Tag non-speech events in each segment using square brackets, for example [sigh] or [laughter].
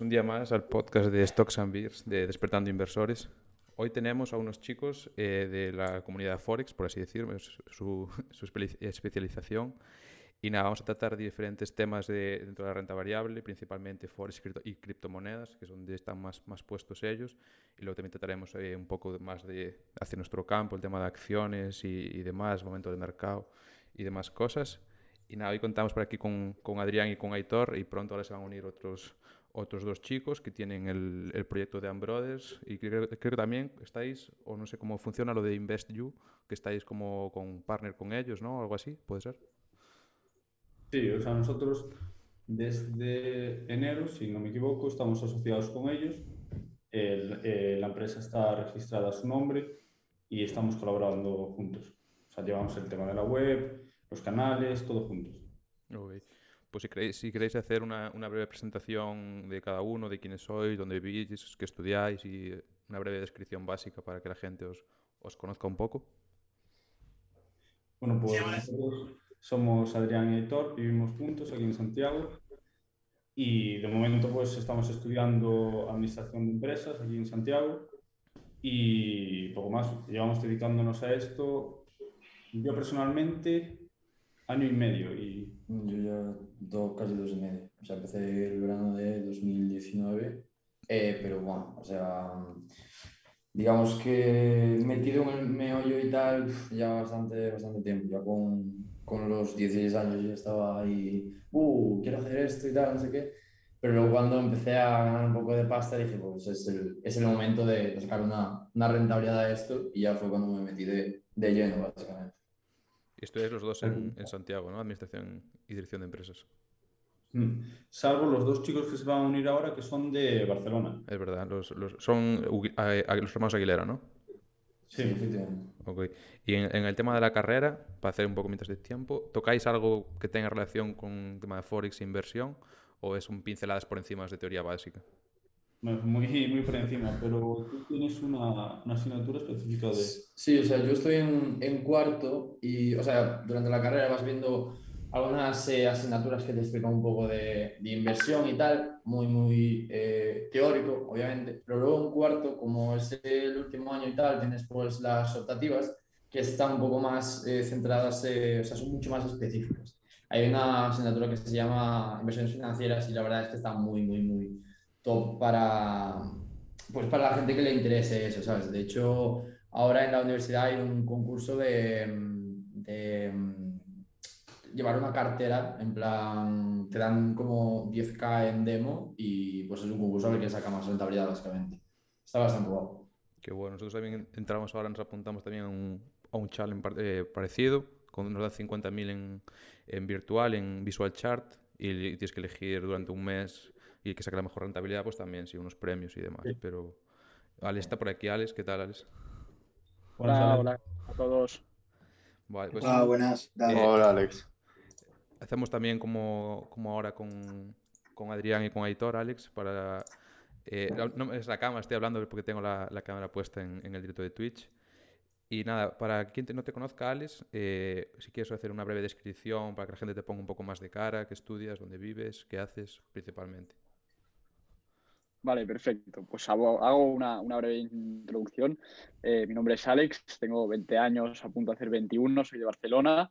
un día más al podcast de Stocks and Beers de Despertando Inversores. Hoy tenemos a unos chicos eh, de la comunidad Forex, por así decirlo, su, [laughs] especialización. Y nada, vamos a tratar diferentes temas de, dentro de la renta variable, principalmente Forex y criptomonedas, que es donde están más, más puestos ellos. Y luego también trataremos eh, un poco más de hacia nuestro campo, el tema de acciones y, demás, momento de mercado y demás cosas. Y nada, hoy contamos por aquí con, con Adrián y con Aitor y pronto ahora se van a unir otros, otros dos chicos que tienen el, el proyecto de Ambrothers y creo, creo, que también estáis, o no sé cómo funciona lo de InvestYou, que estáis como con partner con ellos, ¿no? Algo así, ¿puede ser? Sí, o sea, nosotros desde enero, si no me equivoco, estamos asociados con ellos. El, eh, la empresa está registrada a su nombre y estamos colaborando juntos. O sea, llevamos el tema de la web, los canales, todo juntos. Okay. Pues si queréis, si queréis hacer una, una, breve presentación de cada uno, de quiénes sois, dónde vivís, qué estudiáis y una breve descripción básica para que la gente os, os conozca un poco. Bueno, pues nosotros somos Adrián y Héctor, vivimos juntos aquí en Santiago y de momento pues estamos estudiando Administración de Empresas aquí en Santiago y poco más. Llevamos dedicándonos a esto yo personalmente año y medio y... Yo ya dos, casi dos y medio. O sea, empecé el verano de 2019, eh, pero bueno, o sea, digamos que metido en el meollo y tal, ya bastante, bastante tiempo, ya con, con los 16 años ya estaba ahí, uh, quiero hacer esto y tal, no sé qué. Pero luego cuando empecé a ganar un poco de pasta dije, pues es el, es el momento de sacar una, una, rentabilidad a esto y ya fue cuando me metí de, de lleno, básicamente. Y estudiáis los dos en, en, Santiago, ¿no? Administración y dirección de empresas. Mm. Salvo los dos chicos que se van a unir ahora, que son de Barcelona. Es verdad, los, los son los hermanos Aguilera, ¿no? Sí, efectivamente. Okay. Y en, en, el tema de la carrera, para hacer un poco mientras de tiempo, ¿tocáis algo que tenga relación con el tema de Forex e inversión o es un pinceladas por encima de teoría básica? Muy, [laughs] muy por encima, pero tú tienes una, una, asignatura específica de... Sí, o sea, yo estoy en, en, cuarto y, o sea, durante la carrera vas viendo algunas eh, asignaturas que te explican un poco de, de inversión y tal, muy, muy eh, teórico, obviamente, pero luego en cuarto, como es el último año y tal, tienes pues las optativas que están un poco más eh, centradas, o sea, son mucho más específicas. Hay una asignatura que se llama inversiones financieras y la verdad es que está muy, muy, muy para, pues para la gente que le interese eso, ¿sabes? De hecho, ahora en la universidad hay un concurso de, llevar una cartera, en plan, te dan como 10k en demo y pues es un concurso a ver quién saca más rentabilidad, básicamente. Está bastante guapo. Qué bueno, nosotros también entramos ahora, nos apuntamos también a un, a un challenge eh, parecido, con nos da 50.000 en, en virtual, en Visual Chart, y tienes que elegir durante un mes y que saque la mejor rentabilidad, pues también, sí, unos premios y demás. Sí. Pero Alex está por aquí. Alex, ¿qué tal, Alex? Hola, hola a todos. Vale, pues, hola, buenas. Eh, hola, Alex. Hacemos también como, como ahora con, con Adrián y con Aitor, Alex, para... Eh, no es la cámara, estoy hablando porque tengo la, la cámara puesta en, en, el directo de Twitch. Y nada, para quien te, no te conozca, Alex, eh, si quieres hacer una breve descripción para que la gente te ponga un poco más de cara, qué estudias, dónde vives, qué haces principalmente. Vale, perfecto. Pues hago, una, una, breve introducción. Eh, mi nombre es Alex, tengo 20 años, a punto de hacer 21, soy de Barcelona.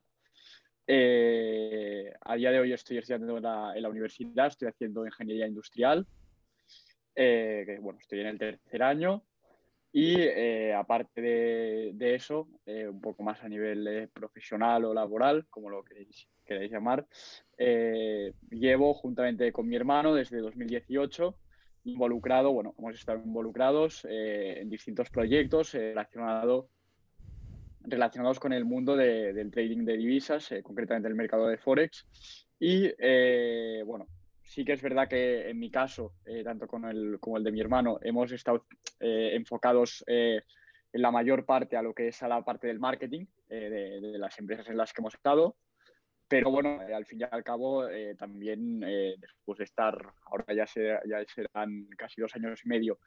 Eh, a día de hoy estoy estudiando en la, universidad, estoy haciendo ingeniería industrial. Eh, bueno, estoy en el tercer año. Y aparte de, de eso, un poco más a nivel profesional o laboral, como lo queréis, queréis llamar, llevo juntamente con mi hermano desde 2018 involucrado, bueno, hemos estado involucrados eh, en distintos proyectos eh, relacionado, relacionados con el mundo de, del trading de divisas, eh, concretamente el mercado de Forex. Y bueno, sí que es verdad que en mi caso, tanto con el, como el de mi hermano, hemos estado enfocados en la mayor parte a lo que es a la parte del marketing de las empresas en las que hemos estado. Pero bueno, eh, al fin y al cabo, eh, también eh, después de estar, ahora ya, se, ya serán casi dos años y medio,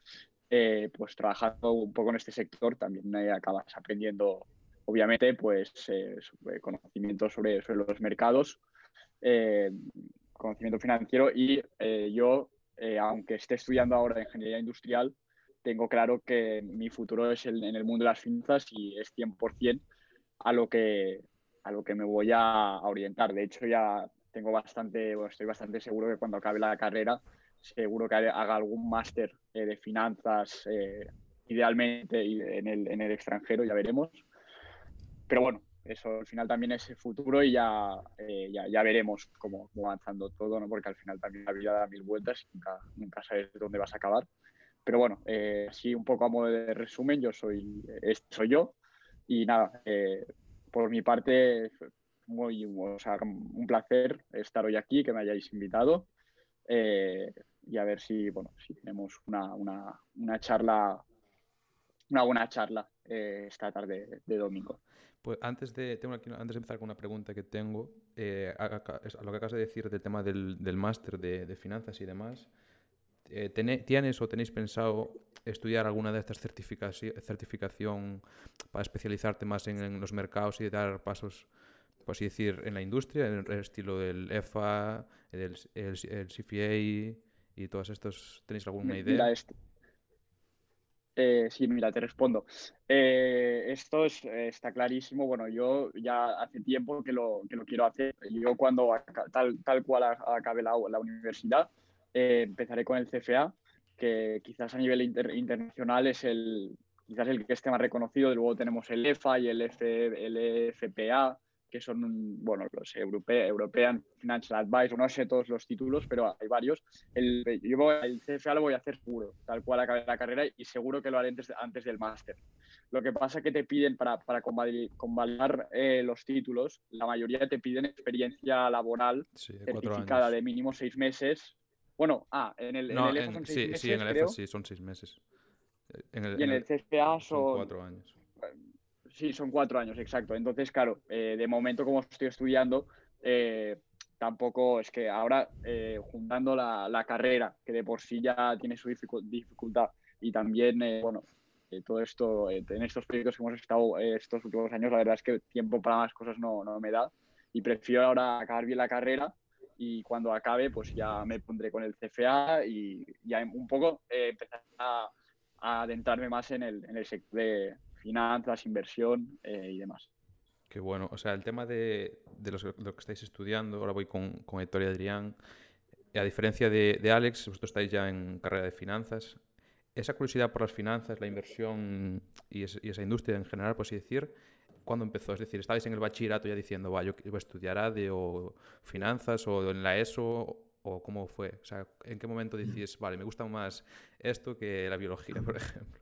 pues trabajando un poco en este sector, también acabas aprendiendo, obviamente, pues conocimiento sobre, sobre, los mercados, conocimiento financiero y yo aunque esté estudiando ahora ingeniería industrial, tengo claro que mi futuro es en el mundo de las finanzas y es 100% a lo que, a lo que me voy a, orientar. De hecho, ya tengo bastante, estoy bastante seguro que cuando acabe la carrera, seguro que haga algún máster eh, de finanzas, eh, idealmente en el, en el extranjero, ya veremos. Pero bueno, eso al final también es el futuro y ya, eh, ya, ya, veremos cómo, avanzando todo, ¿no? porque al final también la vida da mil vueltas y nunca, nunca sabes dónde vas a acabar. Pero bueno, eh, así un poco a modo de resumen, yo soy, soy yo y nada, eh, por mi parte, muy, o sea, un placer estar hoy aquí, que me hayáis invitado eh, y a ver si, bueno, si tenemos una, una, una charla, una buena charla esta tarde de domingo. Pues antes de, tengo aquí, antes de empezar con una pregunta que tengo, eh, a, lo que acabas de decir del tema del, del máster de, de, finanzas y demás, eh, ¿tienes o tenéis pensado estudiar alguna de estas certificación para especializarte más en, en, los mercados y dar pasos, por así decir, en la industria, en el estilo del EFA, el, el, el CFA y todos estos? ¿Tenéis alguna idea? Este, eh, sí, mira, te respondo. Eh, esto es, está clarísimo. Bueno, yo ya hace tiempo que lo, que lo quiero hacer. Yo cuando tal, tal cual acabe la, la universidad, eh, empezaré con el CFA, que quizás a nivel inter, internacional es el, quizás el que esté más reconocido. Luego tenemos el EFA y el, F, el FPA, que son, bueno, los European Financial Advice, no sé todos los títulos, pero hay varios. El, yo el CFA lo voy a hacer seguro, tal cual acabe la carrera y seguro que lo haré antes, antes del máster. Lo que pasa es que te piden para, para convalidar eh, los títulos, la mayoría te piden experiencia laboral sí, certificada de mínimo seis meses. Bueno, ah, en el, no, en el EFA son seis sí, meses, sí, en el creo, EFA sí, son seis meses. En el, y en el CFA son son, cuatro años. Sí, son cuatro años, exacto. Entonces, claro, eh, de momento como estoy estudiando, eh, tampoco es que ahora eh, juntando la, la, carrera, que de por sí ya tiene su dificultad, y también, eh, bueno, todo esto, en estos proyectos que hemos estado estos últimos años, la verdad es que tiempo para más cosas no, no me da y prefiero ahora acabar bien la carrera y cuando acabe, pues ya me pondré con el CFA y ya un poco empezar a, a, adentrarme más en el, en el sector de finanzas, inversión eh, y demás. Qué bueno. O sea, el tema de, de los, lo que estáis estudiando, ahora voy con, con Héctor y Adrián. A diferencia de, de, Alex, vosotros estáis ya en carrera de finanzas. Esa curiosidad por las finanzas, la inversión y, es, y esa industria en general, por así decir, ¿cuándo empezó? Es decir, ¿estabais en el bachillerato ya diciendo, va, yo voy a estudiar ADE o finanzas o en la ESO o cómo fue? O sea, ¿en qué momento decís, vale, me gusta más esto que la biología, por ejemplo?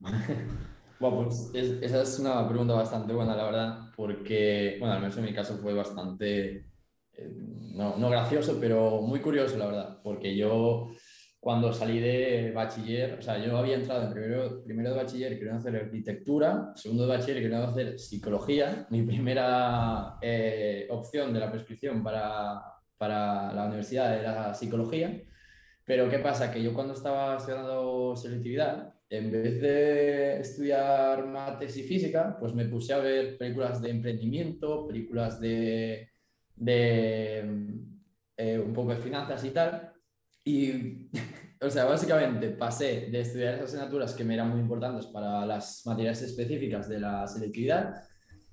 [laughs] Bueno, pues es, esa es una pregunta bastante buena, la verdad, porque, bueno, al menos en mi caso fue bastante, eh, no, no, gracioso, pero muy curioso, la verdad, porque yo cuando salí de bachiller, o sea, yo había entrado en primero, primero de bachiller quería hacer arquitectura, segundo de bachiller quería hacer psicología, mi primera eh, opción de la prescripción para, para la universidad era psicología, pero ¿qué pasa? Que yo cuando estaba estudiando selectividad, en vez de estudiar mates y física, pues me puse a ver películas de emprendimiento, películas de, de eh, un poco de finanzas y tal. Y, [laughs] o sea, básicamente pasé de estudiar esas asignaturas que me eran muy importantes para las materias específicas de la selectividad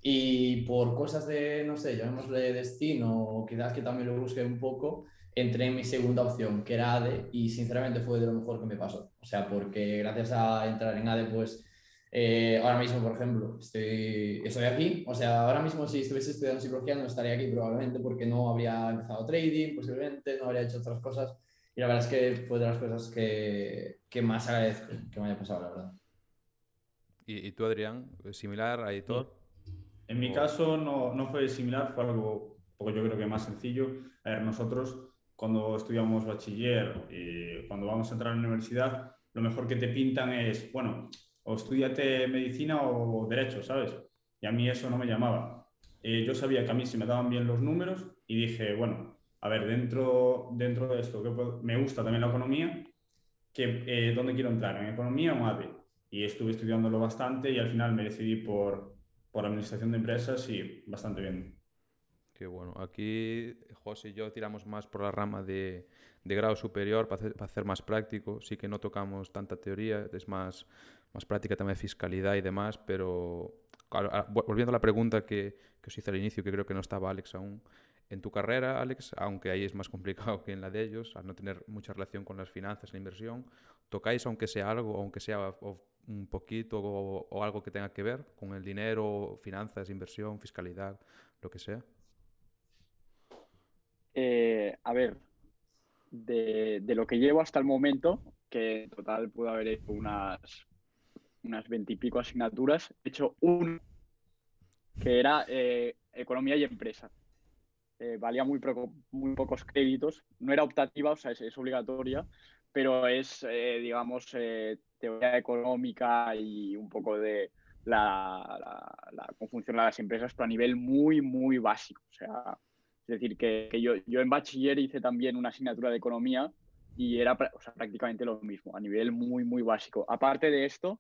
y por cosas de, no sé, llamémosle destino o quizás que también lo busqué un poco, entré en mi segunda opción, que era ADE, y sinceramente fue de lo mejor que me pasó. O sea, porque gracias a entrar en ADE, pues eh, ahora mismo, por ejemplo, estoy, estoy aquí. O sea, ahora mismo si estuviese estudiando psicología no estaría aquí probablemente porque no habría empezado trading, posiblemente, no habría hecho otras cosas. Y la verdad es que fue de las cosas que, que más agradezco que me haya pasado, la verdad. ¿Y, y tú, Adrián, similar a Editor? En mi caso no, no fue similar, fue algo, poco yo creo que más sencillo. A ver, nosotros cuando estudiamos bachiller y cuando vamos a entrar a la universidad, lo mejor que te pintan es, bueno, o estudiate medicina o derecho, ¿sabes? Y a mí eso no me llamaba. Eh, yo sabía que a mí se me daban bien los números y dije, bueno, a ver, dentro, dentro de esto, que me gusta también la economía, que, eh, ¿dónde quiero entrar? ¿En economía o en? Y estuve estudiándolo bastante y al final me decidí por, por administración de empresas y bastante bien. Qué bueno. Aquí José y yo tiramos más por la rama de, de grado superior para hacer, para hacer más práctico. Sí que no tocamos tanta teoría, es más, más práctica también fiscalidad y demás, pero claro, volviendo a la pregunta que, que os hice al inicio, que creo que no estaba Alex aún, en tu carrera, Alex, aunque ahí es más complicado que en la de ellos, al no tener mucha relación con las finanzas, la inversión, ¿tocáis aunque sea algo, aunque sea un poquito o, algo que tenga que ver con el dinero, finanzas, inversión, fiscalidad, lo que sea? Eh, a ver, de, lo que llevo hasta el momento, que en total puedo haber hecho unas unas veintipico asignaturas, he hecho un que era eh, economía y empresa. Eh, valía muy, muy pocos créditos, no era optativa, o sea, es, obligatoria, pero es, eh, digamos, teoría económica y un poco de la, cómo funcionan las empresas, pero a nivel muy, muy básico. O sea, es decir, que, yo, yo en bachiller hice también una asignatura de economía y era prácticamente lo mismo, a nivel muy, muy básico. Aparte de esto,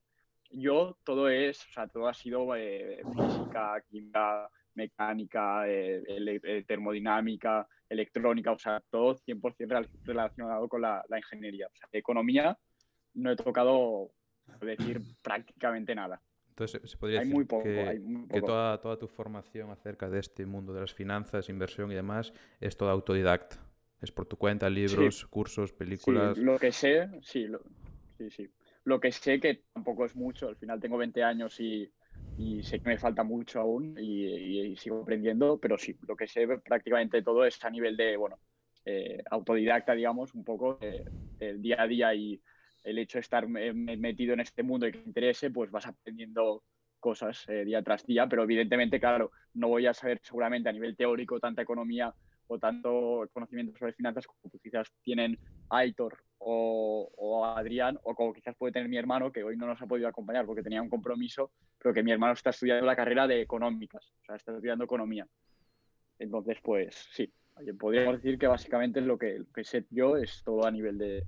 yo todo es, o sea, todo ha sido eh, física, química, mecánica, eh, eh, termodinámica, electrónica, o sea, todo 100% relacionado con la, ingeniería. O sea, economía no he tocado, decir, prácticamente nada. Entonces, se podría decir muy poco, que, que, toda, toda tu formación acerca de este mundo de las finanzas, inversión y demás es toda autodidacta. Es por tu cuenta, libros, cursos, películas. Sí, lo que sé, sí, sí, sí. Lo que sé que tampoco es mucho, al final tengo 20 años y, sé que me falta mucho aún y, sigo aprendiendo, pero sí, lo que sé prácticamente todo es a nivel de, bueno, eh, autodidacta, digamos, un poco del día a día y el hecho de estar metido en este mundo y que te interese, pues vas aprendiendo cosas eh, día tras día, pero evidentemente, claro, no voy a saber seguramente a nivel teórico tanta economía o tanto conocimiento sobre finanzas como quizás tienen Aitor o, Adrián, o como quizás puede tener mi hermano, que hoy no nos ha podido acompañar porque tenía un compromiso, pero que mi hermano está estudiando la carrera de económicas, o sea, está estudiando economía. Entonces, pues sí, podríamos decir que básicamente lo que, lo que sé yo es todo a nivel de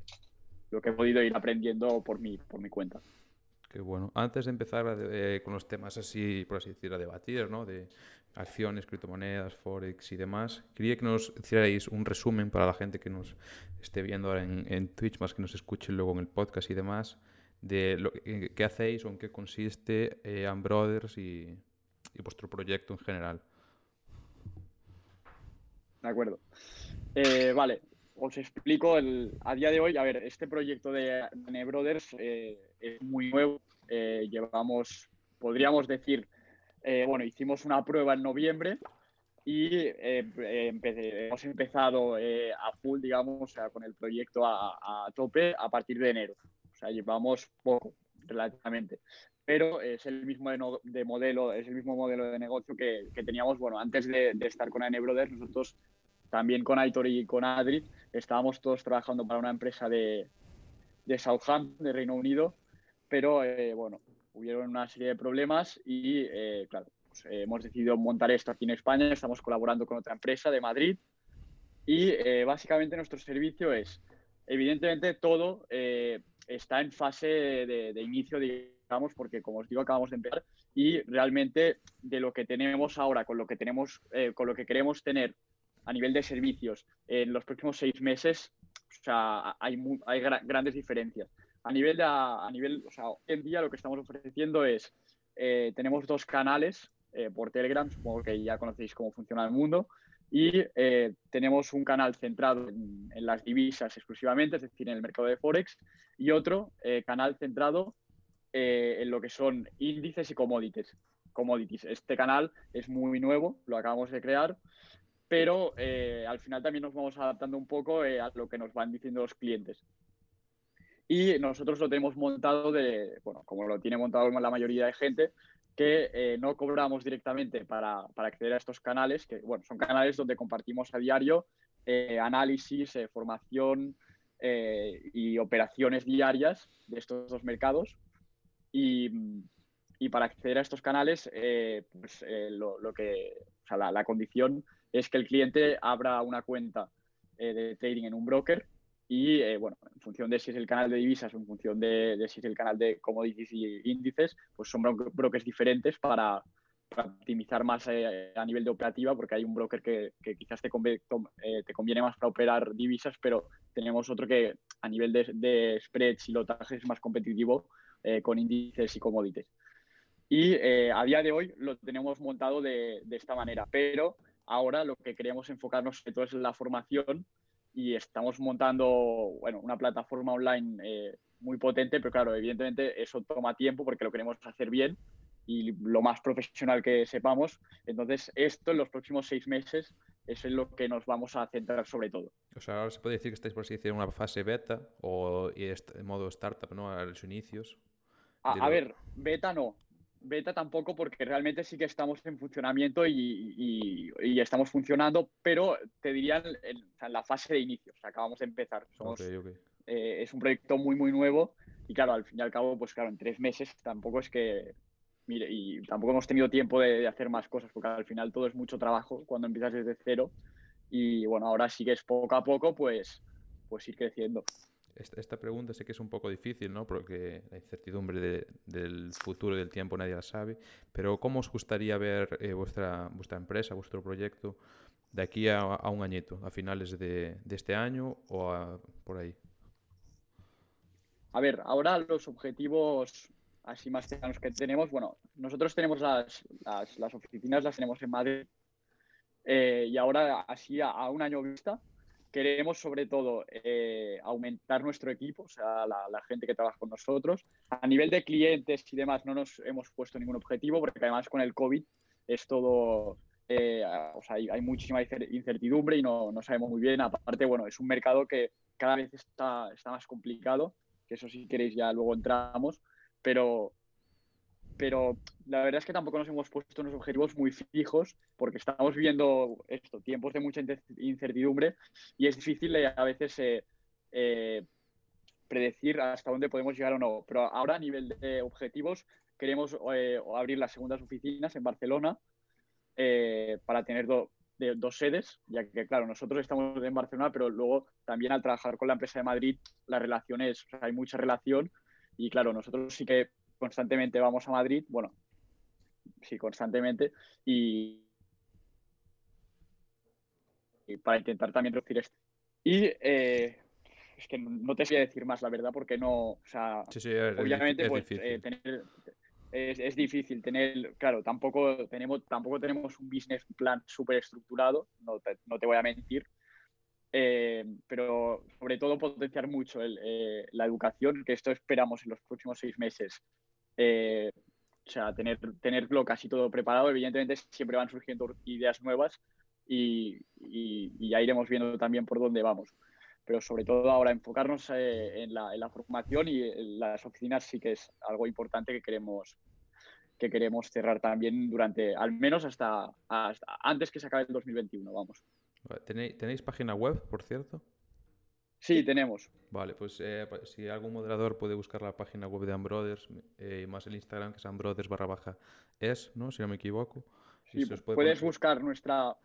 lo que he podido ir aprendiendo por mi, por mi cuenta. Qué bueno. Antes de empezar eh, con los temas así, por así decir, a debatir, ¿no? De acciones, criptomonedas, forex y demás. Quería que nos hicierais un resumen para la gente que nos esté viendo ahora en, Twitch, más que nos escuche luego en el podcast y demás, de lo, qué hacéis o en qué consiste eh, y, vuestro proyecto en general. De acuerdo. Eh, vale, os explico. El, a día de hoy, a ver, este proyecto de Ane Brothers eh, es muy nuevo. Eh, llevamos, podríamos decir, eh, bueno, hicimos una prueba en noviembre y eh, hemos empezado eh, a full, digamos, con el proyecto a, tope a partir de enero. O sea, llevamos poco, relativamente. Pero es el mismo de, modelo, es el mismo modelo de negocio que, teníamos, bueno, antes de, estar con AN Brothers, nosotros también con Aitor y con Adri estábamos todos trabajando para una empresa de, de Southampton, de Reino Unido, pero bueno, hubieron una serie de problemas y, eh, claro, pues, eh, hemos decidido montar esto aquí en España, estamos colaborando con otra empresa de Madrid y eh, básicamente nuestro servicio es, evidentemente todo está en fase de, inicio, digamos, porque como os digo, acabamos de empezar y realmente de lo que tenemos ahora, con lo que tenemos, con lo que queremos tener a nivel de servicios en los próximos seis meses, hay, grandes diferencias. A nivel, de, a nivel, hoy en día lo que estamos ofreciendo es, eh, tenemos dos canales eh, por Telegram, supongo que ya conocéis cómo funciona el mundo, y eh, tenemos un canal centrado en, las divisas exclusivamente, es decir, en el mercado de Forex, y otro canal centrado en lo que son índices y commodities. commodities. Este canal es muy nuevo, lo acabamos de crear, pero al final también nos vamos adaptando un poco a lo que nos van diciendo los clientes. Y nosotros lo tenemos montado de, bueno, como lo tiene montado la mayoría de gente, que eh, no cobramos directamente para, para, acceder a estos canales, que bueno, son canales donde compartimos a diario eh, análisis, eh, formación y operaciones diarias de estos dos mercados. Y, y para acceder a estos canales, pues, lo, lo, que, o sea, la, la, condición es que el cliente abra una cuenta de trading en un broker y eh, bueno, en función de si es el canal de divisas o en función de, si es el canal de commodities y índices, pues son brokers diferentes para, para optimizar más eh, a nivel de operativa, porque hay un broker que, que quizás te, eh, te conviene más para operar divisas, pero tenemos otro que a nivel de, de spreads y lotajes es más competitivo eh, con índices y commodities. Y a día de hoy lo tenemos montado de, de, esta manera, pero ahora lo que queremos enfocarnos sobre todo es en la formación y estamos montando bueno, una plataforma online muy potente, pero claro, evidentemente eso toma tiempo porque lo queremos hacer bien y lo más profesional que sepamos. Entonces, esto en los próximos seis meses es en lo que nos vamos a centrar sobre todo. O sea, ahora se puede decir que estáis por así decir en una fase beta o en modo startup, ¿no? A los inicios. A, a ver, beta no. Beta tampoco porque realmente sí que estamos en funcionamiento y, y, y estamos funcionando, pero te diría en, en, la fase de inicio. O sea, acabamos de empezar. Somos, okay, okay. Eh, es un proyecto muy, muy nuevo y claro, al fin y al cabo, pues claro, en tres meses tampoco es que mire, y tampoco hemos tenido tiempo de, de, hacer más cosas, porque al final todo es mucho trabajo cuando empiezas desde cero. Y bueno, ahora sí que es poco a poco, pues, pues ir creciendo. Esta, pregunta sé que es un poco difícil, ¿no? Porque la incertidumbre de, del futuro y del tiempo nadie la sabe. Pero ¿cómo os gustaría ver eh, vuestra, vuestra empresa, vuestro proyecto de aquí a, un añito, a finales de, este año o a, por ahí? A ver, ahora los objetivos así más cercanos que tenemos, bueno, nosotros tenemos las, las, las oficinas, las tenemos en Madrid, eh, y ahora así a, un año vista queremos sobre todo eh, aumentar nuestro equipo, o sea, la, gente que trabaja con nosotros. A nivel de clientes y demás no nos hemos puesto ningún objetivo, porque además con el COVID es todo, eh, o sea, hay, hay, muchísima incertidumbre y no, no, sabemos muy bien. Aparte, bueno, es un mercado que cada vez está, está más complicado, que eso si queréis ya luego entramos pero, pero la verdad es que tampoco nos hemos puesto unos objetivos muy fijos porque estamos viviendo esto, tiempos de mucha incertidumbre y es difícil a veces eh, eh, predecir hasta dónde podemos llegar o no. Pero ahora a nivel de objetivos queremos eh, abrir las segundas oficinas en Barcelona eh, para tener do, de, dos sedes, ya que claro, nosotros estamos en Barcelona, pero luego también al trabajar con la empresa de Madrid, la relación es, o sea, hay mucha relación y claro, nosotros sí que constantemente vamos a Madrid, bueno, sí, constantemente, y, y para intentar también reducir esto. Y eh, es que no te voy a decir más, la verdad, porque no, o sea, sí, sí, es, obviamente, es pues, eh, tener, es, es, difícil tener, claro, tampoco tenemos, tampoco tenemos un business plan súper estructurado, no te, no te voy a mentir, eh, pero sobre todo potenciar mucho el, eh, la educación, que esto esperamos en los próximos seis meses. Eh, o sea, tener, tenerlo casi todo preparado. Evidentemente siempre van surgiendo ideas nuevas y, y, ya iremos viendo también por dónde vamos. Pero sobre todo ahora enfocarnos eh, en la, en, la, formación y en las oficinas sí que es algo importante que queremos, que queremos cerrar también durante, al menos hasta, hasta antes que se acabe el 2021, vamos. ¿Tenéis, ¿Tenéis, página web, por cierto? Sí, tenemos. Vale, pues eh, si algún moderador puede buscar la página web de Ambrothers eh, y más el Instagram, que es Ambrothers barra baja es, ¿no? Si no me equivoco. Sí, puedes poner... buscar nuestra,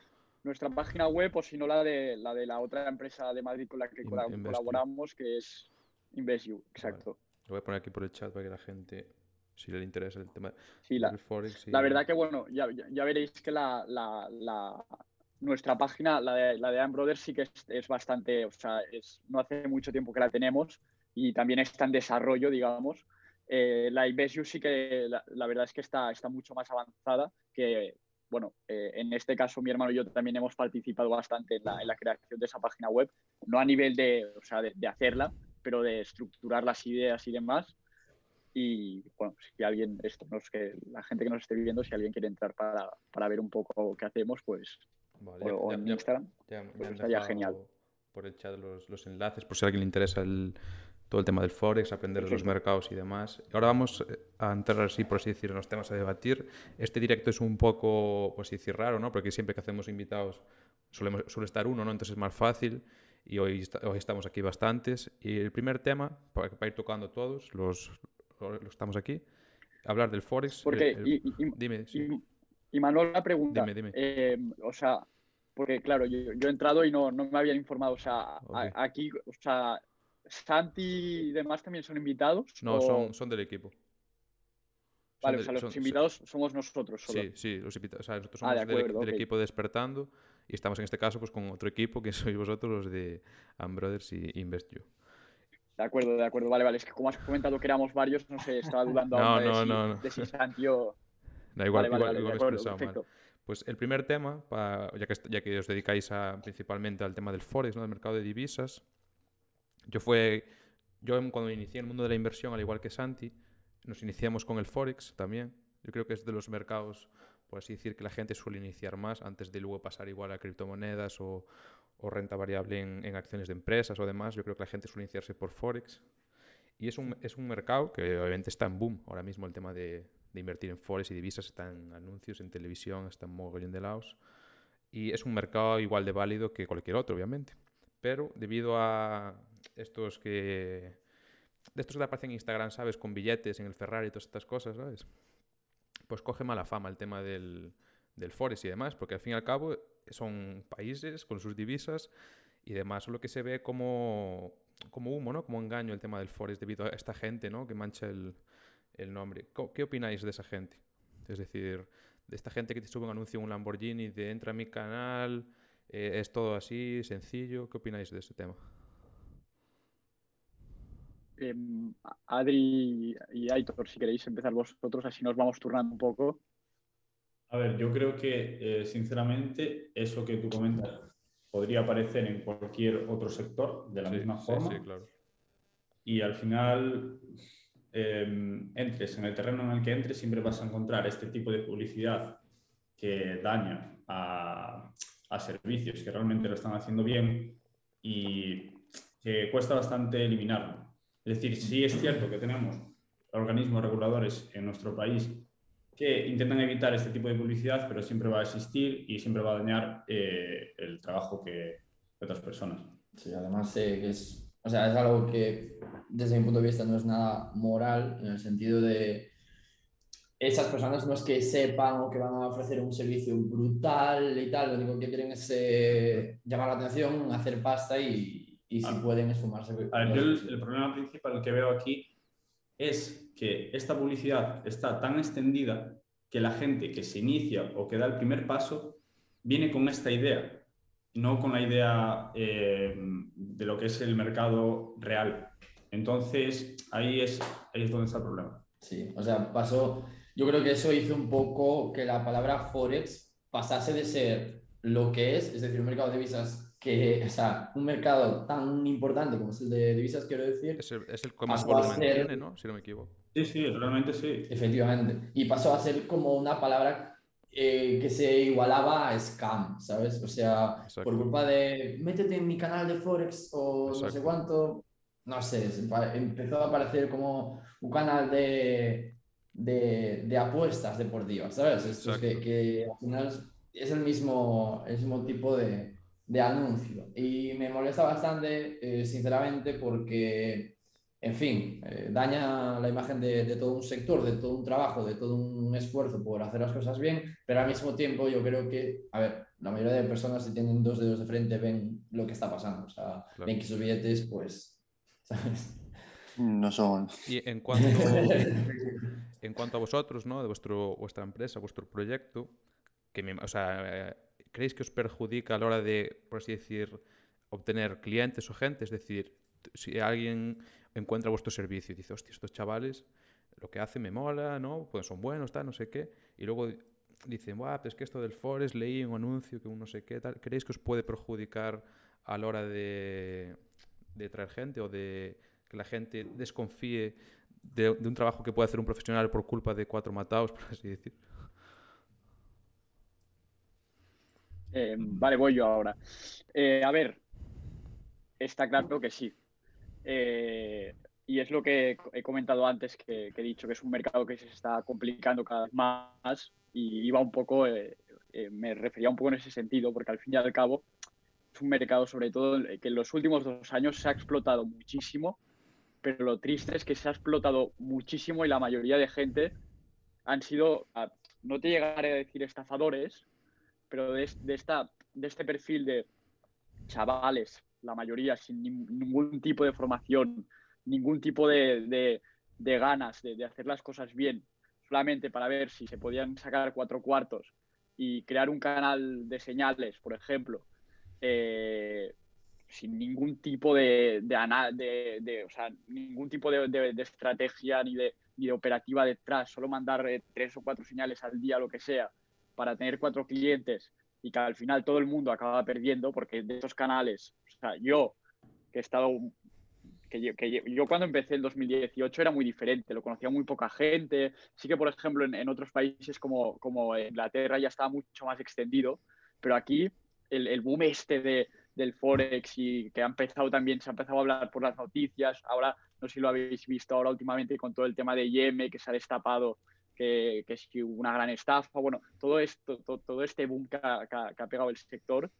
nuestra página web o si no la de, la de la otra empresa de Madrid con la que In, colaboramos, que es InvestU, exacto. Vale. Lo voy a poner aquí por el chat para que la gente si le interesa el tema sí, la, del Forex. Y... La verdad que, bueno, ya, ya veréis que la, la, la, nuestra página, la de, la de Brothers, sí que es, es, bastante, o sea, es, no hace mucho tiempo que la tenemos y también está en desarrollo, digamos. Eh, la IBSU sí que la, la, verdad es que está, está mucho más avanzada que, bueno, eh, en este caso mi hermano y yo también hemos participado bastante en la, en la creación de esa página web, no a nivel de, o sea, de, de hacerla, pero de estructurar las ideas y demás. Y bueno, si alguien, esto, no es que la gente que nos esté viviendo, si alguien quiere entrar para, para ver un poco qué hacemos, pues Vale, o, ya, en ya, Instagram. Ya, pues estaría genial. Por el chat los, los, enlaces, por si a alguien le interesa el, todo el tema del Forex, aprender de los mercados y demás. Ahora vamos eh, a entrar así, por así decir, en los temas a debatir. Este directo es un poco, pues decir, raro, ¿no? Porque siempre que hacemos invitados solemos, suele estar uno, ¿no? Entonces es más fácil y hoy, hoy estamos aquí bastantes. Y el primer tema, para, para ir tocando todos, los, los, estamos aquí, hablar del Forex. Porque, el, el, y, y, dime, sí. Y Manuel, la pregunta. Dime, dime. Eh, o sea, porque claro, yo, yo, he entrado y no, no me habían informado. O sea, okay. a, aquí, o sea, Santi y demás también son invitados. No, o... son, son del equipo. Vale, o sea, los invitados somos nosotros solo. Sí, sí, los invitados. O sea, nosotros ah, somos del, equipo Despertando y estamos en este caso pues con otro equipo que [laughs] sois vosotros, los de Ambrothers y InvestYou. De acuerdo, de acuerdo. Vale, vale. Es que como has comentado que éramos varios, no sé, estaba dudando [laughs] no, no, de, no, si, de si Santio... Da igual, igual, igual expresado mal. Pues el primer tema, ya, que, ya que os dedicáis a, principalmente al tema del Forex, ¿no? del mercado de divisas, yo fue, yo cuando inicié el mundo de la inversión, al igual que Santi, nos iniciamos con el Forex también. Yo creo que es de los mercados, por así decir, que la gente suele iniciar más antes de luego pasar igual a criptomonedas o, o renta variable en, en, acciones de empresas o demás. Yo creo que la gente suele iniciarse por Forex. Y es un, es un mercado que obviamente está en boom ahora mismo el tema de, de invertir en Forex y divisas, está anuncios, en televisión, está en mogollón de lados. Y es un mercado igual de válido que cualquier otro, obviamente. Pero debido a estos que... De estos que aparecen en Instagram, ¿sabes? Con billetes en el Ferrari y todas estas cosas, ¿sabes? Pues coge mala fama el tema del, del Forex y demás, porque al fin y al cabo son países con sus divisas y demás, solo que se ve como, como humo, ¿no? Como engaño el tema del Forex debido a esta gente, ¿no? Que mancha el, el nombre. ¿Qué opináis de esa gente? Es decir, de esta gente que te sube un anuncio en un Lamborghini de entra a mi canal, eh, es todo así, sencillo. ¿Qué opináis de ese tema? Em, Adri y Aitor, si queréis empezar vosotros, así nos vamos turnando un poco. A ver, yo creo que, eh, sinceramente, eso que tú comentas podría aparecer en cualquier otro sector de la misma forma. Sí, claro. Y al final, Em, entres, en el terreno en el que entres, siempre vas a encontrar este tipo de publicidad que daña a, servicios que realmente lo están haciendo bien y que cuesta bastante eliminarlo. Es decir, sí es cierto que tenemos organismos reguladores en nuestro país que intentan evitar este tipo de publicidad, pero siempre va a existir y siempre va a dañar eh, el trabajo que, otras personas. Sí, además eh, es o sea, es algo que desde mi punto de vista no es nada moral en el sentido de esas personas no es que sepan o que van a ofrecer un servicio brutal y tal, lo único que quieren es eh, llamar la atención, hacer pasta y, y si ah. pueden esfumarse. A ver, yo el, el, problema principal que veo aquí es que esta publicidad está tan extendida que la gente que se inicia o que da el primer paso viene con esta idea no con la idea eh, de lo que es el mercado real. Entonces, ahí es, ahí es donde está el problema. Sí, o sea, pasó, yo creo que eso hizo un poco que la palabra Forex pasase de ser lo que es, es decir, un mercado de divisas que, o sea, un mercado tan importante como es el de divisas, quiero decir. Es el, es el que más volumen tiene, ¿no? Si no me equivoco. Sí, sí, realmente sí. Efectivamente. Y pasó a ser como una palabra eh, que se igualaba a scam, ¿sabes? O sea, por culpa de métete en mi canal de Forex o no sé cuánto, no sé, empezó a aparecer como un canal de, de, de apuestas deportivas, ¿sabes? Esto que, que, al final es el mismo, el mismo tipo de, de anuncio. Y me molesta bastante, eh, sinceramente, porque en fin, eh, daña la imagen de, todo un sector, de todo un trabajo, de todo un esfuerzo por hacer las cosas bien, pero al mismo tiempo yo creo que, a ver, la mayoría de personas si tienen dos dedos de frente ven lo que está pasando, o sea, ven que sus billetes, pues, [laughs] ¿sabes? No son. Y en cuanto, [laughs] en cuanto a vosotros, ¿no? De vuestro, vuestra empresa, vuestro proyecto, que o sea, ¿creéis que os perjudica a la hora de, por así decir, obtener clientes o gente? Es decir, si alguien encuentra vuestro servicio y dice, hostia, estos chavales lo que hacen me mola, ¿no? Pues son buenos, tal, no sé qué. Y luego dicen, Buah, pues que esto del Forest leí un anuncio que un no sé qué, tal. ¿Creéis que os puede perjudicar a la hora de, de traer gente o de que la gente desconfíe de, un trabajo que puede hacer un profesional por culpa de cuatro matados, [laughs] por así decir? Eh, vale, voy yo ahora. Eh, a ver, está claro que sí. Eh, y es lo que he comentado antes, que, he dicho que es un mercado que se está complicando cada vez más y iba un poco, eh, eh, me refería un poco en ese sentido, porque al fin y al cabo es un mercado sobre todo que en los últimos dos años se ha explotado muchísimo, pero lo triste es que se ha explotado muchísimo y la mayoría de gente han sido, no te llegaré a decir estafadores, pero de, este perfil de chavales la mayoría sin ningún tipo de formación, ningún tipo de, ganas de, hacer las cosas bien, solamente para ver si se podían sacar cuatro cuartos y crear un canal de señales, por ejemplo, eh, sin ningún tipo de, de, de, o sea, ningún tipo de, estrategia ni de, ni de operativa detrás, solo mandar eh, tres o cuatro señales al día, lo que sea, para tener cuatro clientes y que al final todo el mundo acaba perdiendo porque de estos canales, sea, yo que he estado, que yo, que yo cuando empecé en 2018 era muy diferente, lo conocía muy poca gente, sí que por ejemplo en, en otros países como, como Inglaterra ya estaba mucho más extendido, pero aquí el, el boom este de, del Forex y que ha empezado también, se ha empezado a hablar por las noticias. Ahora, no sé si lo habéis visto ahora últimamente con todo el tema de Yeme, que se ha destapado que, que es una gran estafa. Bueno, todo, esto, todo, este boom que ha, que, ha, pegado el sector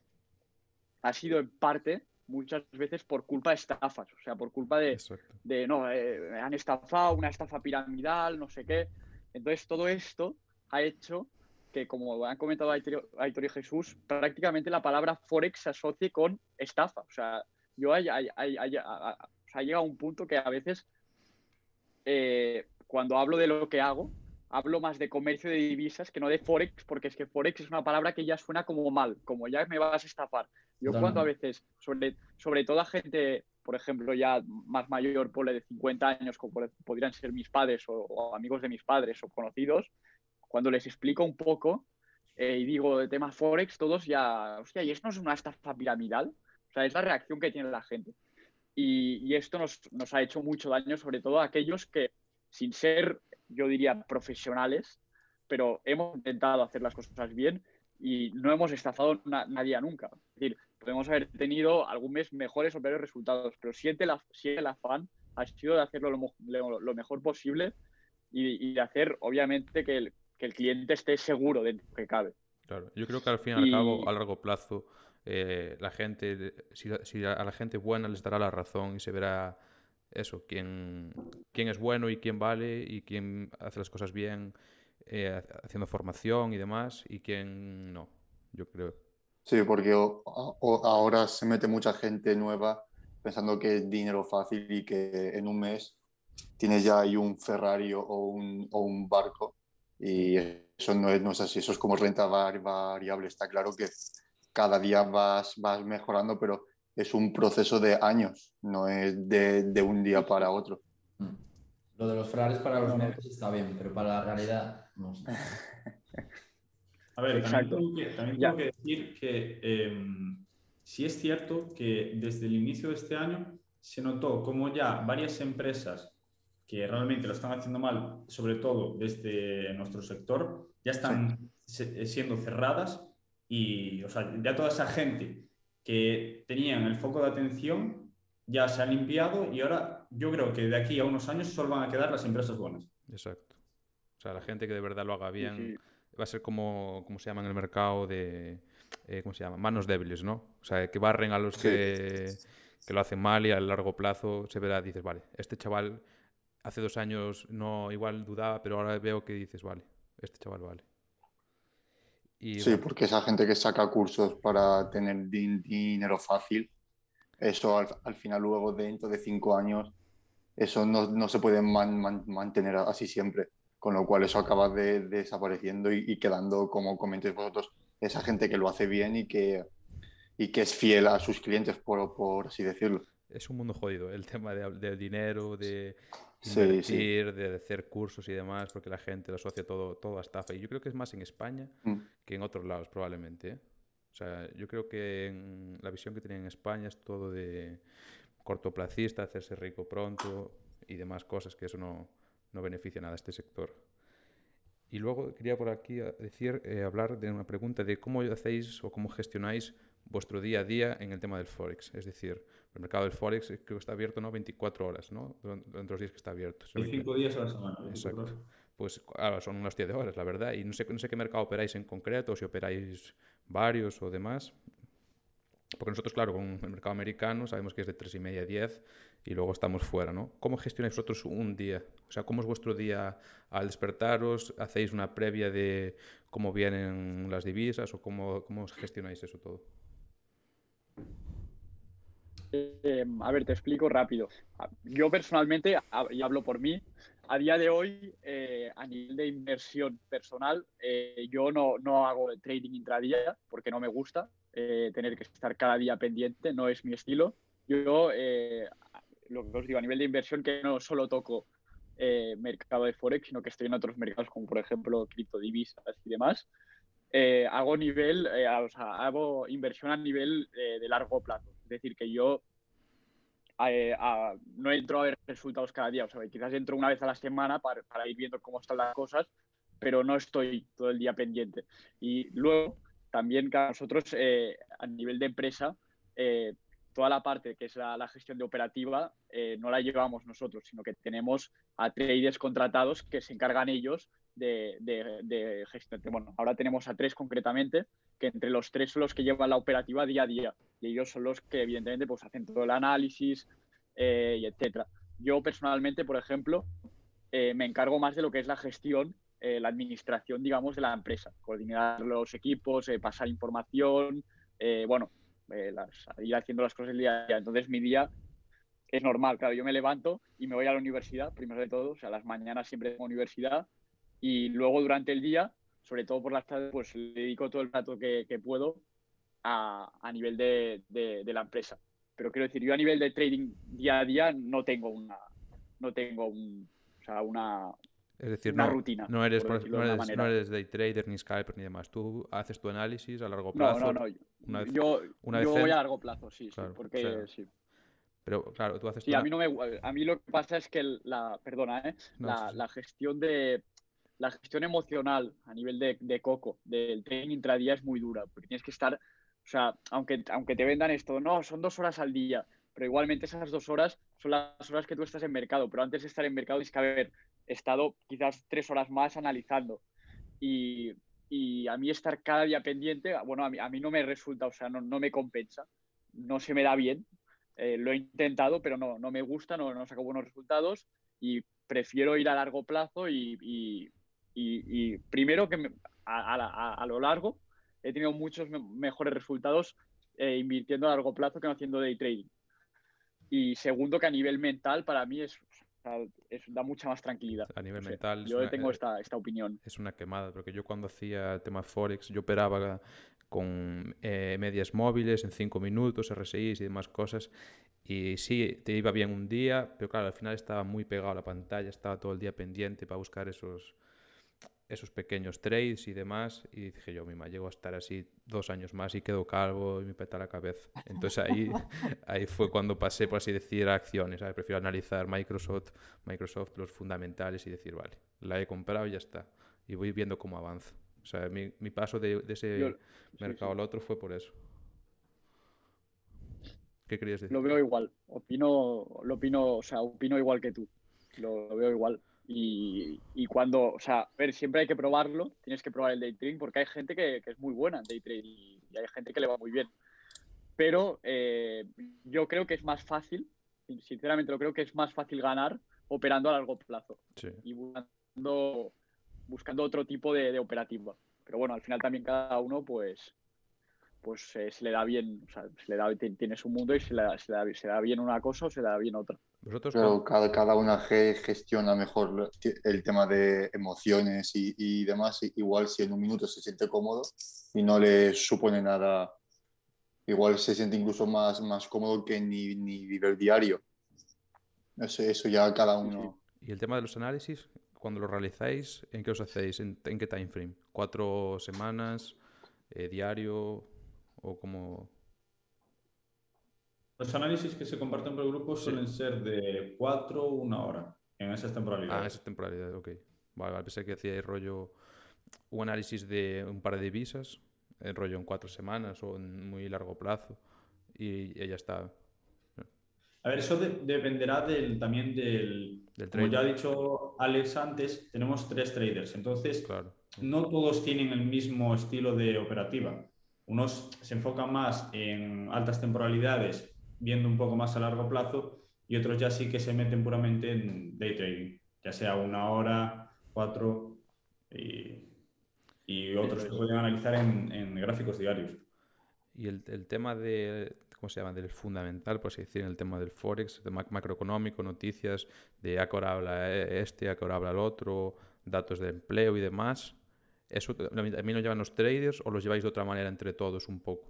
ha sido en parte muchas veces por culpa de estafas, o sea, por culpa de, de no, eh, han estafado, una estafa piramidal, no sé qué. Entonces, todo esto ha hecho que, como han comentado Aitor y Jesús, prácticamente la palabra Forex se asocie con estafa. O sea, yo hay, hay, hay, ha llegado a un punto que a veces, eh, cuando hablo de lo que hago, hablo más de comercio de divisas que no de Forex, porque es que Forex es una palabra que ya suena como mal, como ya me vas a estafar. Yo cuando a veces, sobre, sobre todo a gente, por ejemplo, ya más mayor, por de 50 años, como podrían ser mis padres o amigos de mis padres o conocidos, cuando les explico un poco eh, y digo de tema Forex, todos ya, hostia, ¿y esto no es una estafa piramidal? O sea, es la reacción que tiene la gente. Y, esto nos, nos, ha hecho mucho daño, sobre todo a aquellos que, sin ser, yo diría, profesionales, pero hemos intentado hacer las cosas bien y no hemos estafado nadie nunca. Es decir, podemos haber tenido algún mes mejores o peores resultados, pero siente la, siente el afán ha sido de hacerlo lo, lo mejor posible y, y, de hacer, obviamente, que el, que el cliente esté seguro de que cabe. Claro, yo creo que al fin y al cabo, a largo plazo, eh, la gente, si, a la gente buena les dará la razón y se verá eso, quién, quién es bueno y quién vale y quién hace las cosas bien, eh, haciendo formación y demás, y quién no, yo creo. Sí, porque ahora se mete mucha gente nueva pensando que es dinero fácil y que en un mes tienes ya ahí un Ferrari o un, o un barco y eso no es, no es así, eso es como renta variable. Está claro que cada día vas, vas mejorando, pero es un proceso de años, no es de, de un día para otro. Mm. Lo de los Ferraris para los medios está bien, pero para la realidad no sé. [laughs] A ver, también tengo que, también que decir que eh, sí es cierto que desde el inicio de este año se notó como ya varias empresas que realmente lo están haciendo mal, sobre todo desde nuestro sector, ya están eh, siendo cerradas y, o sea, ya toda esa gente que tenían el foco de atención ya se ha limpiado y ahora yo creo que de aquí a unos años solo van a quedar las empresas buenas. Exacto. O sea, la gente que de verdad lo haga bien va a ser como, como se llama en el mercado de, eh, ¿cómo se llama? Manos débiles, ¿no? O sea, que barren a los que, que lo hacen mal y a largo plazo se verá, dices, vale, este chaval hace dos años no igual dudaba, pero ahora veo que dices, vale, este chaval vale. Y, sí, porque esa gente que saca cursos para tener dinero fácil, eso al, final luego dentro de cinco años, eso no, no se puede mantener así siempre, con lo cual eso acaba de, desapareciendo y, quedando, como comentéis vosotros, esa gente que lo hace bien y que, y que es fiel a sus clientes, por, por así decirlo. Es un mundo jodido, el tema del dinero, de invertir, de hacer cursos y demás, porque la gente lo asocia todo, todo a estafa. Y yo creo que es más en España mm. que en otros lados, probablemente. ¿eh? O sea, yo creo que en la visión que tienen en España es todo de cortoplacista, hacerse rico pronto y demás cosas, que eso no, no beneficia nada a este sector. Y luego quería por aquí decir, eh, hablar de una pregunta de cómo hacéis o cómo gestionáis vuestro día a día en el tema del Forex. Es decir, el mercado del Forex creo que está abierto ¿no? 24 horas, ¿no? Durante los días que está abierto. 5 días a la semana. Exacto. Pues ahora son unas 10 de horas, la verdad. Y no sé, no sé qué mercado operáis en concreto, si operáis varios o demás. Porque nosotros, claro, con el mercado americano sabemos que es de 3 y media a 10 y luego estamos fuera, ¿no? ¿Cómo gestionáis vosotros un día? O sea, ¿cómo es vuestro día al despertaros? ¿Hacéis una previa de cómo vienen las divisas o cómo, cómo gestionáis eso todo? Eh, a ver, te explico rápido. Yo personalmente, y hablo por mí, a día de hoy, eh, a nivel de inversión personal, eh, yo no, no, hago trading intradía porque no me gusta eh, tener que estar cada día pendiente, no es mi estilo. Yo, lo que os digo, a nivel de inversión, que no solo toco mercado de Forex, sino que estoy en otros mercados como por ejemplo criptodivisas y demás. hago nivel, o sea, hago inversión a nivel de largo plazo. Es decir, que yo eh, no entro a ver resultados cada día, o sea, quizás entro una vez a la semana para, ir viendo cómo están las cosas, pero no estoy todo el día pendiente. Y luego, también que nosotros, eh, a nivel de empresa, eh, toda la parte que es la, gestión de operativa no la llevamos nosotros, sino que tenemos a traders contratados que se encargan ellos de, de, de gestión. Bueno, ahora tenemos a tres concretamente, que entre los tres son los que llevan la operativa día a día y ellos son los que evidentemente pues hacen todo el análisis eh, y etcétera. Yo personalmente, por ejemplo, eh, me encargo más de lo que es la gestión, eh, la administración, digamos, de la empresa, coordinar los equipos, pasar información, bueno, ir haciendo las cosas día a día. Entonces mi día es normal, claro, yo me levanto y me voy a la universidad, primero de todo, o sea, las mañanas siempre tengo universidad y luego durante el día sobre todo por las tardes, pues dedico todo el rato que, puedo a, nivel de, la empresa. Pero quiero decir, yo a nivel de trading día a día no tengo una, no tengo una, es decir, no, rutina. No eres, no, eres, day trader ni scalper ni demás. Tú haces tu análisis a largo plazo. No, no, no. yo, voy a largo plazo, sí, sí porque sí. Pero claro, tú haces. Sí, a mí no me, a mí lo que pasa es que la, perdona, ¿eh? la, gestión de, la gestión emocional a nivel de, coco del trading intradía es muy dura, porque tienes que estar, o sea, aunque, aunque te vendan esto, no, son dos horas al día, pero igualmente esas dos horas son las horas que tú estás en mercado, pero antes de estar en mercado tienes que haber estado quizás tres horas más analizando. Y, a mí estar cada día pendiente, bueno, a mí, a mí no me resulta, o sea, no, no me compensa, no se me da bien. Eh, lo he intentado, pero no, no me gusta, no, no saco buenos resultados y prefiero ir a largo plazo y, y, primero que a, lo largo he tenido muchos mejores resultados eh, invirtiendo a largo plazo que no haciendo day trading. Y segundo que a nivel mental para mí es, da mucha más tranquilidad. A nivel mental. Yo tengo esta, esta opinión. Es una quemada, porque yo cuando hacía el tema Forex, yo operaba con eh, medias móviles en 5 minutos, RSI y demás cosas. Y sí, te iba bien un día, pero claro, al final estaba muy pegado a la pantalla, estaba todo el día pendiente para buscar esos, esos pequeños trades y demás. Y dije yo, mima, llego a estar así dos años más y quedo calvo y me peta la cabeza. Entonces ahí, [laughs] ahí fue cuando pasé, por así decir, a acciones. Prefiero analizar Microsoft, Microsoft, los fundamentales y decir, vale, la he comprado y ya está. Y voy viendo cómo avanza. O sea, mi, mi paso de, de ese mercado al otro fue por eso. ¿Qué querías decir? Lo veo igual. Opino, lo opino, o sea, opino igual que tú. lo veo igual. Y, cuando, o sea, ver, siempre hay que probarlo, tienes que probar el day trading porque hay gente que, es muy buena en day trading y hay gente que le va muy bien. Pero eh, yo creo que es más fácil, sinceramente lo creo que es más fácil ganar operando a largo plazo y buscando, buscando otro tipo de, operativa. Pero bueno, al final también cada uno pues pues eh, se le da bien, o sea, se le da, tiene su mundo y se le, se, le da, se le da bien una cosa o se le da bien otra. Pero cada, cada una gestiona mejor el tema de emociones y, demás. Igual si en un minuto se siente cómodo y no le supone nada, igual se siente incluso más, más cómodo que ni, ni vivir diario. Eso, eso ya cada uno. ¿Y el tema de los análisis? Cuando lo realizáis, ¿en qué os hacéis? ¿En, qué time frame? ¿Cuatro semanas? Eh, ¿Diario? ¿O como...? Los análisis que se comparten por el grupo suelen ser de cuatro o una hora en esas temporalidades. Ah, esas temporalidades, ok. Vale, vale, pensé que hacía el rollo un análisis de un par de divisas, el rollo en cuatro semanas o en muy largo plazo y, ya está. A ver, eso dependerá del, también del... como ya ha dicho Alex antes, tenemos tres traders, entonces no todos tienen el mismo estilo de operativa. Unos se enfocan más en altas temporalidades viendo un poco más a largo plazo y otros ya sí que se meten puramente en day trading, ya sea una hora, cuatro y, y otros que pueden analizar en, en, gráficos diarios. Y el, el, tema de, ¿cómo se llama? Del fundamental, por así decir, el tema del Forex, de macroeconómico, noticias, de a qué hora habla este, a qué hora habla el otro, datos de empleo y demás. ¿Eso también lo llevan los traders o los lleváis de otra manera entre todos un poco?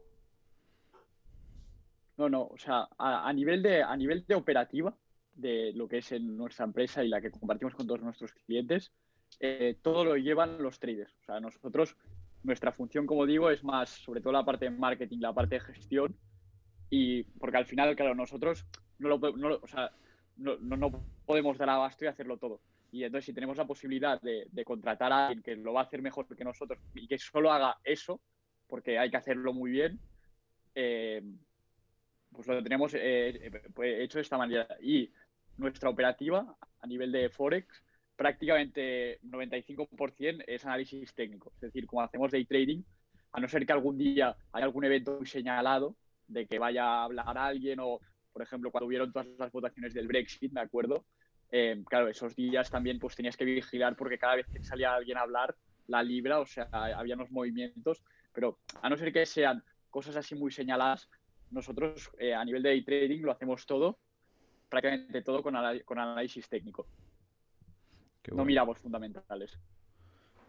No, no, o sea, a, nivel, de, a nivel de operativa, de lo que es en nuestra empresa y la que compartimos con todos nuestros clientes, eh, todo lo llevan los traders. O sea, nosotros, nuestra función, como digo, es más sobre todo la parte de marketing, la parte de gestión, y porque al final, claro, nosotros no, lo, o sea, no, no, podemos dar abasto y hacerlo todo. Y entonces, si tenemos la posibilidad de, de, contratar a alguien que lo va a hacer mejor que nosotros y que solo haga eso, porque hay que hacerlo muy bien, eh, pues lo tenemos eh, pues hecho de esta manera. Y nuestra operativa a nivel de Forex, prácticamente 95% es análisis técnico. Es decir, como hacemos day trading, a no ser que algún día haya algún evento muy señalado de que vaya a hablar alguien o, por ejemplo, cuando hubieron todas las votaciones del Brexit, ¿de acuerdo? Eh, claro, esos días también pues tenías que vigilar porque cada vez que salía alguien a hablar, la libra, o sea, había unos movimientos, pero a no ser que sean cosas así muy señaladas, nosotros eh, a nivel de day trading lo hacemos todo, prácticamente todo con, con análisis técnico. Bueno. No miramos fundamentales.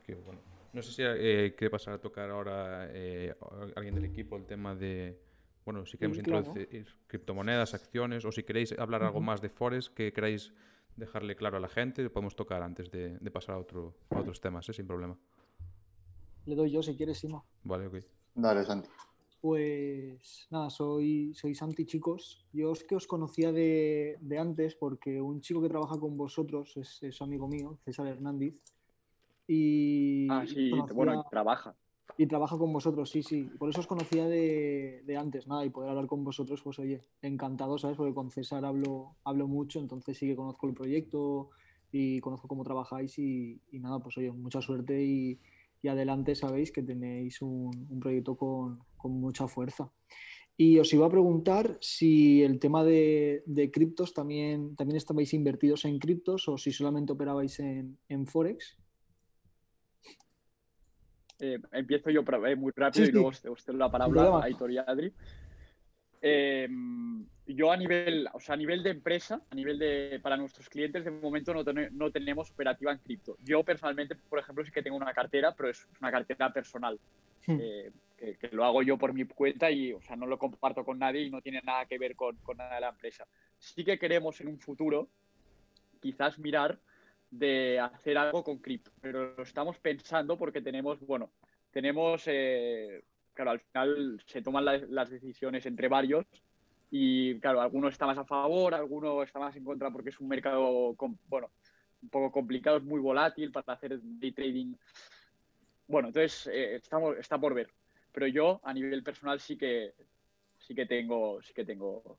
Qué bueno. No sé si eh, quiere pasar a tocar ahora eh, alguien del equipo el tema de, bueno, si queremos sí, claro. introducir criptomonedas, acciones, o si queréis hablar uh -huh. algo más de Forex que queráis dejarle claro a la gente, podemos tocar antes de, de pasar a, otro, a otros temas, ¿eh? sin problema. Le doy yo si quieres, Simo. Vale, ok. Dale, Santi. Pues nada, soy, soy Santi, chicos. Yo es que os conocía de, de antes porque un chico que trabaja con vosotros es, es amigo mío, César Hernández. Y ah, sí, conocía, bueno, trabaja. Y trabaja con vosotros, sí, sí. Por eso os conocía de, de, antes, nada, y poder hablar con vosotros, pues oye, encantado, ¿sabes? Porque con César hablo, hablo mucho, entonces sí que conozco el proyecto y conozco cómo trabajáis y, y nada, pues oye, mucha suerte y, y adelante sabéis que tenéis un, un proyecto con, con, mucha fuerza. Y os iba a preguntar si el tema de, de, criptos también, también estabais invertidos en criptos o si solamente operabais en, en Forex. Eh, empiezo yo eh, muy rápido sí, y luego os, os cedo la palabra a Aitor y Adri. Eh, yo a nivel, o sea, a nivel de empresa, a nivel de para nuestros clientes, de momento no, ten, no tenemos operativa en cripto. Yo personalmente, por ejemplo, sí que tengo una cartera, pero es una cartera personal. Hmm. Eh, que, que, lo hago yo por mi cuenta y, o sea, no lo comparto con nadie y no tiene nada que ver con, con nada de la empresa. Sí que queremos en un futuro quizás mirar de hacer algo con cripto, pero lo estamos pensando porque tenemos, bueno, tenemos eh, claro, al final se toman la, las decisiones entre varios y, claro, alguno está más a favor, alguno está más en contra porque es un mercado, con, bueno, un poco complicado, es muy volátil para hacer day trading. Bueno, entonces eh, estamos, está por ver. Pero yo, a nivel personal, sí que, sí que tengo, sí que tengo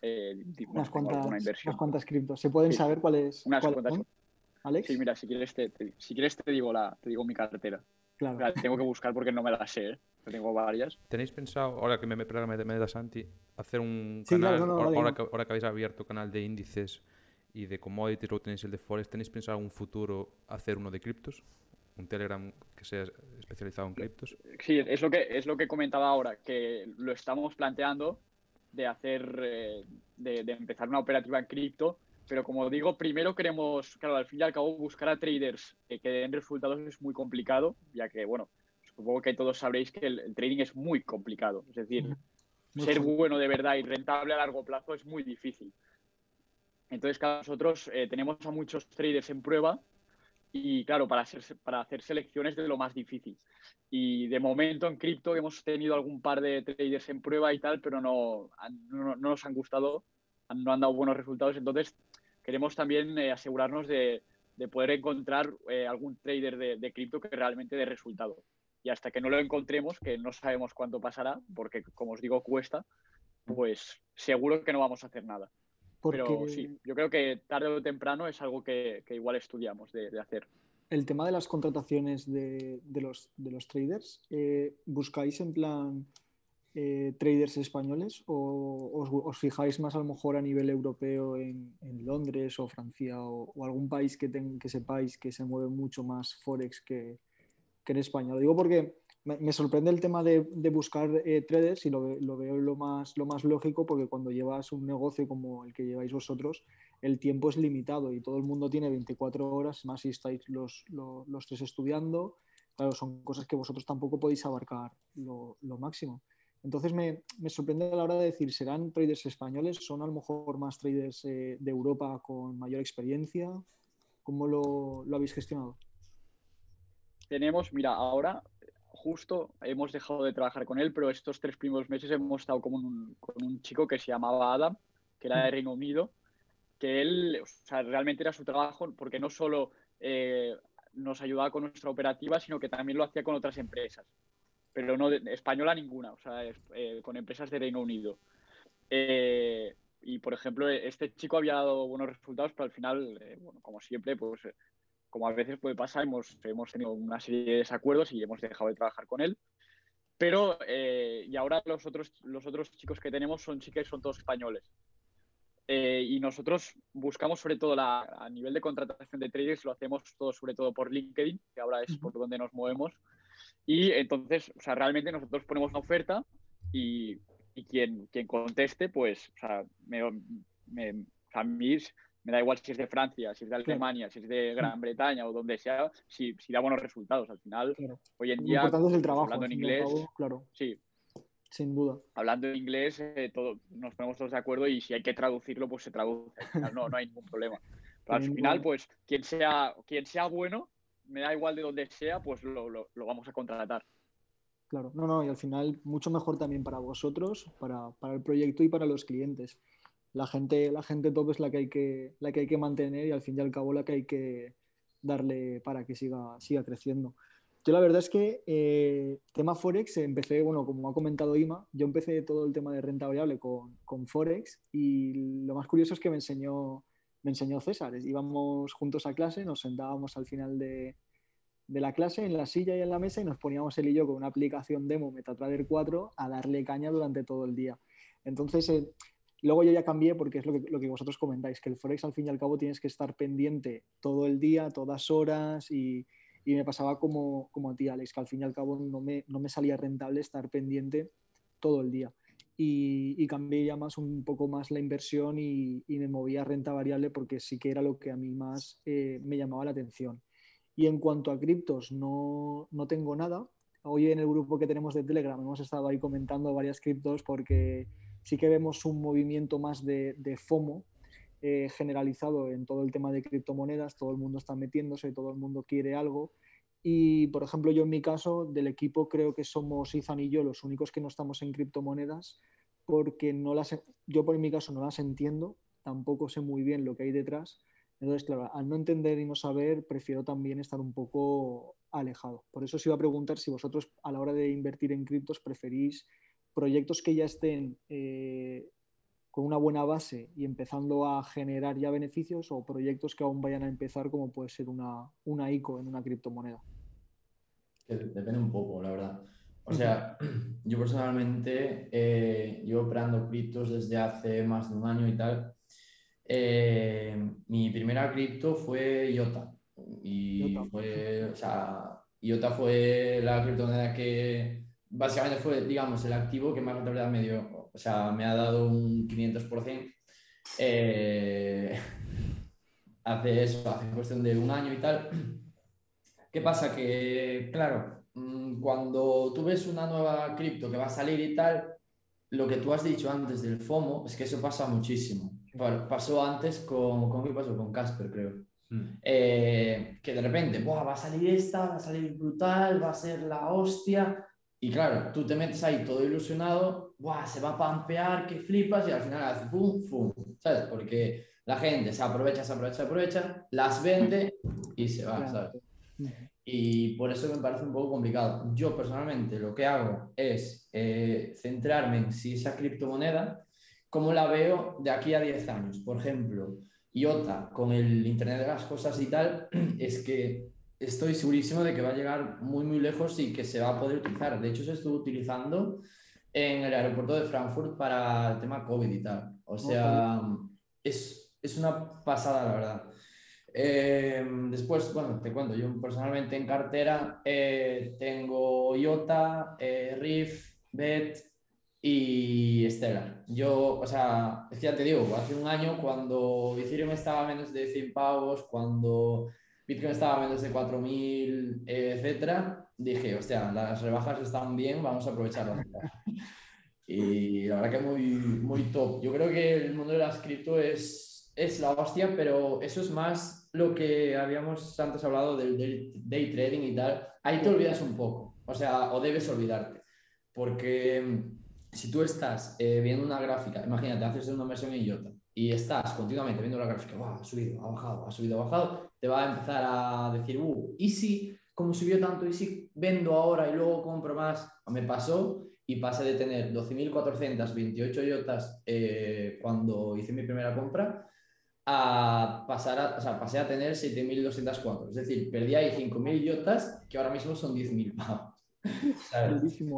eh, unas, cuantas, unas cuantas criptos. ¿Se pueden sí. saber cuáles? Unas cuál cuantas. Alex. Sí, mira, si quieres te, te, si quieres te digo la, te digo mi cartera. Claro. La tengo que buscar porque no me la sé, ¿eh? tengo varias. ¿Tenéis pensado, ahora que me, me, me, me da Santi, hacer un sí, canal, claro, no, no, ahora, que, ahora, que, habéis abierto canal de índices y de commodities, luego tenéis el de Forex, ¿tenéis pensado en un futuro hacer uno de criptos? Un Telegram que sea especializado en criptos. Sí, es lo que, es lo que comentaba ahora, que lo estamos planteando de hacer, eh, de, de empezar una operativa en cripto, pero como digo, primero queremos, claro, al fin y al cabo, buscar a traders que, que den resultados es muy complicado, ya que, bueno, supongo que todos sabréis que el, el trading es muy complicado. Es decir, muy ser bueno de verdad y rentable a largo plazo es muy difícil. Entonces, claro, nosotros eh, tenemos a muchos traders en prueba y, claro, para, ser, para hacer selecciones de lo más difícil. Y de momento en cripto hemos tenido algún par de traders en prueba y tal, pero no, no, no nos han gustado, no han dado buenos resultados. Entonces, queremos también eh, asegurarnos de, de, poder encontrar eh, algún trader de, de cripto que realmente dé resultado. Y hasta que no lo encontremos, que no sabemos cuánto pasará, porque como os digo, cuesta, pues seguro que no vamos a hacer nada. Porque... Pero sí, yo creo que tarde o temprano es algo que, que igual estudiamos de, de, hacer. El tema de las contrataciones de, de los, de los traders, eh, ¿buscáis en plan eh, traders españoles o os, os, fijáis más a lo mejor a nivel europeo en, en Londres o Francia o, o algún país que, ten, que, sepáis que se mueve mucho más Forex que, que, en España? Lo digo porque me, sorprende el tema de, buscar eh, traders y lo, lo, veo lo más, lo más lógico porque cuando llevas un negocio como el que lleváis vosotros, el tiempo es limitado y todo el mundo tiene 24 horas, más si estáis los, los, tres estudiando. Claro, son cosas que vosotros tampoco podéis abarcar lo, lo máximo. Entonces me, me, sorprende a la hora de decir, ¿serán traders españoles? ¿Son a lo mejor más traders eh, de Europa con mayor experiencia? ¿Cómo lo, lo habéis gestionado? Tenemos, mira, ahora justo hemos dejado de trabajar con él, pero estos tres primeros meses hemos estado con un, con un chico que se llamaba Adam, que era de Reino Unido, que él, o sea, realmente era su trabajo porque no solo eh, nos ayudaba con nuestra operativa, sino que también lo hacía con otras empresas, pero no de, española ninguna, o sea, eh, con empresas de Reino Unido. Eh, y, por ejemplo, este chico había dado buenos resultados, pero al final, bueno, como siempre, pues como a veces puede pasar, hemos, hemos tenido una serie de desacuerdos y hemos dejado de trabajar con él. Pero, eh, y ahora los otros, los otros chicos que tenemos son chicas son todos españoles. Eh, y nosotros buscamos sobre todo la, a nivel de contratación de traders, lo hacemos todo sobre todo por LinkedIn, que ahora es por donde nos movemos. Y entonces, o sea, realmente nosotros ponemos una oferta y, y quien, quien conteste, pues, o sea, me, me, a mí me da igual si es de Francia, si es de Alemania, si es de Gran Bretaña o donde sea, si, si da buenos resultados. Al final, hoy en día, importante es el trabajo, hablando en inglés, claro. Sí. Sin duda. Hablando en inglés, eh, todo, nos ponemos todos de acuerdo y si hay que traducirlo, pues se traduce. no, no hay ningún problema. Pero al final, pues, quien sea, quien sea bueno, me da igual de donde sea, pues lo, lo, lo vamos a contratar. Claro, no, no, y al final mucho mejor también para vosotros, para, para el proyecto y para los clientes la gente, la gente top es la que, hay que, la que hay que mantener y al fin y al cabo la que hay que darle para que siga, siga creciendo. Yo la verdad es que eh, tema Forex, empecé, bueno, como ha comentado Ima, yo empecé todo el tema de renta variable con, con Forex y lo más curioso es que me enseñó, me enseñó César. Íbamos juntos a clase, nos sentábamos al final de, de la clase en la silla y en la mesa y nos poníamos él y yo con una aplicación demo MetaTrader 4 a darle caña durante todo el día. Entonces, eh, Luego yo ya cambié porque es lo que, lo que, vosotros comentáis, que el Forex al fin y al cabo tienes que estar pendiente todo el día, todas horas y, y me pasaba como, como a ti, Alex, que al fin y al cabo no me, no me salía rentable estar pendiente todo el día. Y, y, cambié ya más un poco más la inversión y, me movía a renta variable porque sí que era lo que a mí más eh, me llamaba la atención. Y en cuanto a criptos, no, no tengo nada. Hoy en el grupo que tenemos de Telegram hemos estado ahí comentando varias criptos porque sí que vemos un movimiento más de, FOMO eh, generalizado en todo el tema de criptomonedas, todo el mundo está metiéndose, todo el mundo quiere algo. Y, por ejemplo, yo en mi caso, del equipo, creo que somos Izan y yo los únicos que no estamos en criptomonedas, porque no las, yo por mi caso no las entiendo, tampoco sé muy bien lo que hay detrás. Entonces, claro, al no entender y no saber, prefiero también estar un poco alejado. Por eso os iba a preguntar si vosotros a la hora de invertir en criptos preferís proyectos que ya estén eh, con una buena base y empezando a generar ya beneficios o proyectos que aún vayan a empezar como puede ser una, una ICO en una criptomoneda? Depende un poco, la verdad. O sea, [clears throat] yo personalmente eh, llevo operando criptos desde hace más de un año y tal. Eh, mi primera cripto fue IOTA. Y fue, o sea, IOTA fue la criptomoneda que, básicamente fue, digamos, el activo que más rentabilidad me dio. O sea, me ha dado un 500%. Eh, [laughs] hace eso, hace cuestión de un año y tal. [clears throat] ¿Qué pasa? Que, claro, mm, cuando tú ves una nueva cripto que va a salir y tal, lo que tú has dicho antes del FOMO es que eso pasa muchísimo. Pasó antes con, ¿con qué pasó? Con Casper, creo. Hmm. Eh, que de repente, va a salir esta, va a salir brutal, va a ser la hostia, y claro, tú te metes ahí todo ilusionado, ¡buah! se va a pampear, que flipas, y al final hace fum, fum, ¿sabes? Porque la gente se aprovecha, se aprovecha, se aprovecha, las vende y se va, ¿sabes? Y por eso me parece un poco complicado. Yo personalmente lo que hago es eh, centrarme en si esa criptomoneda, cómo la veo de aquí a 10 años. Por ejemplo, IOTA con el Internet de las Cosas y tal, [clears throat] es que estoy segurísimo de que va a llegar muy, muy lejos y que se va a poder utilizar. De hecho, se estuvo utilizando en el aeropuerto de Frankfurt para el tema COVID y tal. O sea, es, es una pasada, la verdad. Eh, después, bueno, te cuento, yo personalmente en cartera eh, tengo IOTA, eh, Riff, BET y Stellar. Yo, o sea, es que ya te digo, hace un año cuando Ethereum estaba a menos de 100 pavos, cuando Bitcoin estaba a menos de 4.000, etcétera, dije, hostia, las rebajas están bien, vamos a aprovecharlas. [laughs] y la verdad que muy, muy top. Yo creo que el mundo de las cripto es, es la hostia, pero eso es más lo que habíamos antes hablado del, day trading y tal. Ahí te olvidas un poco, o sea, o debes olvidarte, porque si tú estás eh, viendo una gráfica, imagínate, haces una inversión en IOTA y estás continuamente viendo la gráfica, wow, ha subido, ha bajado, ha subido, ha bajado, te va a empezar a decir, uh, ¿y si, como subió tanto, y si vendo ahora y luego compro más? Me pasó y pasé de tener 12.428 IOTAs eh, cuando hice mi primera compra a pasar a, o sea, pasé a tener 7.204. Es decir, perdí ahí 5.000 IOTAs que ahora mismo son 10.000 pavos. [laughs]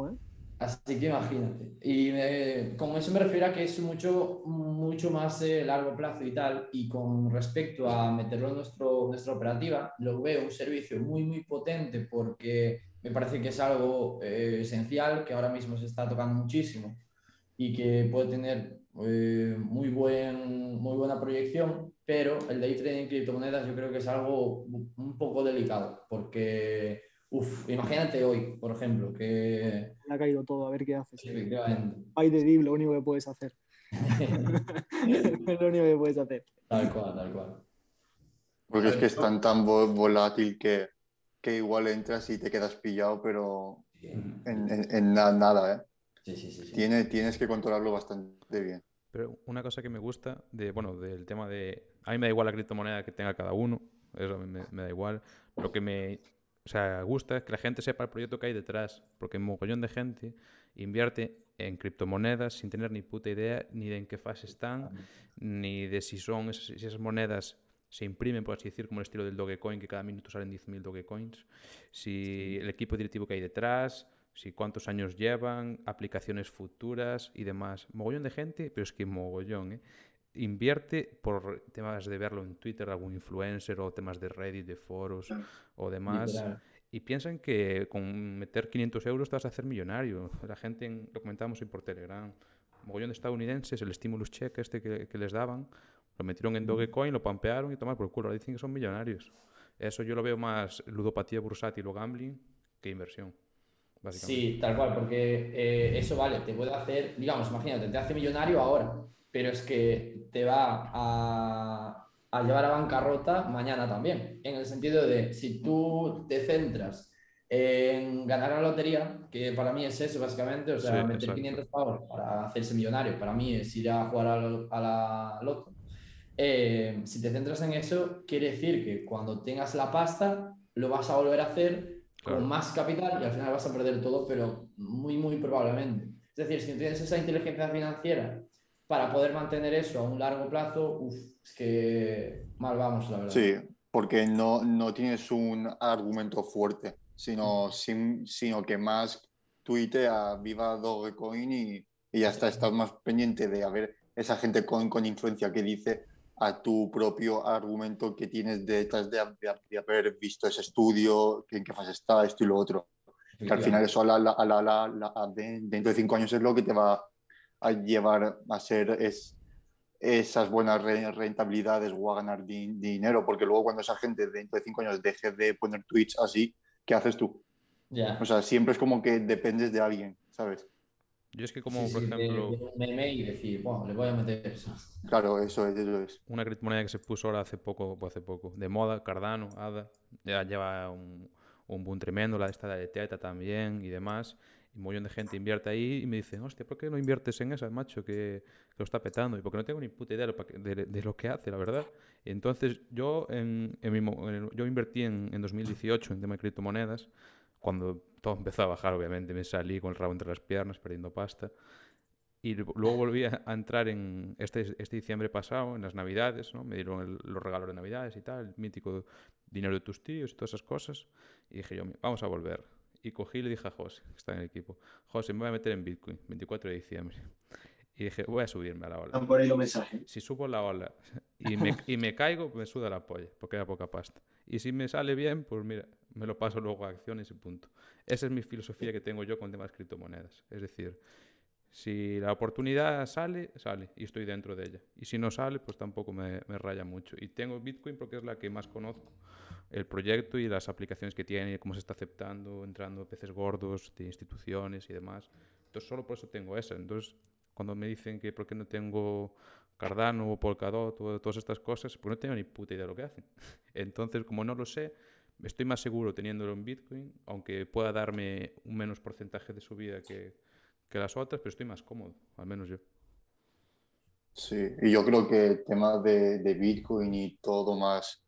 ¿eh? Así que imagínate. Y con eso me refiero a que es mucho, mucho más eh, largo plazo y tal. Y con respecto a meterlo en nuestro, nuestra operativa, lo veo un servicio muy, muy potente porque me parece que es algo eh, esencial que ahora mismo se está tocando muchísimo y que puede tener eh, muy, buen, muy buena proyección. Pero el day trading en criptomonedas yo creo que es algo un poco delicado porque Uf, imagínate hoy, por ejemplo, que... ha caído todo, a ver qué haces. efectivamente. Hay de deep, lo único que puedes hacer. es [laughs] lo único que puedes hacer. Tal cual, tal cual. Porque es que es tan, tan volátil que, que igual entras y te quedas pillado, pero en, en, en nada, ¿eh? Sí, sí, sí, Tiene, tienes que controlarlo bastante bien. Pero una cosa que me gusta de, bueno, del tema de... A mí me da igual la criptomoneda que tenga cada uno, eso me, me da igual. Lo que me o sea, gusta que la gente sepa el proyecto que hay detrás, porque un mogollón de gente invierte en criptomonedas sin tener ni puta idea ni de en qué fase están, ni de si son esas, si esas monedas se imprimen, por así decir, como el estilo del Dogecoin, que cada minuto salen 10.000 Dogecoins, si el equipo directivo que hay detrás, si cuántos años llevan, aplicaciones futuras y demás. Mogollón de gente, pero es que mogollón, ¿eh? Invierte por temas de verlo en Twitter algún influencer o temas de Reddit, de foros o demás. Y piensan que con meter 500 euros te vas a hacer millonario. La gente, lo comentábamos por Telegram, mogollón de estadounidenses, el stimulus check este que, les daban, lo metieron en Dogecoin, lo pampearon y tomar por culo. Ahora dicen que son millonarios. Eso yo lo veo más ludopatía bursátil o gambling que inversión. Sí, tal cual, porque eh, eso vale, te puede hacer, digamos, imagínate, te hace millonario ahora, pero es que te va a, a, llevar a bancarrota mañana también, en el sentido de si tú te centras en ganar la lotería, que para mí es eso básicamente, o sea, meter 500 pavos para hacerse millonario, para mí es ir a jugar a, la loto. Eh, si te centras en eso, quiere decir que cuando tengas la pasta, lo vas a volver a hacer con más capital y al final vas a perder todo, pero muy, muy probablemente. Es decir, si tienes esa inteligencia financiera para poder mantener eso a un largo plazo, uf, es que mal vamos, la verdad. Sí, porque no, no tienes un argumento fuerte, sino, sin, sino que más tuitea viva Dogecoin y, y ya está, estás más pendiente de haber esa gente con, con influencia que dice a tu propio argumento que tienes detrás de, de, haber visto ese estudio, en qué fase está, esto y lo otro. Que al final eso a la, a la, dentro de cinco años es lo que te va a llevar a ser es, esas buenas rentabilidades o a ganar dinero, porque luego cuando esa gente dentro de cinco años deje de poner tweets así, ¿qué haces tú? Ya. O sea, siempre es como que dependes de alguien, ¿sabes? Yo es que como, por ejemplo... un meme y decir, bueno, le voy a meter eso. [laughs] Claro, eso es, eso es. Una criptomoneda que se puso ahora hace poco, hace poco, de moda, Cardano, ADA, ya lleva un, un boom tremendo, la de esta de Teta también y demás y un millón de gente invierte ahí y me dicen, hostia, ¿por qué no inviertes en esa, macho, que, que lo está petando? Y porque no tengo ni puta idea de, de, lo que hace, la verdad. Entonces yo, en, en mi, yo invertí en, en 2018 en tema de criptomonedas, cuando todo empezó a bajar, obviamente, me salí con el rabo entre las piernas, perdiendo pasta. Y luego volví a entrar en este, este diciembre pasado, en las Navidades, ¿no? Me dieron los regalos de Navidades y tal, el mítico dinero de tus tíos y todas esas cosas. Y dije yo, vamos a volver y cogí y le dije a José, que está en el equipo, José, me voy a meter en Bitcoin, 24 de diciembre. Y dije, voy a subirme a la ola. por ahí los mensajes. Si subo la ola y me, y me caigo, me suda la polla, porque era poca pasta. Y si me sale bien, pues mira, me lo paso luego a acciones y punto. Esa es mi filosofía que tengo yo con temas de criptomonedas. Es decir, si la oportunidad sale, sale y estoy dentro de ella. Y si no sale, pues tampoco me, me raya mucho. Y tengo Bitcoin porque es la que más conozco, el proyecto y las aplicaciones que tiene, cómo se está aceptando, entrando peces gordos de instituciones y demás. Entonces, solo por eso tengo esa. Entonces, cuando me dicen que por qué no tengo Cardano o Polkadot o todas estas cosas, pues no tengo ni puta idea de lo que hacen. [laughs] Entonces, como no lo sé, estoy más seguro teniéndolo en Bitcoin, aunque pueda darme un menos porcentaje de subida que, que las otras, pero estoy más cómodo, al menos yo. Sí, y yo creo que el tema de, de Bitcoin y todo más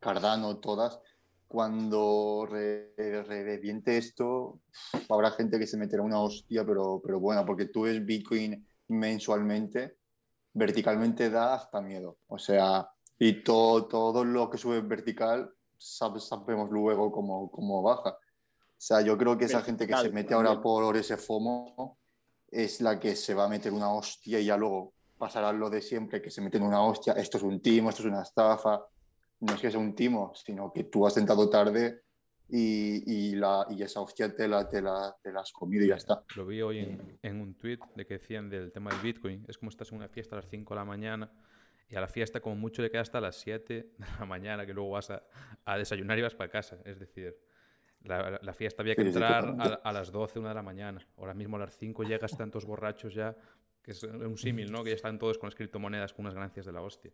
Cardano, todas, cuando re- reviente esto, habrá gente que se meterá una hostia, pero, pero buena, porque tú ves Bitcoin mensualmente, verticalmente da hasta miedo. O sea, y todo, todo lo que sube vertical, sab- sabemos luego cómo, cómo baja. O sea, yo creo que esa gente que se mete ahora por ese FOMO es la que se va a meter una hostia y ya luego pasará lo de siempre, que se meten una hostia, esto es un timo, esto es una estafa. No es que sea un timo, sino que tú has entrado tarde y, y, la, y esa hostia te la, te, la, te la has comido y ya está. Lo vi hoy en, en un tweet de que decían del tema del Bitcoin. Es como estás en una fiesta a las 5 de la mañana y a la fiesta como mucho le queda hasta las 7 de la mañana que luego vas a, a desayunar y vas para casa. Es decir, la, fiesta había que Sí, sí, entrar a, a las 12, 1 de la mañana. Ahora mismo a las 5 llegas tantos borrachos ya, que es un símil, ¿no? Que ya están todos con las criptomonedas con unas ganancias de la hostia.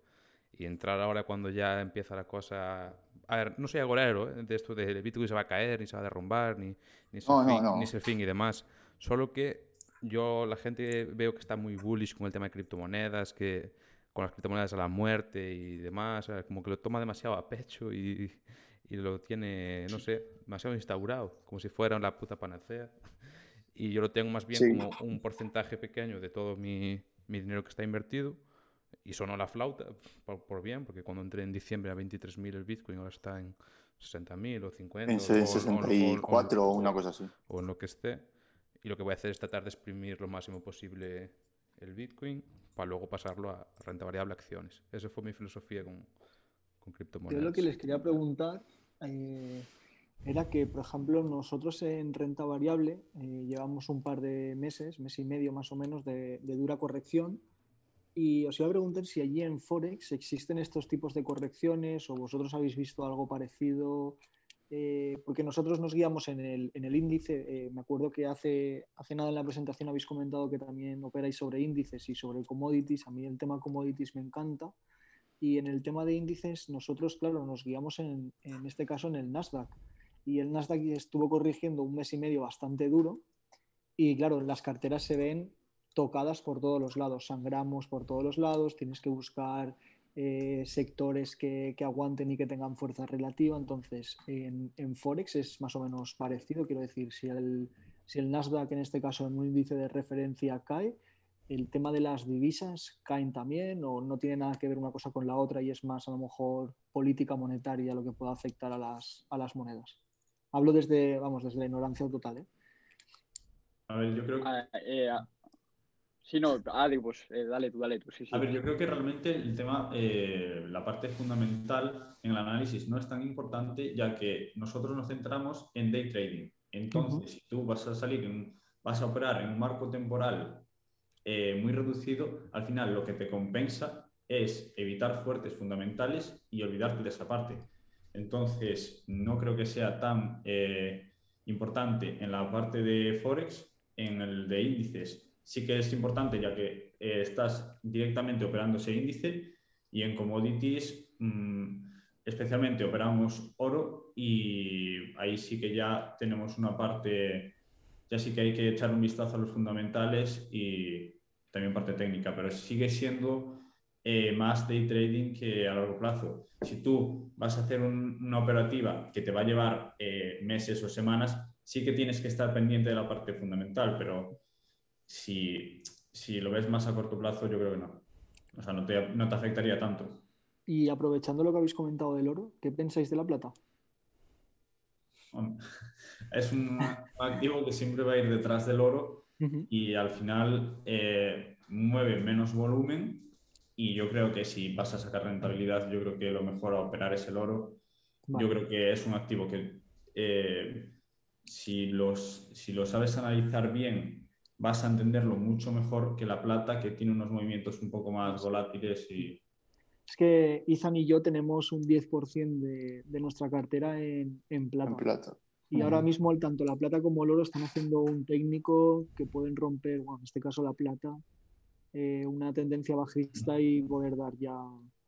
Y entrar ahora cuando ya empieza la cosa... A ver, no soy agorero ¿eh? de esto de Bitcoin se va a caer, ni se va a derrumbar, ni, ni, No, no, fin, no. ni fin y demás. Solo que yo, la gente veo que está muy bullish con el tema de criptomonedas, que con las criptomonedas a la muerte y demás, como que lo toma demasiado a pecho y, y lo tiene, no sé, demasiado instaurado, como si fuera la puta panacea. [laughs] Y yo lo tengo más bien Sí. como un porcentaje pequeño de todo mi, mi dinero que está invertido. Y sonó la flauta, por, por bien, porque cuando entré en diciembre a 23.000 el Bitcoin, ahora está en 60.000 o 50. En o- o- o- o- 64 o una cosa así. o en lo que esté. Y lo que voy a hacer es tratar de exprimir lo máximo posible el Bitcoin para luego pasarlo a renta variable acciones. Esa fue mi filosofía con, con Yo criptomonedas. lo que les quería preguntar eh, era que, por ejemplo, nosotros en renta variable eh, llevamos un par de meses, mes y medio más o menos, de, dura corrección. Y os iba a preguntar si allí en Forex existen estos tipos de correcciones o vosotros habéis visto algo parecido. eh, porque nosotros nos guiamos en el, en el índice. me acuerdo que hace, hace nada en la presentación habéis comentado que también operáis sobre índices y sobre commodities. A mí el tema commodities me encanta. Y en el tema de índices, nosotros, claro, nos guiamos en, en este caso en el Nasdaq. Y el Nasdaq estuvo corrigiendo un mes y medio bastante duro. Y claro, las carteras se ven tocadas por todos los lados, sangramos por todos los lados, tienes que buscar eh, sectores que, que aguanten y que tengan fuerza relativa. Entonces, en, en Forex es más o menos parecido. Quiero decir, si el, si el Nasdaq, en este caso, en un índice de referencia cae, el tema de las divisas caen también o no tiene nada que ver una cosa con la otra y es más a lo mejor política monetaria lo que pueda afectar a las, a las monedas. Hablo desde, vamos, desde la ignorancia total, ¿eh? A ver, yo creo que... Ah, eh, ah, sí, no, Adi, pues eh, dale tú, dale tú, sí, sí. A ver, yo creo que realmente el tema, eh, la parte fundamental en el análisis no es tan importante, ya que nosotros nos centramos en day trading. Entonces, si tú vas a salir, en- vas a operar en un marco temporal eh, muy reducido, al final lo que te compensa es evitar fuertes fundamentales y olvidarte de esa parte. Entonces, no creo que sea tan eh, importante en la parte de Forex, en el de índices sí que es importante ya que eh, estás directamente operando ese índice y en commodities mm, especialmente operamos oro y ahí sí que ya tenemos una parte, ya sí que hay que echar un vistazo a los fundamentales y también parte técnica, pero sigue siendo eh, más day trading que a largo plazo. Si tú vas a hacer un- una operativa que te va a llevar eh, meses o semanas, sí que tienes que estar pendiente de la parte fundamental, pero si, si lo ves más a corto plazo, yo creo que no. O sea, no te, no te afectaría tanto. Y aprovechando lo que habéis comentado del oro, ¿qué pensáis de la plata? [laughs] Es un activo que siempre va a ir detrás del oro Y al final eh, mueve menos volumen, y yo creo que si vas a sacar rentabilidad, yo creo que lo mejor a operar es el oro. Vale. Yo creo que es un activo que eh, si, los, si lo sabes analizar bien, vas a entenderlo mucho mejor que la plata, que tiene unos movimientos un poco más volátiles y Es que Izan y yo tenemos un 10% de, de nuestra cartera en, en plata. En plata. Y ahora mismo el- tanto la plata como el oro están haciendo un técnico que pueden romper, bueno, en este caso la plata, eh, una tendencia bajista y poder dar ya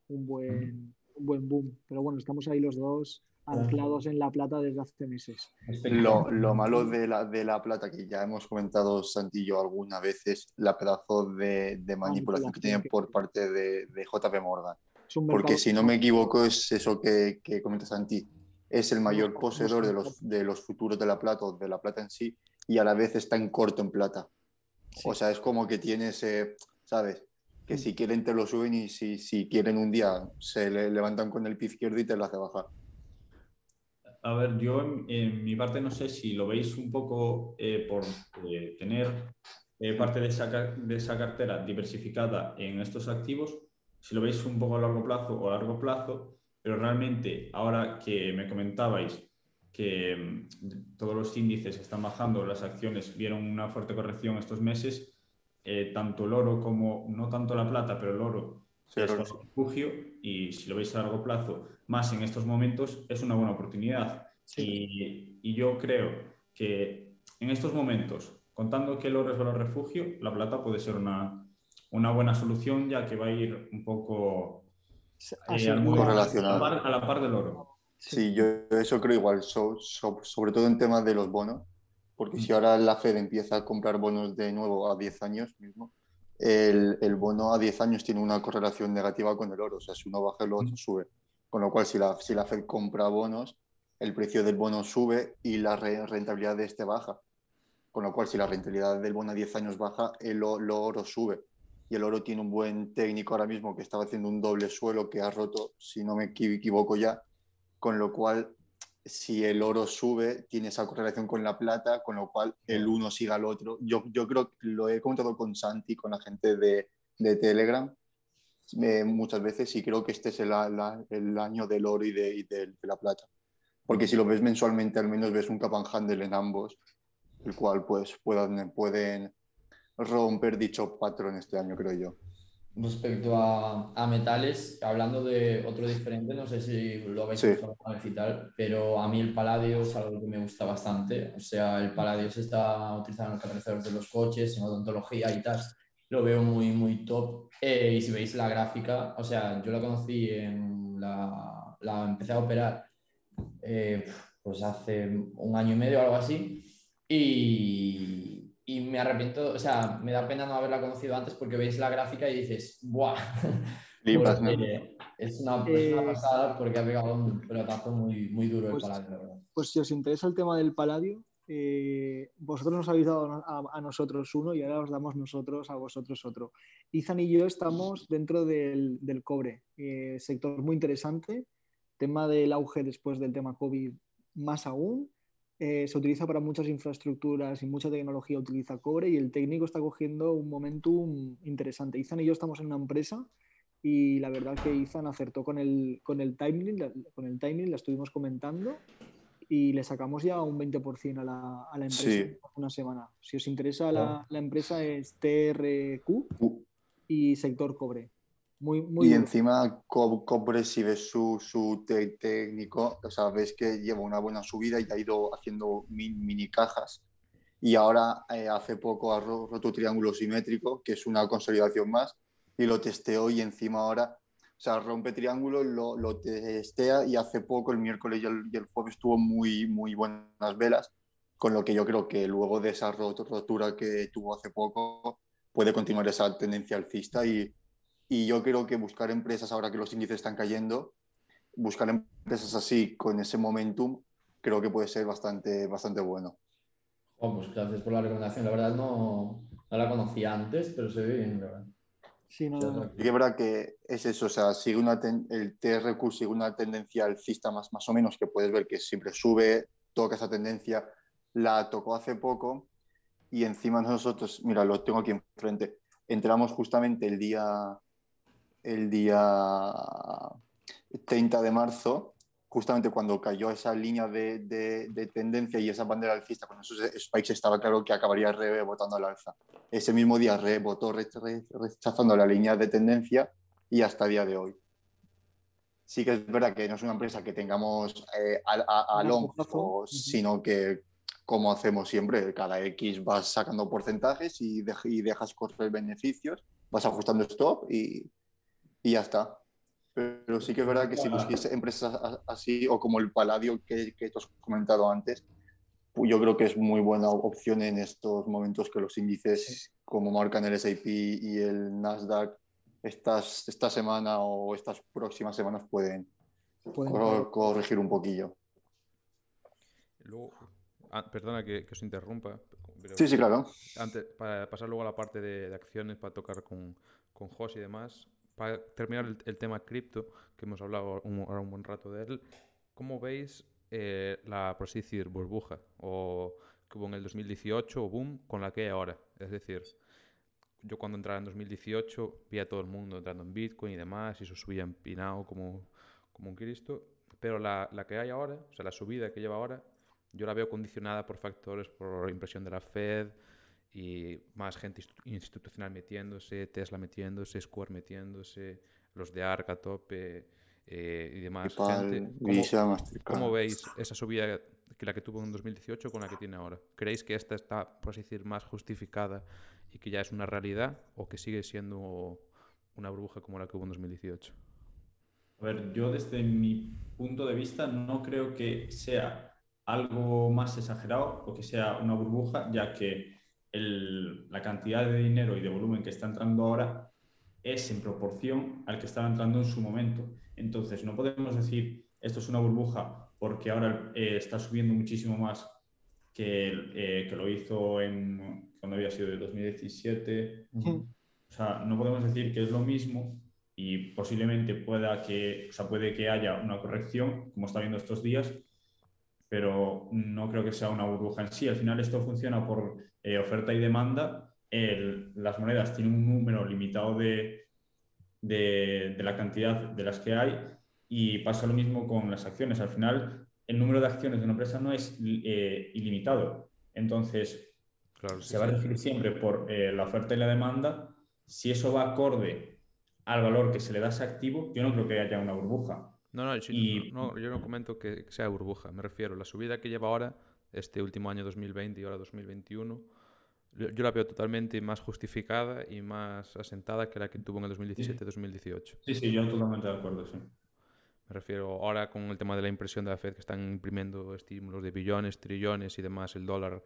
un buen, un buen boom. Pero bueno, estamos ahí los dos anclados en la plata desde hace meses. Lo, lo malo de la, de la plata, que ya hemos comentado Santi y yo algunas veces, la pedazo de, de manipulación que tiene por parte de, de JP Morgan. Porque si no me equivoco, es eso que, que comenta Santi. Es el mayor poseedor de los, de los futuros de la plata o de la plata en sí y a la vez está en corto en plata. O sea, es como que tienes, eh, ¿sabes? Que Mm. si quieren te lo suben y si, si quieren un día se le levantan con el pie izquierdo y te lo hace bajar. A ver, yo en, en mi parte no sé si lo veis un poco eh, por eh, tener eh, parte de esa, de esa cartera diversificada en estos activos, si lo veis un poco a largo plazo o a largo plazo, pero realmente ahora que me comentabais que mm, todos los índices están bajando, las acciones vieron una fuerte corrección estos meses, eh, tanto el oro como, no tanto la plata, pero el oro Sí, es un refugio y si lo veis a largo plazo, más en estos momentos, es una buena oportunidad. Y, y yo creo que en estos momentos, contando que el oro es valor refugio, la plata puede ser una, una buena solución ya que va a ir un poco eh, Correlacionado. a, la par, a la par del oro. Sí, yo eso creo igual, so- so- sobre todo en temas de los bonos, porque si ahora la Fed empieza a comprar bonos de nuevo a 10 años mismo, el, el bono a 10 años tiene una correlación negativa con el oro, o sea, si uno baja el otro sube. Con lo cual, si la, si la Fed compra bonos, el precio del bono sube y la re- rentabilidad de este baja. Con lo cual, si la rentabilidad del bono a 10 años baja, el, el oro sube. Y el oro tiene un buen técnico ahora mismo que estaba haciendo un doble suelo que ha roto, si no me equi- equivoco ya, con lo cual si el oro sube tiene esa correlación con la plata, con lo cual el uno siga al otro. Yo, yo creo que lo he comentado con Santi, con la gente de, de Telegram, eh, muchas veces y creo que este es el, la- el año del oro y de, y de- de la plata. Porque si lo ves mensualmente, al menos ves un cap and handle en ambos, el cual pues puedan, pueden romper dicho patrón este año, creo yo. Respecto a, a metales, hablando de otro diferente, no sé si lo habéis Sí. visto y tal, pero a mí el paladio es algo que me gusta bastante. O sea, el paladio se está utilizando en los catalizadores de los coches, en odontología y tal. Lo veo muy, muy top. Eh, y si veis la gráfica, o sea, yo la conocí en la, la empecé a operar eh, pues hace un año y medio o algo así. Y, y me arrepiento, o sea, me da pena no haberla conocido antes porque veis la gráfica y dices, ¡buah! [laughs] Es, una, es una pasada porque ha pegado un pelotazo muy, muy duro Pues- el paladio, la verdad. Pues si os interesa el tema del paladio, eh, vosotros nos habéis dado a, a nosotros uno y ahora os damos nosotros a vosotros otro. Izan y yo estamos dentro del, del cobre, eh, sector muy interesante, tema del auge después del tema COVID más aún. Eh, se utiliza para muchas infraestructuras y mucha tecnología utiliza cobre y el técnico está cogiendo un momentum interesante. Izan y yo estamos en una empresa y la verdad que Izan acertó con el, con el timing, la- con el timing, la estuvimos comentando y le sacamos ya un 20% a la, a la empresa Sí. una semana. Si os interesa, la, la empresa es TRQ y sector cobre. Muy, muy y duro. encima Co- Cobre, si ves su, su técnico, o sea, ves que lleva una buena subida y ha ido haciendo mi- mini cajas. Y ahora, eh, hace poco, ha ro- roto triángulo simétrico, que es una consolidación más, y lo testeó y encima ahora, o sea, rompe triángulo, lo, lo testea y hace poco, el miércoles y el, y el jueves, tuvo muy, muy buenas velas, con lo que yo creo que luego de esa rot- rotura que tuvo hace poco, puede continuar esa tendencia alcista y, y yo creo que buscar empresas ahora que los índices están cayendo, buscar empresas así con ese momentum, creo que puede ser bastante, bastante bueno. Oh, pues gracias por la recomendación. La verdad no, no la conocía antes, pero se ve bien, la verdad. Sí, no, no, no. Y que es verdad que es eso, o sea, sigue una ten- el TRQ sigue una tendencia alcista más, más o menos, que puedes ver que siempre sube, toca esa tendencia, la tocó hace poco y encima nosotros, mira, lo tengo aquí enfrente, entramos justamente el día, el día 30 de marzo, justamente cuando cayó esa línea de, de, tendencia y esa bandera alcista con esos spikes, estaba claro que acabaría rebotando al alza. Ese mismo día rebotó rechazando la línea de tendencia y hasta el día de hoy. Sí que es verdad que no es una empresa que tengamos eh, a, a, long, sino que como hacemos siempre, cada X vas sacando porcentajes y, y dejas correr beneficios, vas ajustando stop y, y ya está. Pero sí que es verdad que si busquéis empresas así o como el Paladio que, que tú has comentado antes, pues yo creo que es muy buena opción en estos momentos que los índices como marcan el S&P y el Nasdaq estas, esta semana o estas próximas semanas pueden, corregir un poquillo. Ah, perdona que, que, os interrumpa. sí, sí, claro. Antes, para pasar luego a la parte de, de acciones, para tocar con, con Jos y demás, para terminar el, tema cripto, que hemos hablado ahora un buen rato de él, ¿cómo veis eh, la, por así decir, burbuja o que hubo en el 2018 o boom con la que hay ahora? Es decir, yo cuando entraba en 2018 vi a todo el mundo entrando en Bitcoin y demás y eso subía empinado como, como un Cristo, pero la, la que hay ahora, o sea, la subida que lleva ahora, yo la veo condicionada por factores, por impresión de la Fed, y más gente institucional metiéndose, Tesla metiéndose, Square metiéndose, los de ARC a tope eh, y demás. gente. ¿Cómo, veis esa subida que la que tuvo en 2018 con la que tiene ahora? ¿Creéis que esta está, por así decir, más justificada y que ya es una realidad o que sigue siendo una burbuja como la que hubo en 2018? A ver, yo desde mi punto de vista no creo que sea algo más exagerado o que sea una burbuja, ya que la cantidad de dinero y de volumen que está entrando ahora es en proporción al que estaba entrando en su momento. Entonces, no podemos decir esto es una burbuja porque ahora eh, está subiendo muchísimo más que, eh, que lo hizo en, cuando había sido de 2017. O sea, no podemos decir que es lo mismo y posiblemente pueda que, o sea, puede que haya una corrección, como está viendo estos días, pero no creo que sea una burbuja en sí. Al final esto funciona por eh, oferta y demanda. las monedas tienen un número limitado de, de, la cantidad de las que hay y pasa lo mismo con las acciones. Al final el número de acciones de una empresa no es eh, ilimitado. Entonces, se va a regir siempre por eh, la oferta y la demanda. Si eso va acorde al valor que se le da a ese activo, yo no creo que haya una burbuja. No, no, yo no comento que sea burbuja, me refiero a la subida que lleva ahora, este último año 2020 y ahora 2021, yo la veo totalmente más justificada y más asentada que la que tuvo en el 2017-2018. Sí, sí, yo totalmente de acuerdo, sí. Me refiero ahora con el tema de la impresión de la Fed, que están imprimiendo estímulos de billones, trillones y demás, el dólar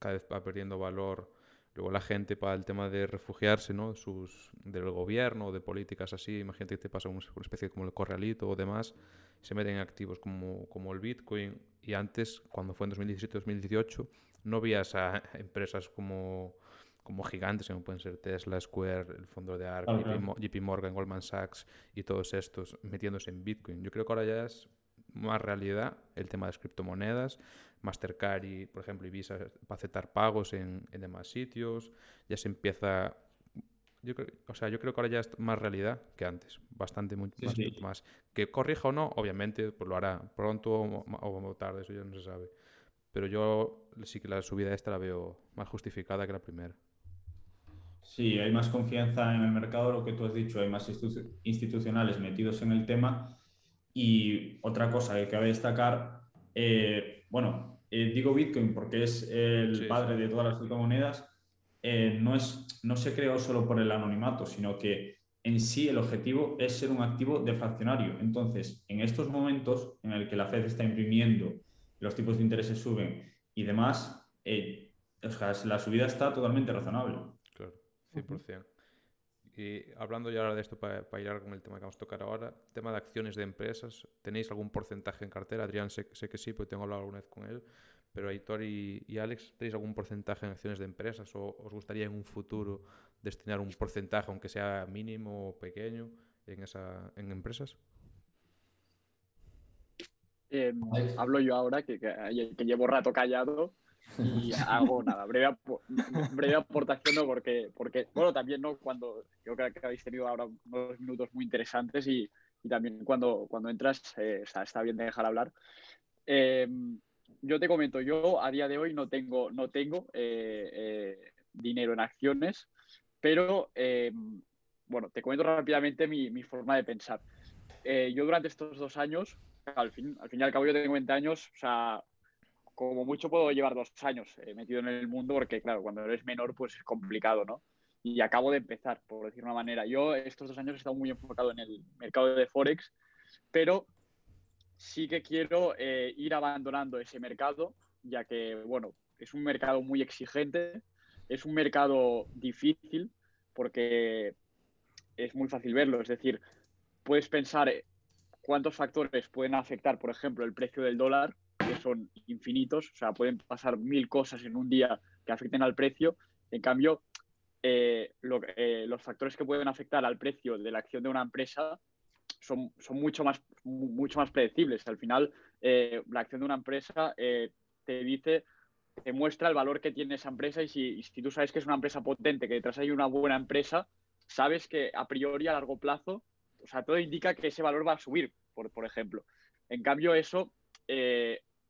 cada vez va perdiendo valor Luego la gente para el tema de refugiarse, ¿no? Sus, del gobierno o de políticas así, imagínate que te pasa una especie como el corralito o demás, se meten en activos como, como el Bitcoin. Y antes, cuando fue en 2017-2018, no veías [laughs] a empresas como, como gigantes, como pueden ser Tesla, Square, el fondo de ARK, JP, Morgan, Goldman Sachs y todos estos metiéndose en Bitcoin. Yo creo que ahora ya es más realidad el tema de las criptomonedas Mastercard y, por ejemplo, y Visa para aceptar pagos en, en demás sitios. Ya se empieza... Yo creo, o sea, yo creo que ahora ya es más realidad que antes, bastante mucho más, Que corrija o no, obviamente, pues lo hará pronto o, tarde, eso ya no se sabe. Pero yo sí que la subida esta la veo más justificada que la primera. Sí, hay más confianza en el mercado, lo que tú has dicho, hay más institucionales metidos en el tema. Y otra cosa que cabe destacar, eh, bueno, eh, digo Bitcoin porque es el padre de todas las criptomonedas, eh, no, es, no se creó solo por el anonimato, sino que en sí el objetivo es ser un activo deflacionario. Entonces, en estos momentos en el que la Fed está imprimiendo, los tipos de interés suben y demás, eh, la subida está totalmente razonable. Claro, 100%. Y hablando ya ahora de esto para, para, ir con el tema que vamos a tocar ahora, tema de acciones de empresas, ¿tenéis algún porcentaje en cartera? Adrián sé, sé que sí, porque tengo hablado alguna vez con él, pero Aitor y, y, Alex, ¿tenéis algún porcentaje en acciones de empresas o os gustaría en un futuro destinar un porcentaje, aunque sea mínimo o pequeño, en, esa, en empresas? Eh, hablo yo ahora, que, que, que, llevo rato callado. Y hago nada, breve, breve aportación, ¿no? porque, porque, bueno, también, ¿no? Cuando creo que habéis tenido ahora unos minutos muy interesantes y, y también cuando, cuando entras eh, está, está, bien dejar hablar. Em, yo te comento, yo a día de hoy no tengo, no tengo eh, eh, dinero en acciones, pero em, bueno, te comento rápidamente mi, mi forma de pensar. yo durante estos dos años, al fin, al fin y al cabo yo tengo 20 años, o sea, como mucho puedo llevar dos años metido en el mundo, porque claro, cuando eres menor pues es complicado, ¿no? y acabo de empezar, por decir una manera. Yo estos dos años he estado muy enfocado en el mercado de Forex, pero sí que quiero eh, ir abandonando ese mercado, ya que, bueno, es un mercado muy exigente, es un mercado difícil, porque es muy fácil verlo, es decir, puedes pensar cuántos factores pueden afectar, por ejemplo, el precio del dólar, que son infinitos, o sea, pueden pasar mil cosas en un día que afecten al precio. En cambio, eh, eh, los factores que pueden afectar al precio de la acción de una empresa son, son mucho, más, mucho más predecibles. Al final, eh, la acción de una empresa te dice, te muestra el valor que tiene esa empresa y si, si, tú sabes que es una empresa potente, que detrás hay una buena empresa, sabes que a priori a largo plazo, o sea, todo indica que ese valor va a subir, por, por ejemplo. En cambio, eso,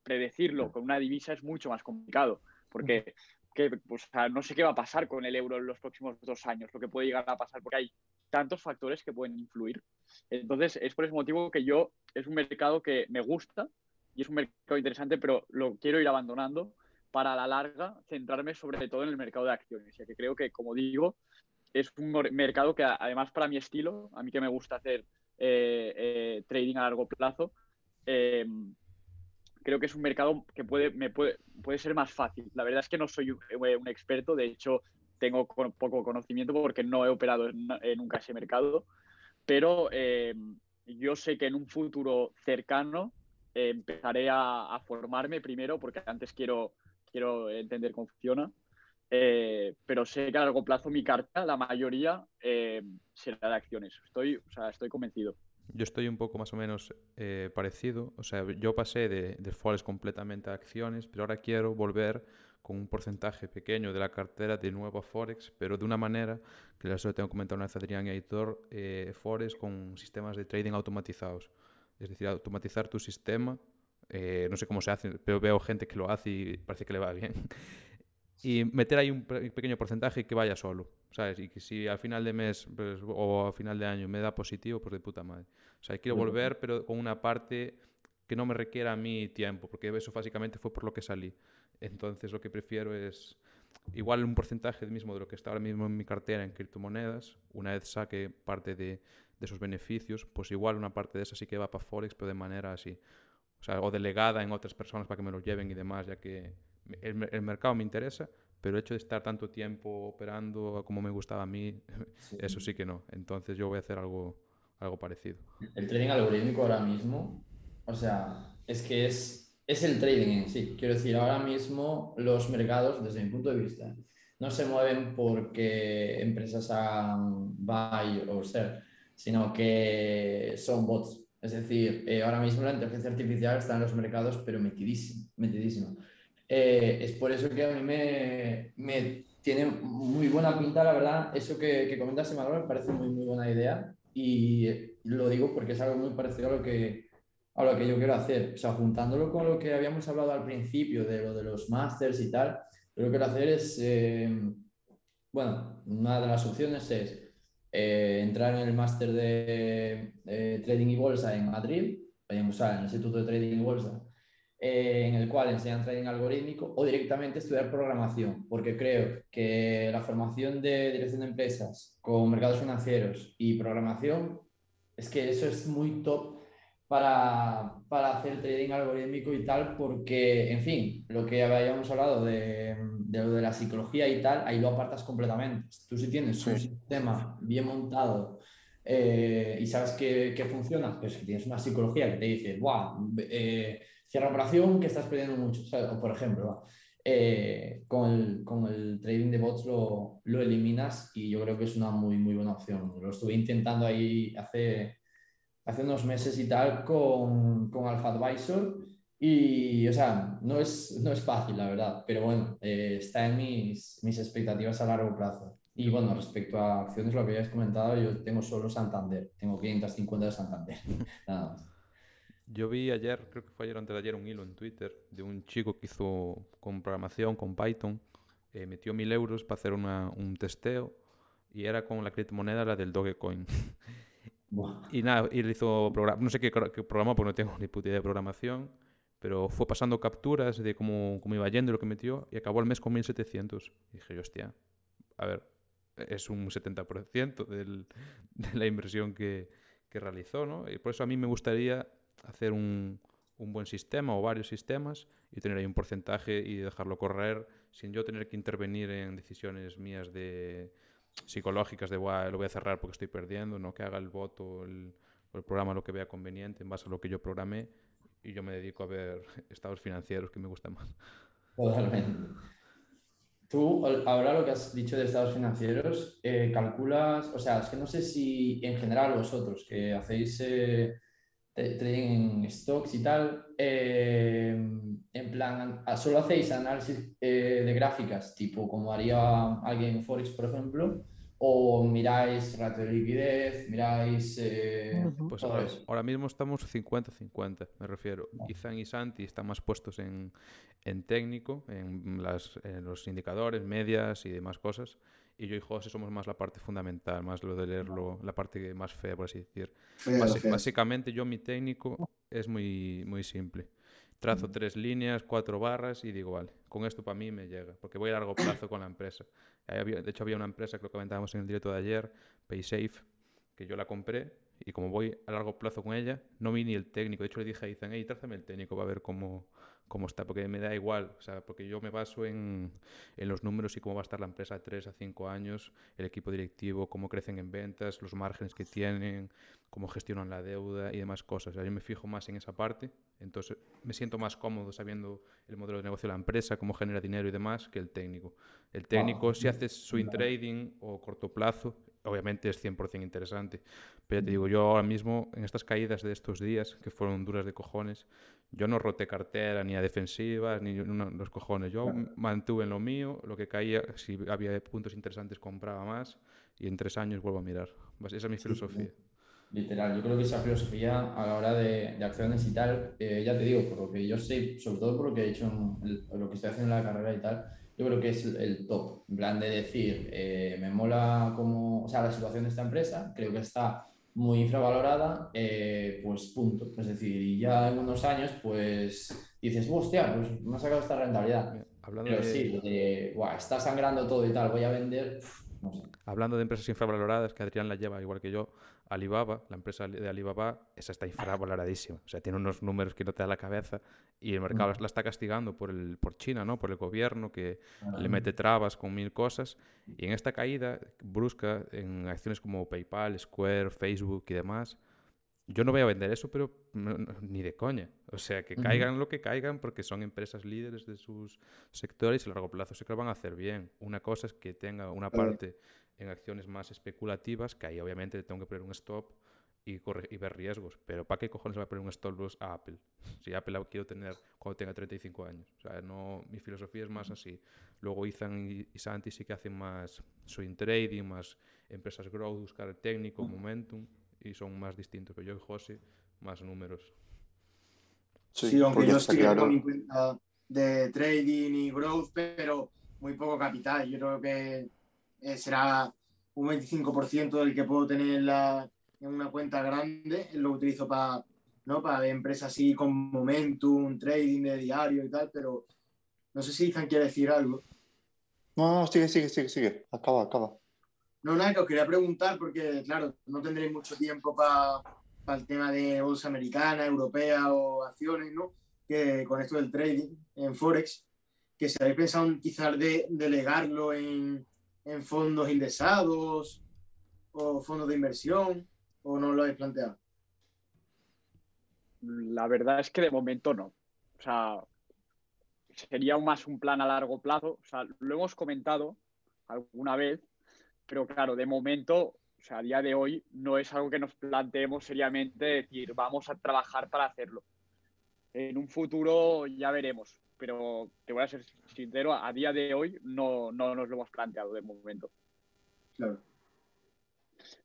predecirlo con una divisa es mucho más complicado, porque que pues, no sé qué va a pasar con el euro en los próximos dos años, lo que puede llegar a pasar, porque hay tantos factores que pueden influir. Entonces, es por ese motivo que yo es un mercado que me gusta y es un mercado interesante, pero lo quiero ir abandonando para a la larga centrarme sobre todo en el mercado de acciones, ya que creo que, como digo, es un mercado que además para mi estilo, a mí que me gusta hacer eh, eh, trading a largo plazo, eh, creo que es un mercado que puede, me puede, puede ser más fácil. La verdad es que no soy un, eh, experto, de hecho tengo poco conocimiento porque no he operado en, nunca ese mercado, pero eh, yo sé que en un futuro cercano eh, empezaré a, formarme primero porque antes quiero, quiero entender cómo funciona. pero sé que a largo plazo mi carta, la mayoría, será de acciones. Estoy, o sea, estoy convencido. Yo estoy un poco más o menos eh, parecido. O sea, yo pasé de, de Forex completamente a acciones, pero ahora quiero volver con un porcentaje pequeño de la cartera de nuevo a Forex, pero de una manera que les tengo comentado una vez Adrián y Aitor, eh, Forex con sistemas de trading automatizados. Es decir, automatizar tu sistema. Eh, no sé cómo se hace, pero veo gente que lo hace y parece que le va bien. Y meter ahí un pequeño porcentaje que vaya solo, ¿sabes? Y que si al final de mes pues, o al final de año me da positivo, pues de puta madre. O sea, quiero volver, pero con una parte que no me requiera a mí tiempo, porque eso básicamente fue por lo que salí. Entonces lo que prefiero es igual un porcentaje mismo de lo que está ahora mismo en mi cartera en criptomonedas, una vez saque parte de, de esos beneficios, pues igual una parte de esa sí que va para Forex, pero de manera así. O sea, o delegada en otras personas para que me lo lleven y demás, ya que el, el mercado me interesa, pero el hecho de estar tanto tiempo operando como me gustaba a mí, [laughs] eso sí que no. Entonces yo voy a hacer algo, algo parecido. El trading algorítmico ahora mismo, o sea, es que es, es el trading en sí. Quiero decir, ahora mismo los mercados, desde mi punto de vista, no se mueven porque empresas hagan buy o sell, sino que son bots. Es decir, eh, ahora mismo la inteligencia artificial está en los mercados, pero metidísimo, metidísimo. Eh, es por eso que a mí me, tiene muy buena pinta, la verdad. Eso que, que comentas, Manuel, me parece muy, muy buena idea. Y lo digo porque es algo muy parecido a lo que, a lo que yo quiero hacer. O sea, juntándolo con lo que habíamos hablado al principio, de lo de los másters y tal, lo que quiero hacer es, eh, bueno, una de las opciones es eh, entrar en el máster de, Trading y Bolsa en Madrid, o en el Instituto de Trading y Bolsa, eh, en el cual enseñan trading algorítmico o directamente estudiar programación, porque creo que la formación de dirección de empresas con mercados financieros y programación es que eso es muy top para, para hacer trading algorítmico y tal, porque, en fin, lo que habíamos hablado de, de lo de la psicología y tal, ahí lo apartas completamente. Tú si tienes un sistema bien montado eh, y sabes que, que, funciona, pues que tienes una psicología que te dice, wow, eh, cierra operación que estás perdiendo mucho. O por ejemplo, eh, con, el, con, el, trading de bots lo, lo, eliminas y yo creo que es una muy, muy buena opción. Lo estuve intentando ahí hace, hace unos meses y tal con, con Alpha Advisor Y, o sea, no es, no es fácil, la verdad, pero bueno, eh, está en mis, mis expectativas a largo plazo. Y bueno, respecto a acciones, lo que habías comentado, yo tengo solo Santander, tengo 550 de Santander, [laughs] nada más. Yo vi ayer, creo que fue ayer o antes de ayer, un hilo en Twitter de un chico que hizo con programación, con Python, eh, metió mil euros para hacer una, un testeo y era con la criptomoneda la del Dogecoin. [laughs] y nada, y le hizo programa, no sé qué, qué programa, porque no tengo ni puta idea de programación, pero fue pasando capturas de cómo, cómo iba yendo y lo que metió y acabó el mes con 1700. Y dije, hostia, a ver, es un 70% del, [laughs] de la inversión que, que realizó, ¿no? Y por eso a mí me gustaría hacer un, un buen sistema o varios sistemas y tener ahí un porcentaje y dejarlo correr sin yo tener que intervenir en decisiones mías de psicológicas de lo voy a cerrar porque estoy perdiendo, no que haga el voto el, el, programa lo que vea conveniente en base a lo que yo programé y yo me dedico a ver [laughs] estados financieros que me gustan más. Totalmente. Tú, ahora lo que has dicho de estados financieros, eh, calculas, o sea, es que no sé si en general vosotros que hacéis eh, trading en stocks y tal, eh, en plan, ¿solo hacéis análisis eh, de gráficas, tipo como haría alguien en Forex, por ejemplo? ¿O miráis ratio de liquidez, miráis eh, pues ahora, ahora, mismo estamos 50-50, me refiero. No. Izan y Santi están más puestos en, en técnico, en, las, en los indicadores, medias y demás cosas y yo y José somos más la parte fundamental, más lo de leerlo, la parte más fea, por así decir. Feo. Básicamente yo mi técnico es muy, muy simple. Trazo tres líneas, cuatro barras y digo, vale, con esto para mí me llega, porque voy a largo plazo con la empresa. Había, de hecho había una empresa que lo comentábamos en el directo de ayer, PaySafe, que yo la compré y como voy a largo plazo con ella, no vi ni el técnico. De hecho le dije a Ethan, hey, trázame el técnico, va a ver cómo, cómo está, porque me da igual, o sea, porque yo me baso en, en, los números y cómo va a estar la empresa a 3 a 5 años, el equipo directivo, cómo crecen en ventas, los márgenes que tienen, cómo gestionan la deuda y demás cosas. O sea, yo me fijo más en esa parte, entonces me siento más cómodo sabiendo el modelo de negocio de la empresa, cómo genera dinero y demás, que el técnico. El técnico, si haces swing trading o corto plazo, obviamente es 100% interesante. Pero ya te digo, yo ahora mismo, en estas caídas de estos días, que fueron duras de cojones, yo no roté cartera ni a defensivas, ni no, los cojones. Yo claro. mantuve en lo mío, lo que caía, si había puntos interesantes compraba más y en tres años vuelvo a mirar. Esa es mi filosofía. Literal, yo creo que esa filosofía a la hora de, de acciones y tal, eh, ya te digo, por lo que yo sé, sobre todo por lo que he hecho en el, lo que estoy haciendo en la carrera y tal, yo creo que es el, top. En plan de decir, eh, me mola como, o sea, la situación de esta empresa, creo que está muy infravalorada, eh, pues punto. Es decir, y ya en unos años, pues dices, hostia, pues me ha sacado esta rentabilidad. Hablando Pero de... sí, de, Buah, está sangrando todo y tal, voy a vender, no sé. Hablando de empresas infravaloradas, que Adrián la lleva igual que yo, Alibaba, la empresa de Alibaba, esa está infravaloradísima. O sea, tiene unos números que no te da la cabeza y el mercado la está castigando por, el, por China, ¿no? Por el gobierno que le mete trabas con mil cosas. Y en esta caída brusca, en acciones como PayPal, Square, Facebook y demás, yo no voy a vender eso, pero no, no, ni de coña. O sea, que caigan uh -huh. lo que caigan porque son empresas líderes de sus sectores y a largo plazo sé que lo van a hacer bien. Una cosa es que tenga una parte en acciones más especulativas, que ahí obviamente tengo que poner un stop y, corre, y ver riesgos. Pero ¿para qué cojones va a poner un stop loss a Apple? [laughs] Si Apple la quiero tener cuando tenga 35 años. O sea, no, mi filosofía es más así. Luego Ethan y, y Santi sí que hacen más swing trading, más empresas growth, buscar el técnico, momentum y son más distintos. Pero yo y José, más números. Sí, sí aunque yo sí claro. mi cuenta de trading y growth, pero muy poco capital. Yo creo que eh, será un 25% del que puedo tener en, la, en una cuenta grande. Lo utilizo para ¿no? para empresas así con momentum, trading de diario y tal, pero no sé si Ethan quiere decir algo. No, no, sigue, sigue, sigue, sigue. Acaba, acaba. No, nada, que os quería preguntar porque, claro, no tendréis mucho tiempo para pa el tema de bolsa americana, europea o acciones, ¿no? Que con esto del trading en Forex, que si habéis pensado quizás de delegarlo en, en fondos indexados o fondos de inversión o no lo habéis planteado. La verdad es que de momento no. O sea, sería más un plan a largo plazo. O sea, lo hemos comentado alguna vez, pero claro, de momento, o sea, a día de hoy no es algo que nos planteemos seriamente decir, vamos a trabajar para hacerlo. en un futuro ya veremos, pero te voy a ser sincero, a día de hoy no, no nos lo hemos planteado de momento. Claro.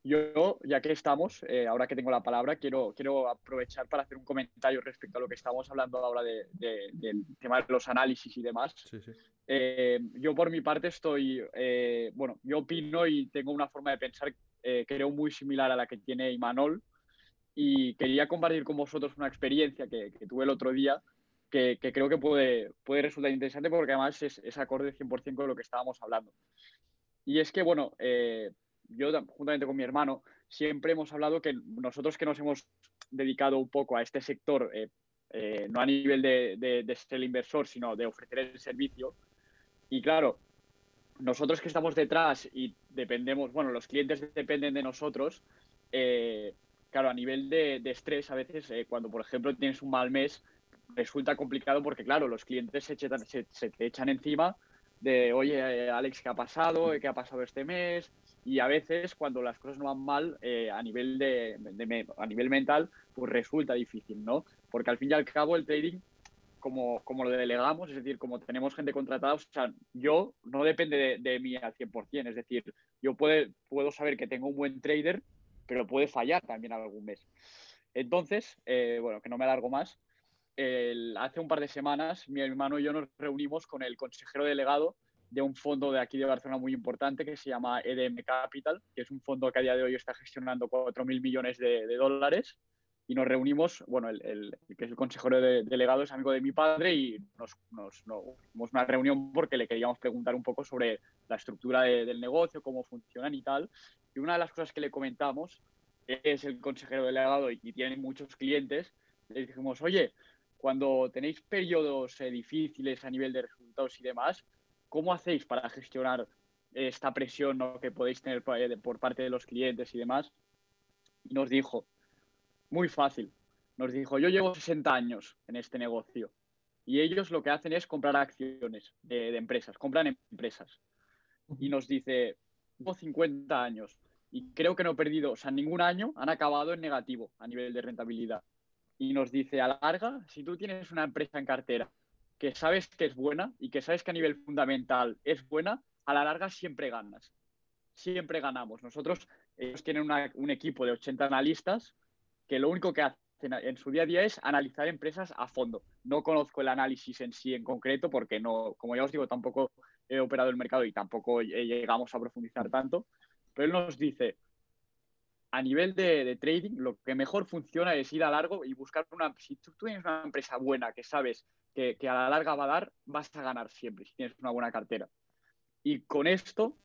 Yo, ya que estamos, eh, ahora que tengo la palabra, quiero, quiero aprovechar para hacer un comentario respecto a lo que estamos hablando ahora de, del tema de los análisis y demás. Eh, yo por mi parte estoy, eh, bueno, yo opino y tengo una forma de pensar, creo, muy similar a la que tiene Imanol y quería compartir con vosotros una experiencia que, tuve el otro día que, creo que puede, puede resultar interesante porque además es, es acorde 100% con lo que estábamos hablando. Y es que, bueno, yo juntamente con mi hermano siempre hemos hablado que nosotros que nos hemos dedicado un poco a este sector, eh, eh, no a nivel de, de, ser el inversor, sino de ofrecer el servicio, y claro, nosotros que estamos detrás y dependemos, bueno, los clientes dependen de nosotros, eh, claro, a nivel de, estrés, a veces cuando, por ejemplo, tienes un mal mes, resulta complicado porque, claro, los clientes se, se, se te echan encima de, oye, Alex, ¿qué ha pasado? ¿Qué ha pasado este mes? Y a veces, cuando las cosas no van mal eh, a, nivel de, a nivel mental, pues resulta difícil, ¿no? Porque al fin y al cabo el trading, como, como lo delegamos, es decir, como tenemos gente contratada, o sea, yo no depende de, mí al 100%, es decir, yo puede, puedo saber que tengo un buen trader, pero puede fallar también algún mes. Entonces, eh, bueno, que no me alargo más, hace un par de semanas mi hermano y yo nos reunimos con el consejero delegado de un fondo de aquí de Barcelona muy importante que se llama EDM Capital, que es un fondo que a día de hoy está gestionando 4.000 millones de, dólares. Y nos reunimos, bueno, el, que es el consejero de, delegado es amigo de mi padre y nos, nos, nos una reunión porque le queríamos preguntar un poco sobre la estructura del negocio, cómo funcionan y tal. Y una de las cosas que le comentamos es el consejero delegado y, y tiene muchos clientes. Le dijimos, oye, cuando tenéis periodos eh, difíciles a nivel de resultados y demás, ¿Cómo hacéis para gestionar esta presión que podéis tener eh, por parte de los clientes y demás? Y nos dijo, muy fácil, nos dijo, yo llevo 60 años en este negocio y ellos lo que hacen es comprar acciones de, empresas, compran empresas. Y nos dice, llevo 50 años y creo que no he perdido, o sea, ningún año han acabado en negativo a nivel de rentabilidad. Y nos dice, a la larga, si tú tienes una empresa en cartera que sabes que es buena y que sabes que a nivel fundamental es buena, a la larga siempre ganas. Siempre ganamos. Nosotros, ellos tienen un equipo de 80 analistas que lo único que hacen en su día a día es analizar empresas a fondo. No conozco el análisis en sí en concreto porque no, como ya os digo, tampoco he operado el mercado y tampoco llegamos a profundizar tanto. Pero él nos dice, a nivel de, trading, lo que mejor funciona es ir a largo y buscar una... Si tú tienes una empresa buena que sabes que, a la larga va a dar, vas a ganar siempre si tienes una buena cartera. Y con esto,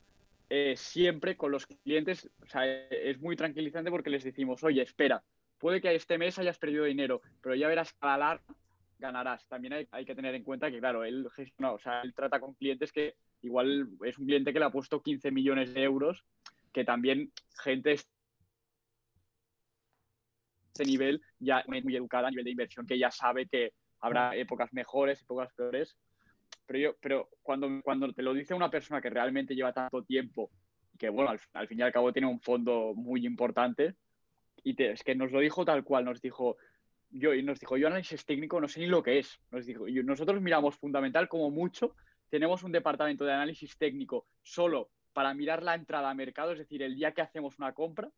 eh, siempre con los clientes, o sea, es muy tranquilizante porque les decimos, oye, espera, puede que este mes hayas perdido dinero, pero ya verás que a la larga ganarás. También hay, que tener en cuenta que, claro, él gestiona, o sea, él trata con clientes que igual es un cliente que le ha puesto 15 millones de euros, que también gente este nivel ya muy educada a nivel de inversión, que ya sabe que habrá épocas mejores, épocas peores, pero, yo, pero cuando, cuando te lo dice una persona que realmente lleva tanto tiempo y que, bueno, al, fin y al cabo tiene un fondo muy importante, y es que nos lo dijo tal cual, nos dijo, yo, y nos dijo, yo análisis técnico no sé ni lo que es, nos dijo, y nosotros miramos fundamental como mucho, tenemos un departamento de análisis técnico solo para mirar la entrada a mercado, es decir, el día que hacemos una compra,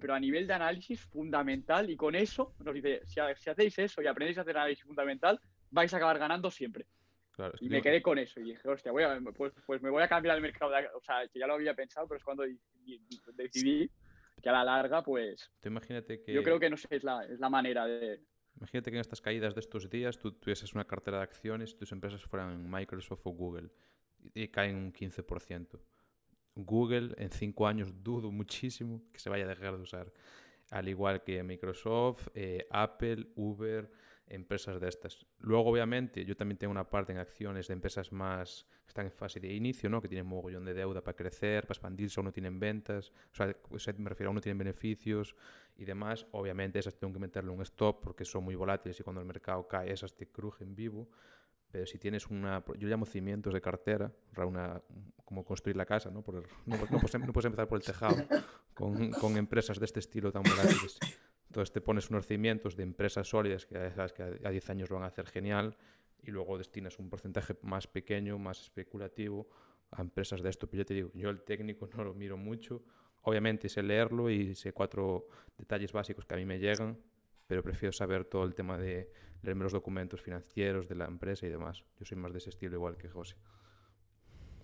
pero a nivel de análisis fundamental y con eso nos dice, si, hacéis eso y aprendéis a hacer análisis fundamental, vais a acabar ganando siempre. y me quedé con eso y dije, hostia, pues, pues, me voy a cambiar el mercado, o sea, que ya lo había pensado, pero es cuando decidí que a la larga, pues... imagínate que... Yo creo que, no sé, es la, es la manera de... Imagínate que en estas caídas de estos días tú tuvieses una cartera de acciones y tus empresas fueran Microsoft o Google y caen un 15%. Google en cinco años [laughs] dudo muchísimo que se vaya a dejar de usar. Al igual que Microsoft, eh, Apple, Uber, empresas de estas. Luego, obviamente, yo también tengo una parte en acciones de empresas más que están en fase de inicio, ¿no? que tienen mogollón de deuda para crecer, para expandirse, aún no tienen ventas, o sea, me refiero, aún no tienen beneficios y demás. Obviamente, esas tengo que meterle un stop porque son muy volátiles y cuando el mercado cae, esas te crujen vivo. Pero si tienes una, yo llamo cimientos de cartera, una, como construir la casa, ¿no? no, puedes, empezar por el tejado con, con, empresas de este estilo tan volátiles. Entonces te pones unos cimientos de empresas sólidas que sabes que a 10 años lo van a hacer genial y luego destinas un porcentaje más pequeño, más especulativo a empresas de esto. Pero yo te digo, yo el técnico no lo miro mucho. Obviamente sé leerlo y sé cuatro detalles básicos que a mí me llegan, pero prefiero saber todo el tema de leerme los documentos financieros de la empresa y demás. Yo soy más de ese estilo igual que José.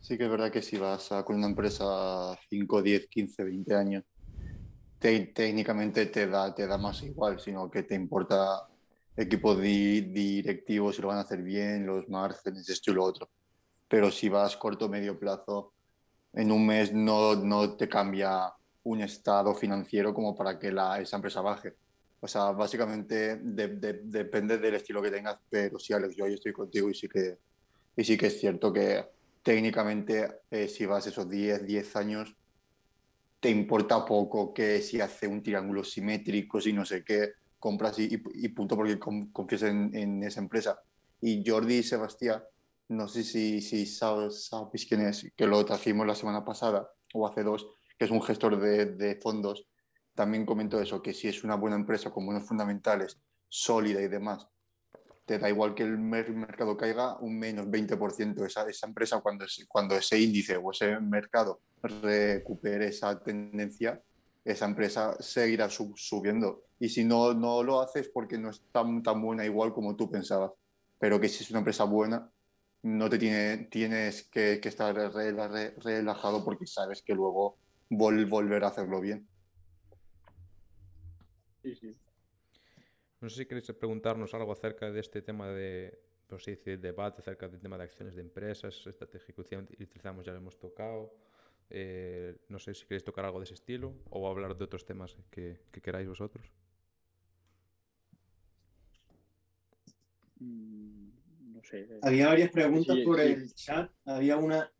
Sí que es verdad que si vas a, con una empresa 5, 10, 15, 20 años, técnicamente te da, te da más igual, sino que te importa equipo directivo, si lo van a hacer bien, los márgenes, esto y lo otro. Pero si vas corto medio plazo, en un mes no, no te cambia un estado financiero como para que la, esa empresa baje. O sea, básicamente depende del estilo que tengas, pero sí, Alex, yo ahí estoy contigo y sí que, y sí que es cierto que técnicamente eh, si vas esos 10, 10 años, te importa poco que si hace un triángulo simétrico, si no sé qué, compras y, y punto porque confías en, en, esa empresa. Y Jordi y Sebastián, no sé si, si sabes, sabes, quién es, que lo trajimos la semana pasada o hace dos, que es un gestor de, de fondos, también comentó eso, que si es una buena empresa con buenos fundamentales, sólida y demás, te da igual que el mercado caiga un menos 20%. Esa, esa empresa, cuando, cuando ese índice o ese mercado recupere esa tendencia, esa empresa seguirá subiendo. Y si no, no lo haces porque no es tan, tan buena igual como tú pensabas. Pero que si es una empresa buena, no te tiene, tienes que, que estar relajado porque sabes que luego vol, volver a hacerlo bien. Sí, sí. No sé si queréis preguntarnos algo acerca de este tema de, de debate acerca del tema de acciones de empresas, estrategia y utilizamos, ya lo hemos tocado. Eh, no sé si queréis tocar algo de ese estilo o hablar de otros temas que, que queráis vosotros. Mm, no sé. Había varias preguntas sí, por sí. el chat. Había una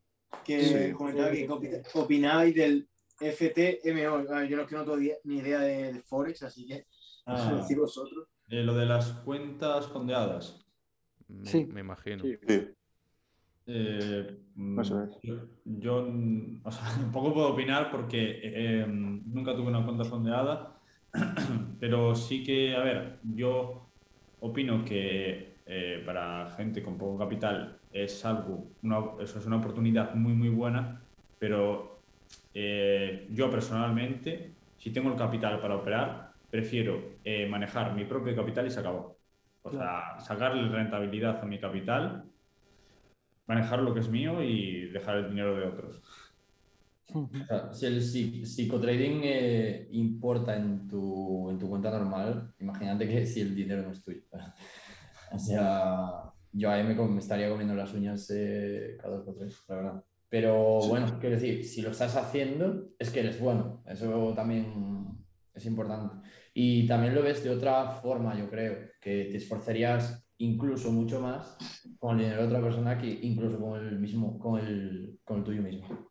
que sí. comentaba que opinabais del FTMO. Yo no, que no tengo ni idea de, de Forex, así que ah, decir vosotros. Eh, lo de las cuentas fondeadas. Sí. Me, imagino. Sí. Eh, yo, yo o sea, [laughs] poco puedo opinar porque eh, nunca tuve una cuenta fondeada, [clears throat] pero sí que, a ver, yo opino que eh, para gente con poco capital es algo, una, eso es una oportunidad muy, muy buena, pero eh, yo personalmente, si tengo el capital para operar, prefiero eh, manejar mi propio capital y se acabó. O sea, sacarle rentabilidad a mi capital manejar lo que es mío y dejar el dinero de otros. Si el psicotrading eh, importa en tu, en tu cuenta normal, imagínate que si el dinero no es tuyo. [laughs] o sea, yo ahí me, me estaría comiendo las uñas eh, cada dos por tres, la verdad. Pero sí. bueno, quiero decir, si lo estás haciendo, es que eres bueno. Eso también es importante. Y también lo ves de otra forma, yo creo, que te esforzarías incluso mucho más con el dinero de otra persona que incluso con el mismo, con el, con el tuyo mismo.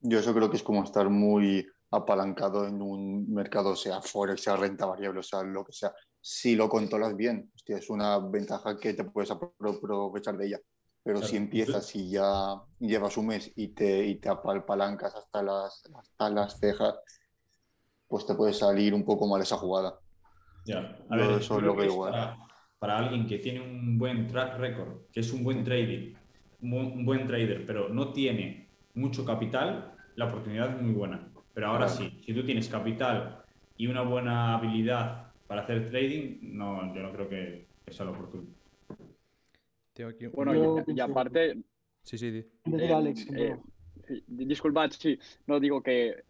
Yo eso creo que es como estar muy apalancado en un mercado, sea Forex, sea renta variable, o sea lo que sea. Si lo controlas bien, hostia, es una ventaja que te puedes aprovechar de ella. Pero claro. si empiezas y ya llevas un mes y te, y te apalancas hasta las, hasta las cejas, pues te puede salir un poco mal esa jugada. Ya, a ver, eso es lo que igual. Para, para, alguien que tiene un buen track record, que es un buen trading, un buen trader, pero no tiene mucho capital, la oportunidad es muy buena. Pero ahora claro. sí, si tú tienes capital y una buena habilidad para hacer trading, no, yo no creo que, que sea lo Aquí... Bueno, y, y, aparte... Sí, sí, di. Eh, Alex, eh, disculpad, sí, no digo que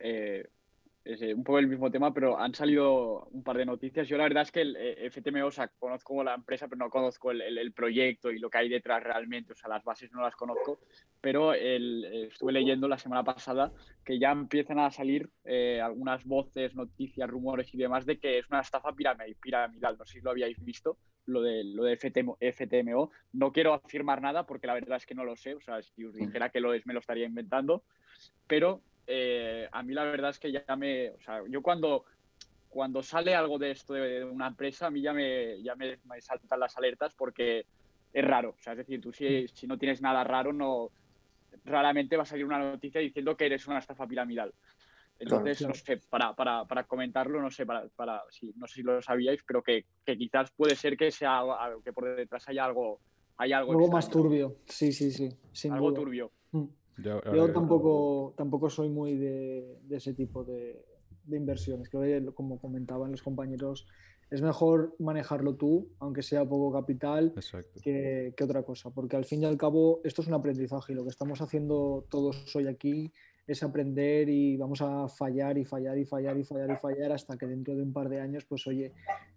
eh, un poco el mismo tema, pero han salido un par de noticias. Yo la verdad es que el eh, FTMO, o sea, conozco la empresa, pero no conozco el, el, el, proyecto y lo que hay detrás realmente. O sea, las bases no las conozco, pero el, eh, estuve leyendo la semana pasada que ya empiezan a salir eh, algunas voces, noticias, rumores y demás de que es una estafa piramidal. No sé si lo habíais visto, lo de, lo de FTMO, FTMO. No quiero afirmar nada porque la verdad es que no lo sé. O sea, si os dijera que lo es, me lo estaría inventando. Pero eh, a mí la verdad es que ya me, o sea, yo cuando, cuando sale algo de esto de una empresa, a mí ya me, ya me, me saltan las alertas porque es raro, o sea, es decir, tú si, si, no tienes nada raro, no, raramente va a salir una noticia diciendo que eres una estafa piramidal. Entonces, no sé, para, para, para, comentarlo, no sé, para, para si, no sé si lo sabíais, pero que, que quizás puede ser que sea algo, que por detrás haya algo. Hay algo, algo más turbio, sí, sí, sí. algo turbio. Mm. Yo, tampoco, tampoco soy muy de, de ese tipo de, de inversiones. Creo que, como comentaban los compañeros, es mejor manejarlo tú, aunque sea poco capital, que, que, otra cosa, porque al fin y al cabo esto es un aprendizaje y lo que estamos haciendo todos hoy aquí es aprender y vamos a fallar y fallar y fallar y fallar y fallar hasta que dentro de un par de años, pues oye,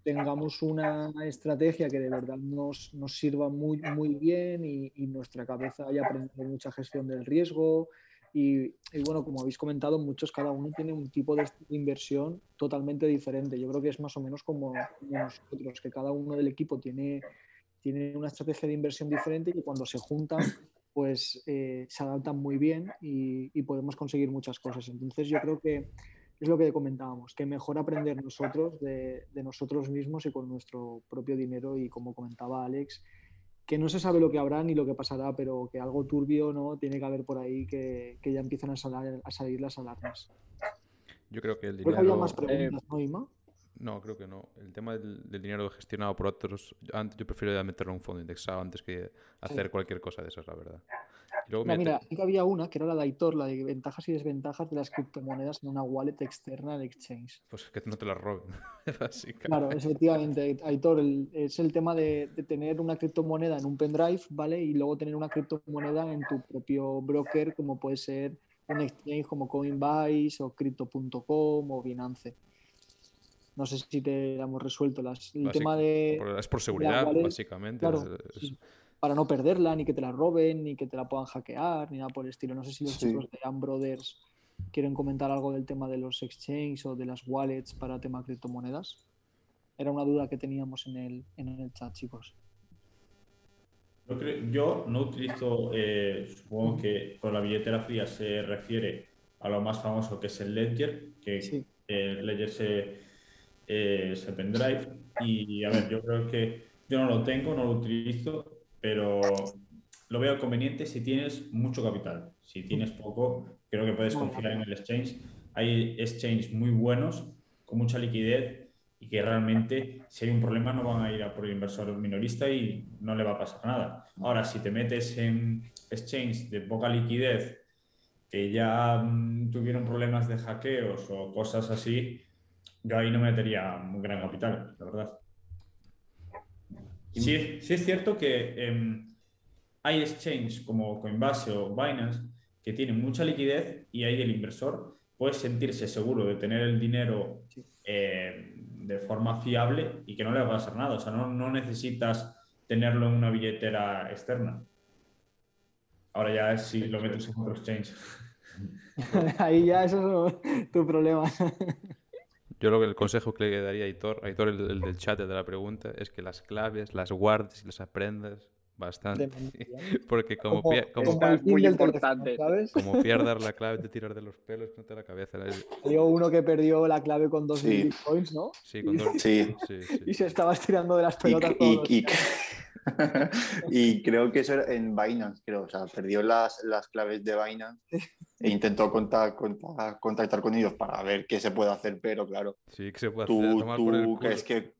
tengamos una estrategia que de verdad nos, nos sirva muy, muy bien y, y nuestra cabeza haya aprendido mucha gestión del riesgo, y, bueno, como habéis comentado, muchos, cada uno tiene un tipo de inversión totalmente diferente. Yo creo que es más o menos como, nosotros, que cada uno del equipo tiene, tiene una estrategia de inversión diferente y cuando se juntan, pues eh, se adaptan muy bien y, podemos conseguir muchas cosas. Entonces yo creo que es lo que comentábamos, que mejor aprender nosotros de, de nosotros mismos y con nuestro propio dinero y como comentaba Alex, que no se sabe lo que habrá ni lo que pasará, pero que algo turbio no tiene que haber por ahí que, que ya empiezan a, salir, a salir las alarmas. Yo creo que el dinero... Creo que más preguntas, ¿no, Ima? No, creo que no. El tema del, del, dinero gestionado por otros, antes, yo prefiero meterlo en un fondo indexado antes que hacer sí. cualquier cosa de esas, la verdad. Luego mira, mira, sí que había una que era la de Aitor, la de ventajas y desventajas de las criptomonedas en una wallet externa de exchange. Pues que no te la roben, [laughs] Claro, efectivamente, Aitor, el, es el tema de, de, tener una criptomoneda en un pendrive, ¿vale? Y luego tener una criptomoneda en tu propio broker, como puede ser un exchange como Coinbase o Crypto.com o Binance. No sé si te hemos resuelto las, el Básico, tema de... Es por seguridad, wallet, básicamente. Claro, es, sí para no perderla, ni que te la roben, ni que te la puedan hackear, ni nada por el estilo. No sé si los sí. chicos de Am Brothers quieren comentar algo del tema de los exchanges o de las wallets para tema criptomonedas. Era una duda que teníamos en el, en el chat, chicos. Yo, creo, yo no utilizo, eh, supongo que con la billetera fría se refiere a lo más famoso que es el Ledger, que sí. eh, Ledger se, eh, es el pendrive. Y a ver, yo creo que yo no lo tengo, no lo utilizo, pero lo veo conveniente si tienes mucho capital. Si tienes poco, creo que puedes confiar en el exchange. Hay exchanges muy buenos, con mucha liquidez y que realmente si hay un problema no van a ir a por el inversor minorista y no le va a pasar nada. Ahora, si te metes en exchange de poca liquidez, que ya mmm, tuvieron problemas de hackeos o cosas así, yo ahí no metería un gran capital, la verdad. Sí, sí es cierto que eh, hay exchanges como Coinbase o Binance que tienen mucha liquidez y ahí el inversor puede sentirse seguro de tener el dinero eh, de forma fiable y que no le va a pasar nada. O sea, no, no necesitas tenerlo en una billetera externa. Ahora ya es si lo metes en otro exchange. [laughs] Ahí ya eso es tu problema. [laughs] Yo lo que el consejo que le daría a Aitor, a Aitor el, el, del chat de la pregunta, es que las claves las guardes y las aprendas bastante. [laughs] Porque como, como, como, como muy importante. ¿sabes? como pierdas la clave te tiras de los pelos, no te la cabeza. Yo uno que perdió la clave con dos sí. bitcoins, ¿no? Sí, con dos. Sí. Sí, sí. [laughs] Y se estaba estirando de las pelotas. Y, y, y, [laughs] y, creo que eso era en Binance, creo. O sea, perdió las, las claves de Binance e intentó contactar, contactar, contactar con ellos para ver qué se puede hacer, pero claro. Sí, que se puede tú, hacer. Tomar tú por el crees que,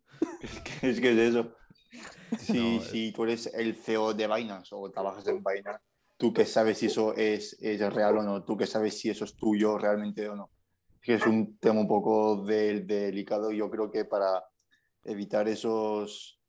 es que es eso. [laughs] Si, no, si tú eres el CEO de Binance o trabajas en Binance, tú que sabes si eso es, es, real o no, tú que sabes si eso es tuyo realmente o no. Es que es un tema un poco de, de delicado. Yo creo que para evitar esos,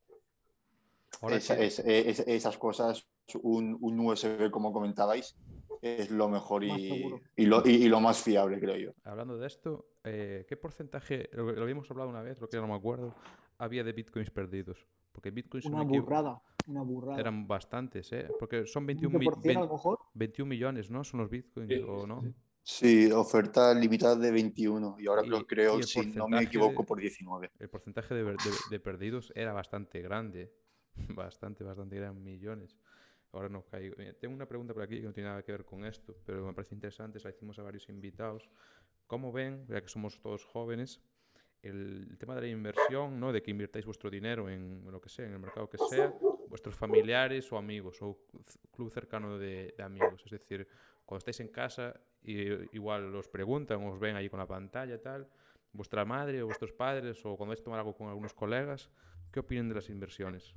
sí. es, es, esas cosas, un, un, USB, como comentabais, es lo mejor y, y, lo, y, y, lo, más fiable, creo yo. Hablando de esto, eh, ¿qué porcentaje, lo, lo, habíamos hablado una vez, lo que ya no me acuerdo, había de bitcoins perdidos? Porque bitcoins una burrada, una burrada. Eran bastantes, ¿eh? Porque son 21, mi 20, 21 millones, ¿no? Son los bitcoins, sí, ¿o no? Sí. Sí, oferta limitada de 21 y ahora y, creo, si no me equivoco, por 19. El porcentaje de, de, de, perdidos era bastante grande, [laughs] bastante, bastante, eran millones. Ahora no caigo. Tengo una pregunta por aquí que no tiene nada que ver con esto, pero me parece interesante, se la hicimos a varios invitados. ¿Cómo ven, ya que somos todos jóvenes, el tema de la inversión, ¿no? de que invirtáis vuestro dinero en lo que sea, en el mercado que sea, vuestros familiares o amigos o club cercano de, amigos? Es decir, cuando estáis en casa, y, igual os preguntan, os ven ahí con la pantalla tal, vuestra madre o vuestros padres, o cuando vais a tomar algo con algunos colegas, ¿qué opinan de las inversiones?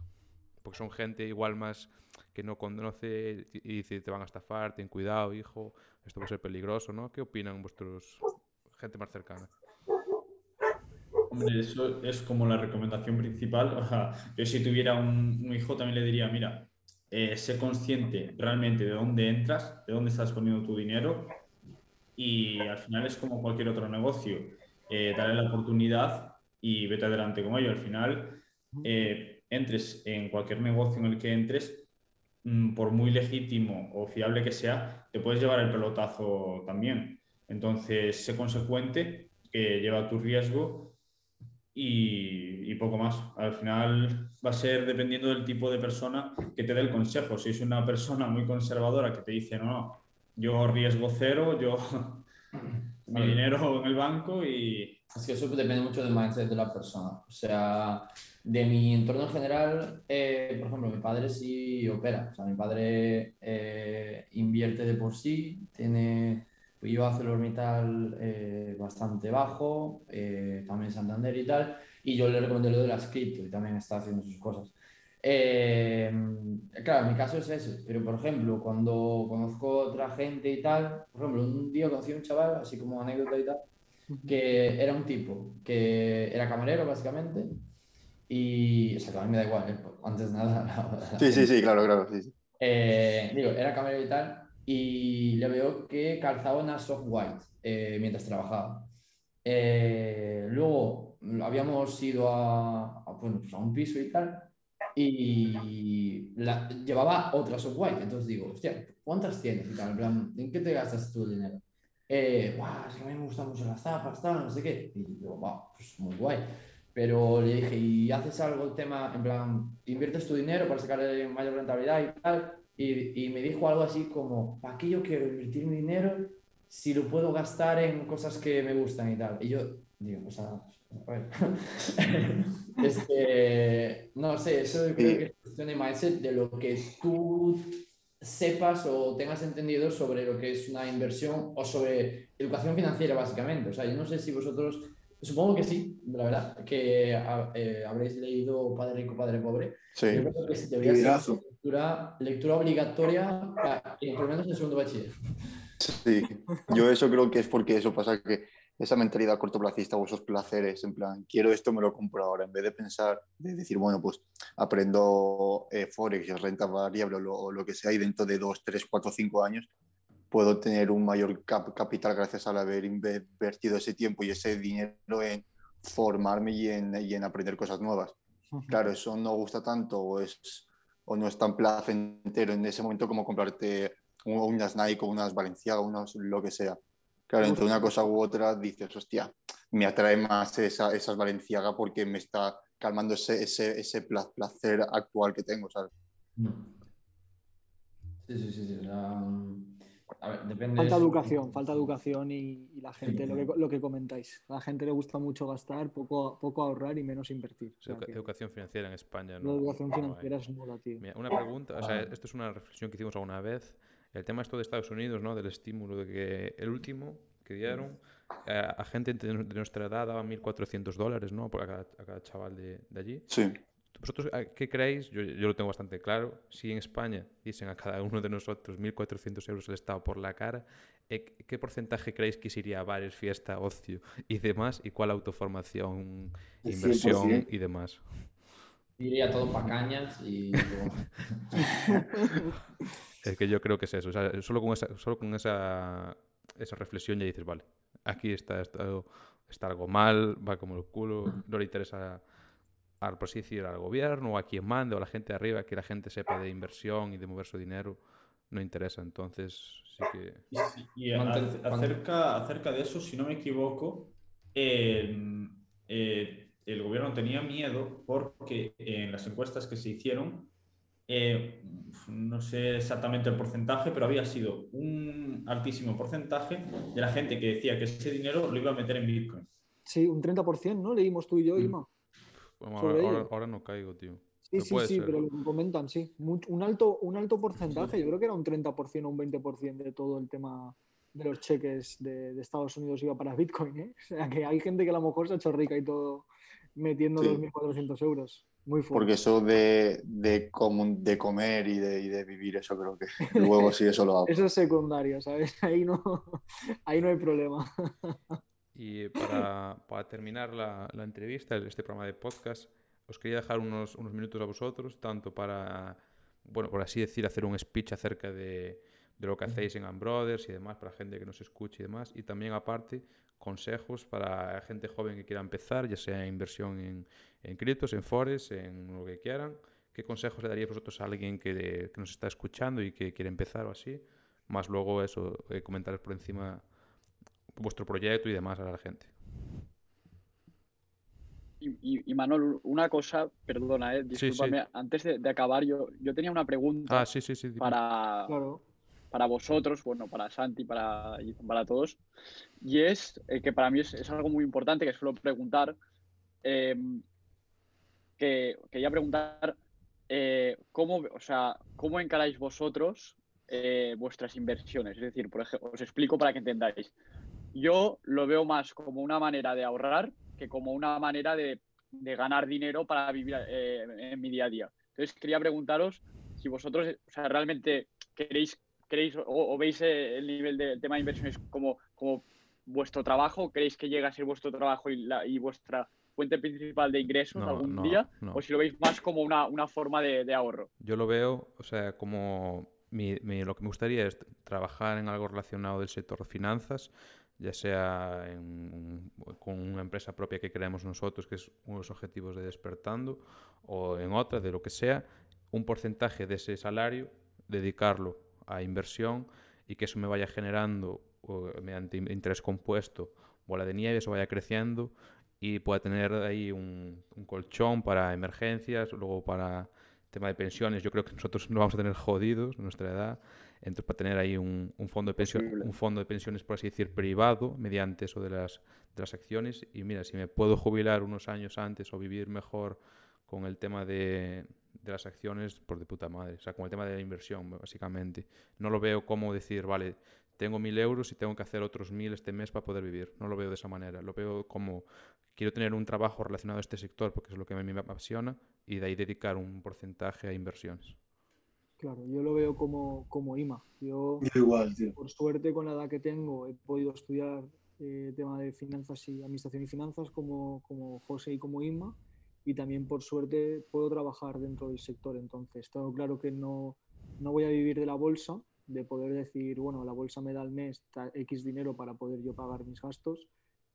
Porque son gente igual más que no conoce y dice te van a estafar, ten cuidado, hijo, esto va a ser peligroso, ¿no? ¿Qué opinan vuestros gente más cercana? Hombre, eso es como la recomendación principal. yo si tuviera un, hijo también le diría, mira, eh, sé consciente realmente de dónde entras, de dónde estás poniendo tu dinero y al final es como cualquier otro negocio. Eh, darle la oportunidad y vete adelante con ello. Al final, eh, entres en cualquier negocio en el que entres, mm, por muy legítimo o fiable que sea, te puedes llevar el pelotazo también. Entonces, sé consecuente, que lleva tu riesgo y, poco más. Al final va a ser dependiendo del tipo de persona que te dé el consejo. Si es una persona muy conservadora que te dice, no, no, yo riesgo cero, yo [laughs] mi dinero en el banco y... Es que eso depende mucho del mindset de la persona. O sea, de mi entorno en general, eh, por ejemplo, mi padre sí opera. O sea, mi padre eh, invierte de por sí, tiene pues yo ArcelorMittal eh, bastante bajo, eh, también Santander y tal, y yo le recomendé lo de las cripto y también está haciendo sus cosas. Eh, claro, mi caso es ese, pero por ejemplo, cuando conozco otra gente y tal, por ejemplo, un día conocí a un chaval, así como anécdota y tal, que era un tipo que era camarero básicamente, y, o sea, que a mí me da igual, ¿eh? antes de [laughs] nada. sí, sí, sí, claro, claro, sí. digo, era camarero y tal, y le veo que calzaba una soft white eh, mientras trabajaba. Eh, luego habíamos ido a, bueno, pues a, un piso y tal, y la, llevaba otra soft white. Entonces digo, hostia, ¿cuántas tienes? Y tal, en plan, ¿en qué te gastas tu dinero? Eh, es que a mí me gustan mucho las zapas, tal, no sé qué. Y digo, wow, pues muy guay. Pero le dije, ¿y haces algo el tema, en plan, inviertes tu dinero para sacarle mayor rentabilidad y tal? Y, me dijo algo así como, ¿para qué yo quiero invertir mi dinero si lo puedo gastar en cosas que me gustan y tal? Y yo digo, o sea, ver. [laughs] es que, no sé, eso creo que es cuestión de mindset de lo que tú sepas o tengas entendido sobre lo que es una inversión o sobre educación financiera, básicamente. O sea, yo no sé si vosotros Supongo que sí, la verdad, que eh, habréis leído Padre Rico, Padre Pobre. Sí. Yo creo que debería ser lectura, lectura obligatoria, por lo menos en segundo bachiller. Sí, yo eso creo que es porque eso pasa que esa mentalidad cortoplacista o esos placeres, en plan, quiero esto, me lo compro ahora, en vez de pensar, de decir, bueno, pues aprendo eh, Forex, renta variable o lo, o lo, que sea, y dentro de dos, tres, cuatro, cinco años puedo tener un mayor capital gracias al haber invertido ese tiempo y ese dinero en formarme y en, y en aprender cosas nuevas. [laughs] Claro, eso no gusta tanto o, es, o no es tan placentero en ese momento como comprarte unas Nike o unas Valenciaga, unas lo que sea. Claro, entre una cosa u otra dices, hostia, me atrae más esa, esas Valenciaga porque me está calmando ese, ese, ese placer actual que tengo, ¿sabes? Sí, sí, sí. sí falta educación, falta educación y, la gente, lo, que, lo que comentáis, a la gente le gusta mucho gastar, poco, poco ahorrar y menos invertir. educación financiera en España. No, educación financiera es nula, tío. una pregunta, o sea, esto es una reflexión que hicimos alguna vez. El tema esto de Estados Unidos, ¿no? Del estímulo, de que el último que dieron a, gente de nuestra edad daba 1.400 dólares, ¿no? Por a cada, chaval de, de allí. Sí. ¿Vosotros qué creéis? Yo, yo, lo tengo bastante claro. Si en España dicen a cada uno de nosotros 1.400 euros el Estado por la cara, eh, ¿qué porcentaje creéis que se iría a bares, fiesta, ocio y demás? ¿Y cuál autoformación, inversión y demás? Iría todo para cañas y... [laughs] es que yo creo que es eso. solo con, esa, solo con esa, esa reflexión ya dices, vale, aquí está, está, está algo mal, va como el culo, no le interesa al, por así decir, al gobierno o a quien mande o a la gente de arriba, que la gente sepa de inversión y de mover su dinero, no interesa. Entonces, sí que... Y, acerca, acerca de eso, si no me equivoco, eh, el gobierno tenía miedo porque en las encuestas que se hicieron, eh, no sé exactamente el porcentaje, pero había sido un altísimo porcentaje de la gente que decía que ese dinero lo iba a meter en Bitcoin. Sí, un 30%, ¿no? Leímos tú y yo, mm. Ima ahora, ahora, no caigo, tío. Sí, sí, sí, pero lo comentan, sí. un, alto, un alto porcentaje, yo creo que era un 30% o un 20% de todo el tema de los cheques de, Estados Unidos iba para Bitcoin. ¿eh? O sea, que hay gente que a lo mejor se ha hecho rica y todo metiendo 2.400 euros. Muy fuerte. Porque eso de, de, de comer y de, y de, vivir, eso creo que luego sí eso lo hago. [laughs] eso es secundario, ¿sabes? Ahí no, ahí no hay problema. [laughs] Y para, [laughs] para terminar la, la, entrevista, este programa de podcast, os quería dejar unos, unos minutos a vosotros, tanto para, bueno, por así decir, hacer un speech acerca de, de lo que hacéis en Ambrothers y demás, para gente que nos escuche y demás, y también aparte consejos para gente joven que quiera empezar, ya sea inversión en, en criptos, en forex, en lo que quieran. ¿Qué consejos le daríais vosotros a alguien que, que, nos está escuchando y que quiere empezar o así? Más luego eso, eh, comentar por encima vuestro proyecto y demás a la gente. Y, Manuel, una cosa, perdona, eh, discúlpame, antes de, acabar, yo, yo tenía una pregunta ah, sí, sí, para, para vosotros, bueno, para Santi, para, para todos, y es eh, que para mí es, algo muy importante que suelo preguntar, em, que quería preguntar eh, cómo, o sea, cómo encaráis vosotros vuestras inversiones. Es decir, por ejemplo, os explico para que entendáis. Yo lo veo más como una manera de ahorrar que como una manera de, ganar dinero para vivir eh, en mi día a día. Entonces, quería preguntaros si vosotros realmente queréis, queréis o, veis eh, el nivel del tema de inversiones como, como vuestro trabajo, queréis que llegue a ser vuestro trabajo y, la, y vuestra fuente principal de ingresos algún día, o si lo veis más como una, una forma de, de, ahorro. Yo lo veo, o sea, como mi, lo que me gustaría es trabajar en algo relacionado del sector finanzas, ya sea con una empresa propia que creemos nosotros, que es uno de los objetivos de Despertando, o en otra, de lo que sea, un porcentaje de ese salario, dedicarlo a inversión y que eso me vaya generando mediante interés compuesto, bola de nieve, eso vaya creciendo y pueda tener ahí un, un colchón para emergencias, luego para tema de pensiones, yo creo que nosotros [laughs] no vamos a tener jodidos en nuestra edad entonces, para tener ahí un, fondo de pensión, un fondo de pensiones, por así decir, privado, mediante eso de las, de las acciones. Y mira, si me puedo jubilar unos años antes o vivir mejor con el tema de, de las acciones, por de puta madre. O sea, con el tema de la inversión, básicamente. No lo veo como decir, vale, tengo mil euros y tengo que hacer otros mil este mes para poder vivir. No lo veo de esa manera. Lo veo como quiero tener un trabajo relacionado a este sector porque es lo que a mí me apasiona y de ahí dedicar un porcentaje a inversiones. Claro, yo lo veo como, como IMA. Yo, igual, tío. por suerte, con la edad que tengo, he podido estudiar eh, tema de finanzas y administración y finanzas como, como José y como IMA. Y también, por suerte, puedo trabajar dentro del sector. Entonces, tengo claro que no, no voy a vivir de la bolsa, de poder decir, bueno, la bolsa me da al mes X dinero para poder yo pagar mis gastos,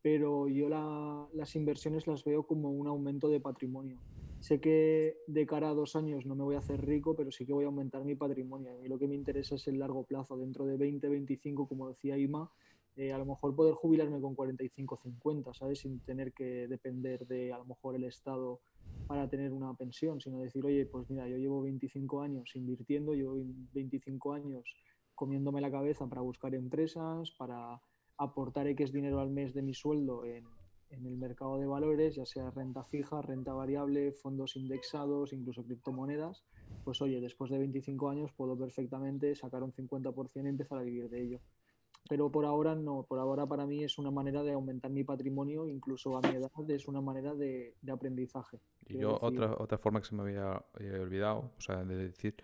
pero yo la, las inversiones las veo como un aumento de patrimonio. Sé que de cara a dos años no me voy a hacer rico, pero sí que voy a aumentar mi patrimonio. Y lo que me interesa es el largo plazo, dentro de 20, 25, como decía Ima, eh, a lo mejor poder jubilarme con 45, 50, ¿sabes? Sin tener que depender de a lo mejor el Estado para tener una pensión, sino decir, oye, pues mira, yo llevo 25 años invirtiendo, llevo 25 años comiéndome la cabeza para buscar empresas, para aportar X dinero al mes de mi sueldo en, en el mercado de valores, ya sea renta fija, renta variable, fondos indexados, incluso criptomonedas, pues oye, después de 25 años puedo perfectamente sacar un 50% y empezar a vivir de ello. Pero por ahora no, por ahora para mí es una manera de aumentar mi patrimonio, incluso a mi edad es una manera de, aprendizaje. Y yo otra, otra forma que se me había olvidado, o sea, de decir,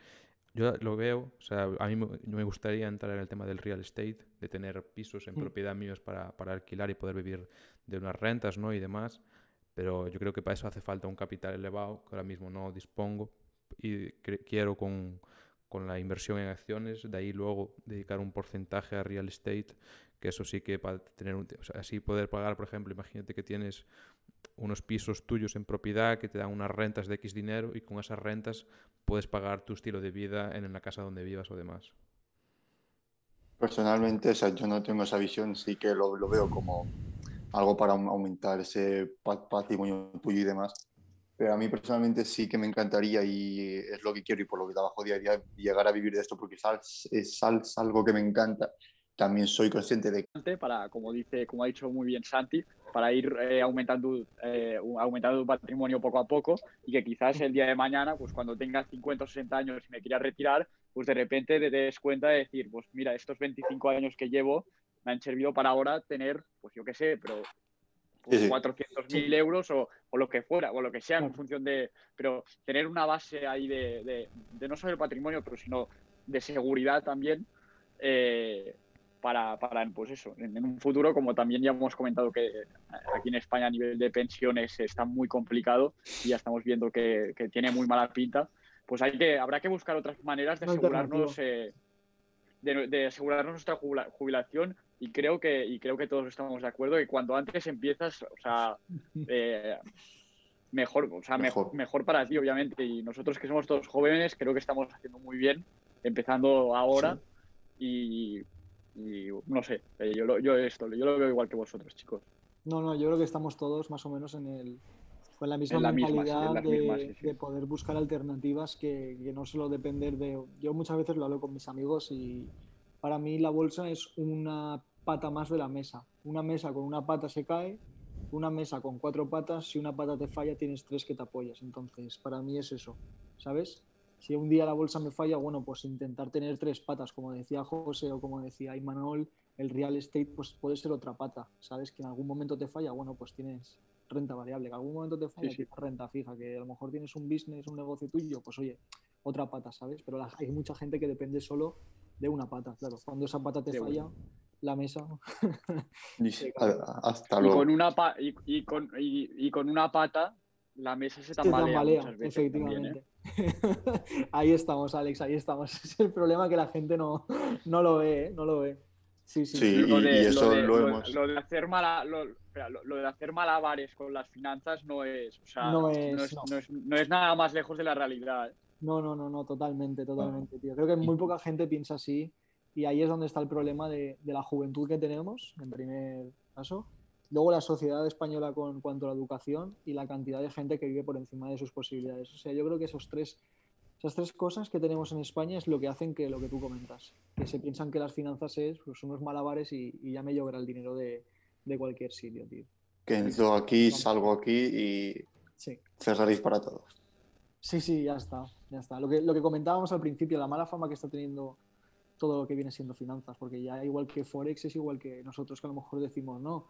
yo lo veo, o sea, a mí me gustaría entrar en el tema del real estate, de tener pisos en mm. propiedad míos para, para, alquilar y poder vivir de unas rentas, ¿no? Y demás, pero yo creo que para eso hace falta un capital elevado, que ahora mismo no dispongo, y quiero con, con la inversión en acciones, de ahí luego dedicar un porcentaje a real estate, que eso sí que para tener un, así poder pagar, por ejemplo, imagínate que tienes unos pisos tuyos en propiedad que te dan unas rentas de X dinero y con esas rentas puedes pagar tu estilo de vida en la casa donde vivas o demás. Personalmente, yo no tengo esa visión, sí que lo, lo veo como algo para aumentar ese patrimonio tuyo y demás. Pero a mí personalmente sí que me encantaría y es lo que quiero y por lo que trabajo día a día llegar a vivir de esto porque es, es algo que me encanta. También soy consciente de para como dice, como ha dicho muy bien Santi, para ir eh, aumentando, eh, aumentando tu patrimonio poco a poco y que quizás el día de mañana, pues cuando tengas 50 o 60 años y me quieras retirar, pues de repente te des cuenta de decir, pues mira, estos 25 años que llevo me han servido para ahora tener, pues yo qué sé, pero pues, 400.000 euros o, o, lo que fuera, o lo que sea en función de, pero tener una base ahí de, de, de no solo el patrimonio, pero sino de seguridad también. Eh, para, para pues eso, en, un futuro, como también ya hemos comentado que aquí en España a nivel de pensiones está muy complicado y ya estamos viendo que, que tiene muy mala pinta, pues hay que, habrá que buscar otras maneras de asegurarnos, eh, de, de, asegurarnos nuestra jubilación y creo que y creo que todos estamos de acuerdo que cuando antes empiezas, o sea, [laughs] eh, mejor, o sea, mejor. mejor para ti, obviamente. Y nosotros que somos todos jóvenes, creo que estamos haciendo muy bien, empezando ahora. Sí. Y y no sé, eh, yo, lo, yo esto, yo lo veo igual que vosotros, chicos. No, no, yo creo que estamos todos más o menos en el con la misma la mentalidad misma, de, mismas, sí, sí. de, poder buscar alternativas que, que, no solo depender de... Yo muchas veces lo hablo con mis amigos y para mí la bolsa es una pata más de la mesa. Una mesa con una pata se cae, una mesa con cuatro patas, si una pata te falla tienes tres que te apoyas. Entonces, para mí es eso, ¿sabes? si un día la bolsa me falla, bueno, pues intentar tener tres patas, como decía José o como decía Imanol, el real estate pues puede ser otra pata, ¿sabes? Que en algún momento te falla, bueno, pues tienes renta variable, que en algún momento te falla, sí, sí. tienes renta fija, que a lo mejor tienes un business, un negocio tuyo, pues oye, otra pata, ¿sabes? Pero la, hay mucha gente que depende solo de una pata, claro. Cuando esa pata te falla, bueno. La mesa. [laughs] Hasta luego. Y con una, pa y, y, con, y, y con una pata la mesa se tambalea, se tambalea muchas veces efectivamente. También, ¿eh? [laughs] ahí estamos, Alex, ahí estamos. [laughs] Es el problema que la gente no, no lo ve, ¿eh? no lo ve. Sí, sí. sí lo, de, y eso lo, de, lo hemos... lo, de hacer mala, lo, lo, de hacer malabares con las finanzas no es, o sea, no es, no es, no. es, no es nada más lejos de la realidad. ¿eh? No, no, no, no, totalmente, totalmente, tío. Creo que muy poca gente piensa así y ahí es donde está el problema de, de la juventud que tenemos, en primer caso, luego la sociedad española con cuanto a la educación y la cantidad de gente que vive por encima de sus posibilidades. O sea, yo creo que esos tres, esas tres cosas que tenemos en España es lo que hacen que lo que tú comentas, que se piensan que las finanzas es pues, unos malabares y, y, ya me lloverá el dinero de, de cualquier sitio, tío. Que entro aquí, salgo aquí y sí. Ferraris para todos. Sí, sí, ya está, ya está. Lo que, lo que comentábamos al principio, la mala fama que está teniendo todo lo que viene siendo finanzas, porque ya igual que Forex es igual que nosotros que a lo mejor decimos, no,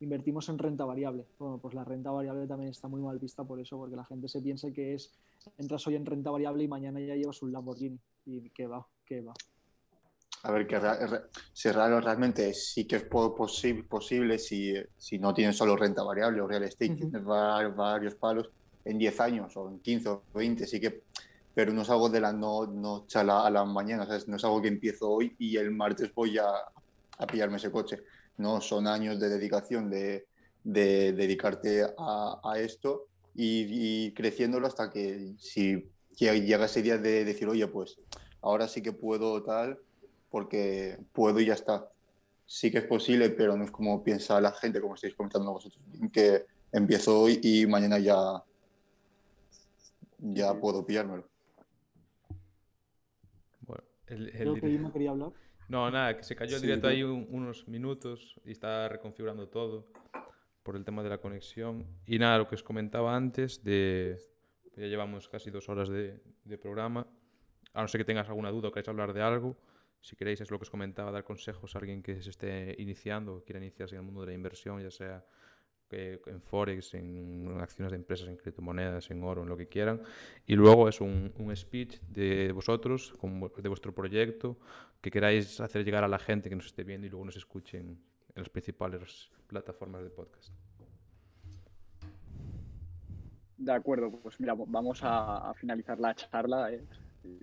invertimos en renta variable. Bueno, pues la renta variable también está muy mal vista por eso, porque la gente se piensa que es, entras hoy en renta variable y mañana ya llevas un Lamborghini. Y que va, que va. A ver, que si realmente sí que es posible, posible si, si no tienes solo renta variable o real estate, uh -huh. tienes varios palos en 10 años o en 15 o 20, sí que, pero no es algo de la noche a la, a la mañana, ¿sabes? no es algo que empiezo hoy y el martes voy a, a pillarme ese coche ¿no? Son años de dedicación, de, de dedicarte a, a esto y, y, creciéndolo hasta que si llega ese día de decir, oye, pues ahora sí que puedo tal, porque puedo y ya está. Sí que es posible, pero no es como piensa la gente, como estáis comentando vosotros, que empiezo hoy y mañana ya, ya puedo pillármelo. El, el Creo que quería hablar. No, nada, que se cayó el sí, directo ahí un, unos minutos y está reconfigurando todo por el tema de la conexión. Y nada, lo que os comentaba antes, de ya llevamos casi dos horas de, de programa. A no ser que tengas alguna duda o queráis hablar de algo, si queréis, es lo que os comentaba, dar consejos a alguien que se esté iniciando o quiera iniciarse en el mundo de la inversión, ya sea en Forex, en acciones de empresas, en criptomonedas, en oro, en lo que quieran. Y luego es un, un speech de vosotros, de vuestro proyecto, que queráis hacer llegar a la gente que nos esté viendo y luego nos escuchen en las principales plataformas de podcast. De acuerdo, pues mira, vamos a, finalizar la charla. Eh.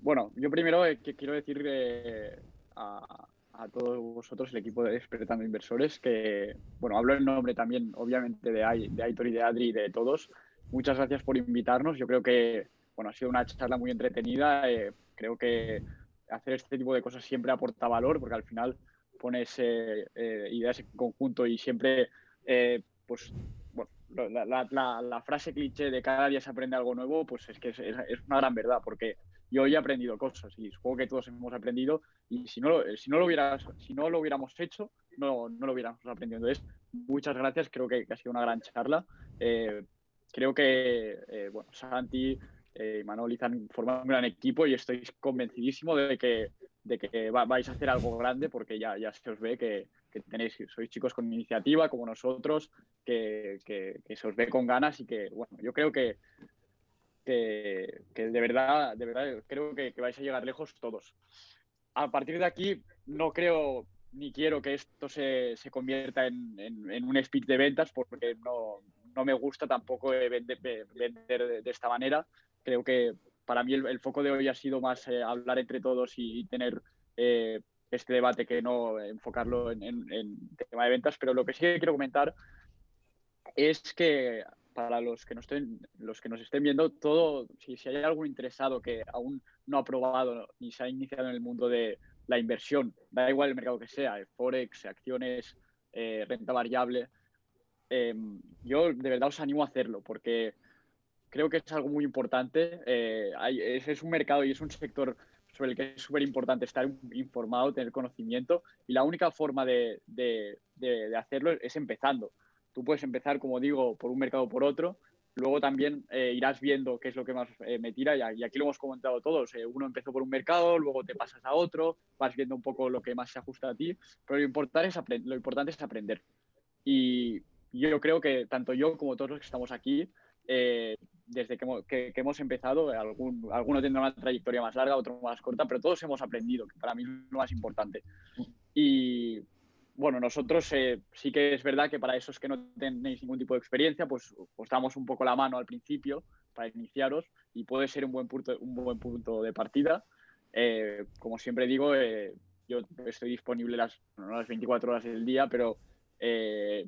Bueno, yo primero eh, que quiero decir eh, a, a todos vosotros, el equipo de Despertando Inversores, que, bueno, hablo en nombre también, obviamente, de, de Aitor y de Adri y de todos. Muchas gracias por invitarnos. Yo creo que, bueno, ha sido una charla muy entretenida. Eh, creo que hacer este tipo de cosas siempre aporta valor, porque al final pones eh, eh, ideas en conjunto y siempre, eh, pues, bueno, la, la, la, la, frase cliché de cada día se aprende algo nuevo, pues es que es, es una gran verdad, porque y hoy he aprendido cosas y supongo que todos hemos aprendido y si no lo, si no lo, hubieras, si no lo hubiéramos hecho, no, no lo hubiéramos aprendido. Entonces, muchas gracias, creo que, ha sido una gran charla. Eh, creo que, eh, bueno, Santi eh, y Manoli han formado un gran equipo y estoy convencidísimo de que, de que vais a hacer algo grande porque ya, ya se os ve que, que tenéis, sois chicos con iniciativa como nosotros, que, que, se os ve con ganas y que, bueno, yo creo que, que, de verdad, de verdad creo que, vais a llegar lejos todos. A partir de aquí, no creo ni quiero que esto se, se convierta en, en, un speech de ventas porque no, no me gusta tampoco vender, vender de, esta manera. Creo que para mí el, foco de hoy ha sido más eh, hablar entre todos y, tener eh, este debate que no enfocarlo en, en, tema de ventas. Pero lo que sí quiero comentar es que para los que nos estén, los que nos estén viendo, todo, si, si, hay algún interesado que aún no ha probado ni se ha iniciado en el mundo de la inversión, da igual el mercado que sea, forex, acciones, eh, renta variable, em, yo de verdad os animo a hacerlo porque creo que es algo muy importante. Eh, es, es, un mercado y es un sector sobre el que es súper importante estar informado, tener conocimiento y la única forma de, de, de hacerlo es empezando. Tú puedes empezar, como digo, por un mercado o por otro. Luego también eh, irás viendo qué es lo que más eh, me tira y, aquí lo hemos comentado todos. Eh, uno empezó por un mercado, luego te pasas a otro, vas viendo un poco lo que más se ajusta a ti, pero lo importante es, lo importante es aprender. Y yo creo que tanto yo como todos los que estamos aquí, desde que hemos, que, hemos empezado, algún, alguno tendrá una trayectoria más larga, otro más corta, pero todos hemos aprendido, que para mí es lo más importante. Y bueno, nosotros eh, sí que es verdad que para esos que no tenéis ningún tipo de experiencia, pues os damos un poco la mano al principio para iniciaros y puede ser un buen punto, un buen punto de partida. Eh, como siempre digo, eh, yo estoy disponible las, las 24 horas del día, pero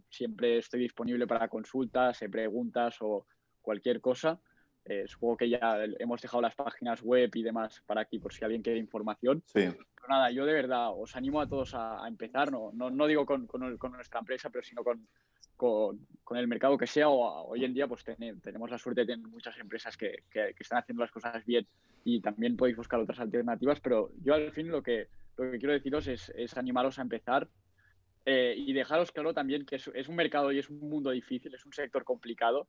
siempre estoy disponible para consultas, preguntas o cualquier cosa. Eh, supongo que ya hemos dejado las páginas web y demás para aquí por si alguien quiere información. Sí. Pero nada, yo de verdad os animo a todos a, empezar, no, no, no digo con, con, nuestra empresa, pero sino con, con, el mercado que sea. O, hoy en día pues tenemos la suerte de tener muchas empresas que, que, están haciendo las cosas bien y también podéis buscar otras alternativas, pero yo al fin lo que, lo que quiero deciros es, es animaros a empezar. Eh, y dejaros claro también que es, es, un mercado y es un mundo difícil, es un sector complicado.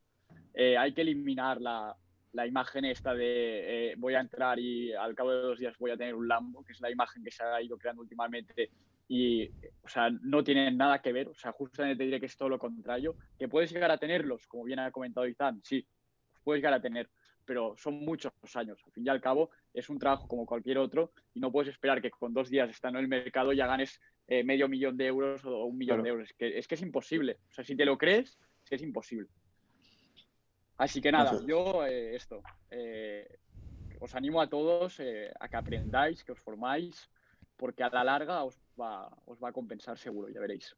Eh, hay que eliminar la, la imagen esta de eh, voy a entrar y al cabo de dos días voy a tener un Lambo, que es la imagen que se ha ido creando últimamente y, o sea, no tiene nada que ver, o sea, justamente te diré que es todo lo contrario, que puedes llegar a tenerlos, como bien ha comentado Izan, sí, puedes llegar a tener, pero son muchos años, al fin y al cabo es un trabajo como cualquier otro y no puedes esperar que con dos días estando en el mercado ya ganes eh, medio millón de euros o un millón de euros, es que, es que es imposible, o sea, si te lo crees, es que es imposible. Así que nada, yo eh, esto, eh, os animo a todos eh, a que aprendáis, que os formáis, porque a la larga os va, os va a compensar seguro, ya veréis.